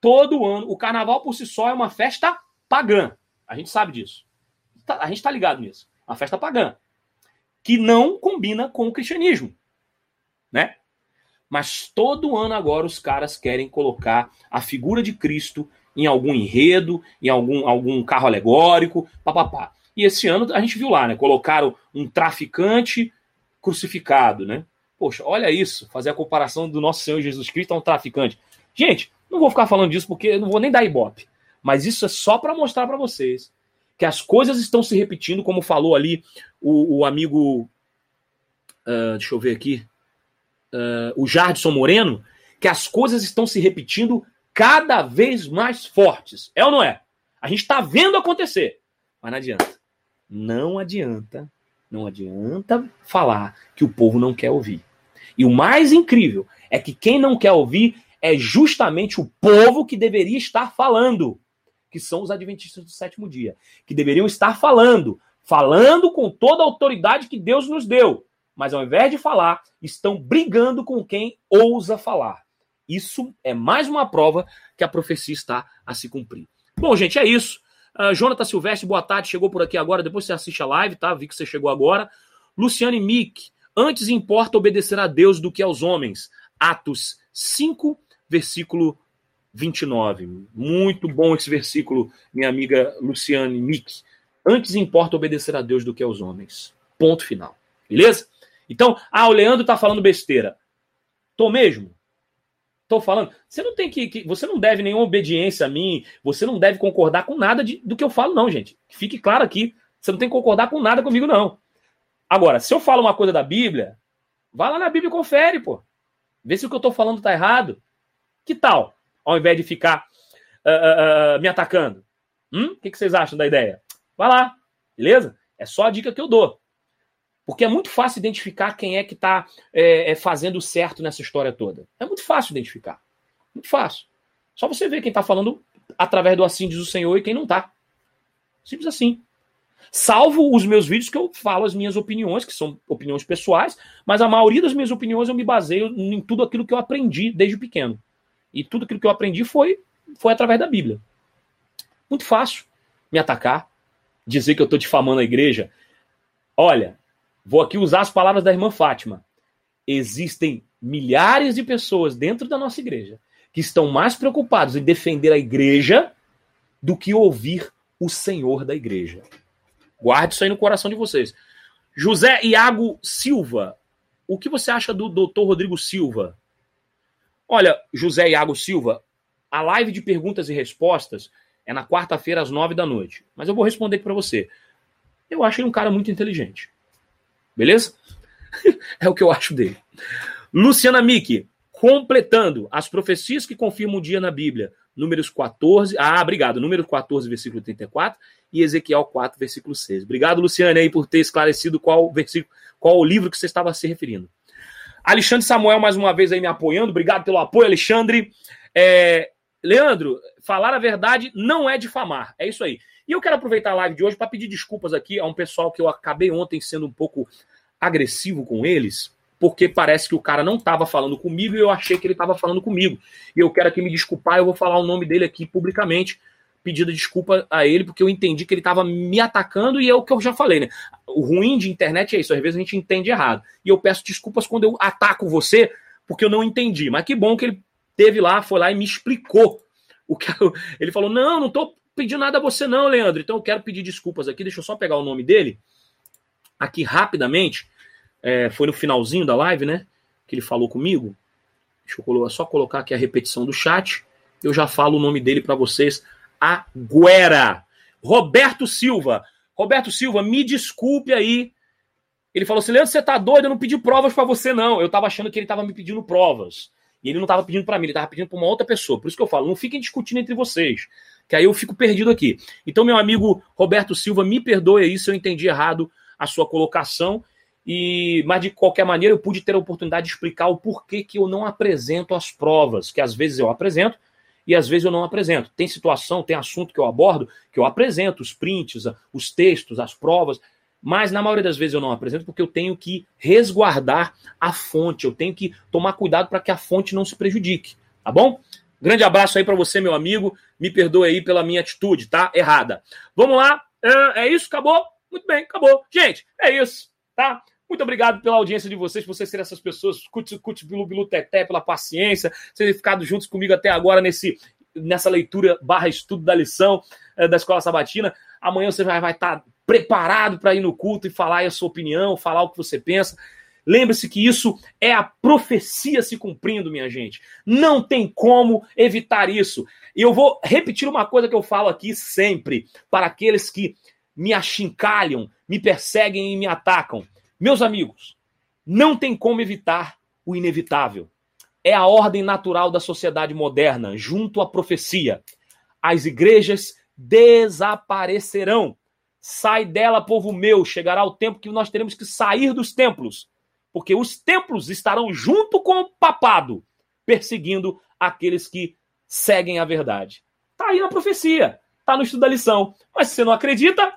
Speaker 1: todo ano. O carnaval por si só é uma festa pagã. A gente sabe disso. Tá, a gente está ligado nisso. Uma festa pagã. Que não combina com o cristianismo. Né? Mas todo ano agora os caras querem colocar a figura de Cristo em algum enredo, em algum, algum carro alegórico, papapá. E esse ano a gente viu lá, né? Colocaram um traficante crucificado, né? Poxa, olha isso, fazer a comparação do nosso Senhor Jesus Cristo a um traficante. Gente, não vou ficar falando disso porque eu não vou nem dar ibope. Mas isso é só para mostrar para vocês que as coisas estão se repetindo, como falou ali o, o amigo. Uh, deixa eu ver aqui. Uh, o Jardson Moreno, que as coisas estão se repetindo cada vez mais fortes. É ou não é? A gente está vendo acontecer. Mas não adianta. Não adianta. Não adianta falar que o povo não quer ouvir. E o mais incrível é que quem não quer ouvir é justamente o povo que deveria estar falando, que são os adventistas do sétimo dia, que deveriam estar falando, falando com toda a autoridade que Deus nos deu, mas ao invés de falar, estão brigando com quem ousa falar. Isso é mais uma prova que a profecia está a se cumprir. Bom, gente, é isso. Uh, Jonathan Silvestre, boa tarde, chegou por aqui agora, depois você assiste a live, tá? Vi que você chegou agora. Luciane Mick, antes importa obedecer a Deus do que aos homens. Atos 5, versículo 29. Muito bom esse versículo, minha amiga Luciane Mick. Antes importa obedecer a Deus do que aos homens. Ponto final. Beleza? Então, ah, o Leandro tá falando besteira. Tô mesmo? Tô falando. Você não tem que, que, Você não deve nenhuma obediência a mim. Você não deve concordar com nada de, do que eu falo, não, gente. Fique claro aqui. Você não tem que concordar com nada comigo, não. Agora, se eu falo uma coisa da Bíblia, vá lá na Bíblia e confere, pô. Vê se o que eu tô falando tá errado. Que tal? Ao invés de ficar uh, uh, me atacando. Hum? O que, que vocês acham da ideia? Vai lá, beleza? É só a dica que eu dou. Porque é muito fácil identificar quem é que está é, é, fazendo certo nessa história toda. É muito fácil identificar. Muito fácil. Só você ver quem está falando através do assim diz o Senhor e quem não está. Simples assim. Salvo os meus vídeos que eu falo as minhas opiniões, que são opiniões pessoais, mas a maioria das minhas opiniões eu me baseio em tudo aquilo que eu aprendi desde pequeno. E tudo aquilo que eu aprendi foi, foi através da Bíblia. Muito fácil me atacar, dizer que eu estou difamando a igreja. Olha, vou aqui usar as palavras da irmã Fátima. Existem milhares de pessoas dentro da nossa igreja que estão mais preocupados em defender a igreja do que ouvir o Senhor da igreja. Guarde isso aí no coração de vocês. José Iago Silva. O que você acha do doutor Rodrigo Silva? Olha, José Iago Silva, a live de perguntas e respostas é na quarta-feira às nove da noite. Mas eu vou responder aqui para você. Eu acho ele um cara muito inteligente. Beleza? *laughs* é o que eu acho dele. Luciana Miki, completando as profecias que confirmam o dia na Bíblia. Números 14. Ah, obrigado. Número 14, versículo 34 e Ezequiel 4, versículo 6. Obrigado, Luciana, aí por ter esclarecido qual versículo, qual o livro que você estava se referindo. Alexandre Samuel, mais uma vez aí me apoiando. Obrigado pelo apoio, Alexandre. É, Leandro, falar a verdade não é difamar. É isso aí. E eu quero aproveitar a live de hoje para pedir desculpas aqui a um pessoal que eu acabei ontem sendo um pouco agressivo com eles, porque parece que o cara não estava falando comigo e eu achei que ele estava falando comigo. E eu quero aqui me desculpar, eu vou falar o nome dele aqui publicamente, pedindo desculpa a ele, porque eu entendi que ele estava me atacando e é o que eu já falei, né? O ruim de internet é isso, às vezes a gente entende errado. E eu peço desculpas quando eu ataco você, porque eu não entendi. Mas que bom que ele teve lá, foi lá e me explicou o que eu... ele falou: "Não, não tô pedindo nada a você não, Leandro. Então eu quero pedir desculpas aqui. Deixa eu só pegar o nome dele aqui rapidamente é, foi no finalzinho da live, né? Que ele falou comigo. Deixa eu só colocar aqui a repetição do chat. Eu já falo o nome dele para vocês agora. Roberto Silva. Roberto Silva, me desculpe aí. Ele falou assim: Leandro, você tá doido? Eu não pedi provas para você, não. Eu tava achando que ele tava me pedindo provas. E ele não tava pedindo para mim, ele tava pedindo para uma outra pessoa. Por isso que eu falo: não fiquem discutindo entre vocês. Que aí eu fico perdido aqui. Então, meu amigo Roberto Silva, me perdoe aí se eu entendi errado a sua colocação. E, mas de qualquer maneira, eu pude ter a oportunidade de explicar o porquê que eu não apresento as provas, que às vezes eu apresento e às vezes eu não apresento. Tem situação, tem assunto que eu abordo, que eu apresento os prints, os textos, as provas, mas na maioria das vezes eu não apresento porque eu tenho que resguardar a fonte, eu tenho que tomar cuidado para que a fonte não se prejudique, tá bom? Grande abraço aí para você, meu amigo. Me perdoe aí pela minha atitude, tá? Errada. Vamos lá. É, é isso? Acabou? Muito bem, acabou. Gente, é isso, tá? Muito obrigado pela audiência de vocês, por vocês serem essas pessoas, curte, curte, bilu, bilu, teté, pela paciência, vocês terem ficado juntos comigo até agora nesse, nessa leitura barra estudo da lição é, da Escola Sabatina. Amanhã você vai, estar preparado para ir no culto e falar a sua opinião, falar o que você pensa. Lembre-se que isso é a profecia se cumprindo, minha gente. Não tem como evitar isso. E eu vou repetir uma coisa que eu falo aqui sempre para aqueles que me achincalham, me perseguem e me atacam. Meus amigos, não tem como evitar o inevitável. É a ordem natural da sociedade moderna, junto à profecia. As igrejas desaparecerão. Sai dela, povo meu, chegará o tempo que nós teremos que sair dos templos, porque os templos estarão junto com o papado, perseguindo aqueles que seguem a verdade. Tá aí na profecia, tá no estudo da lição. Mas se você não acredita,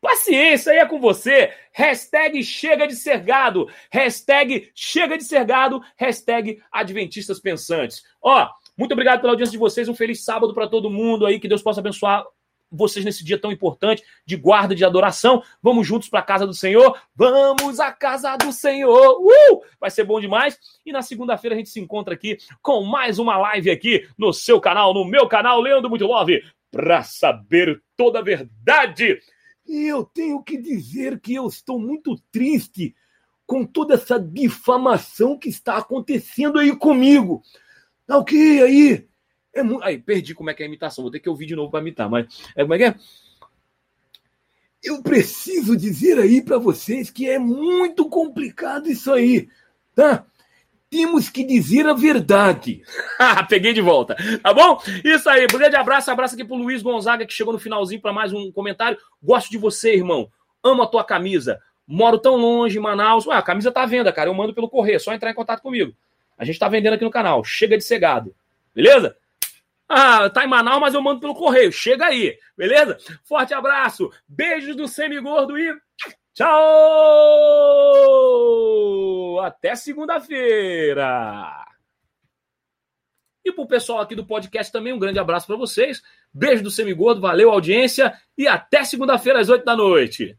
Speaker 1: Paciência aí é com você. Hashtag chega de ser gado. Hashtag chega de ser gado. Hashtag adventistas pensantes. Ó, muito obrigado pela audiência de vocês. Um feliz sábado para todo mundo aí. Que Deus possa abençoar vocês nesse dia tão importante de guarda, de adoração. Vamos juntos para a casa do Senhor. Vamos à casa do Senhor. Uh! Vai ser bom demais. E na segunda-feira a gente se encontra aqui com mais uma live aqui no seu canal, no meu canal, Leandro Muito Love, para saber toda a verdade. E eu tenho que dizer que eu estou muito triste com toda essa difamação que está acontecendo aí comigo. Tá ok aí? É. Aí, perdi como é que é a imitação. Vou ter que ouvir de novo para imitar, mas é como é que é? Eu preciso dizer aí para vocês que é muito complicado isso aí, tá? Temos que dizer a verdade. *laughs* Peguei de volta, tá bom? Isso aí, grande abraço, abraço aqui pro Luiz Gonzaga, que chegou no finalzinho para mais um comentário. Gosto de você, irmão. Amo a tua camisa. Moro tão longe Manaus. Ué, a camisa tá à venda, cara. Eu mando pelo correio, é só entrar em contato comigo. A gente tá vendendo aqui no canal. Chega de cegado. Beleza? Ah, tá em Manaus, mas eu mando pelo correio. Chega aí, beleza? Forte abraço. Beijos do semigordo e Tchau! Até segunda-feira! E pro pessoal aqui do podcast também, um grande abraço para vocês. Beijo do Semigordo, valeu audiência e até segunda-feira às 8 da noite.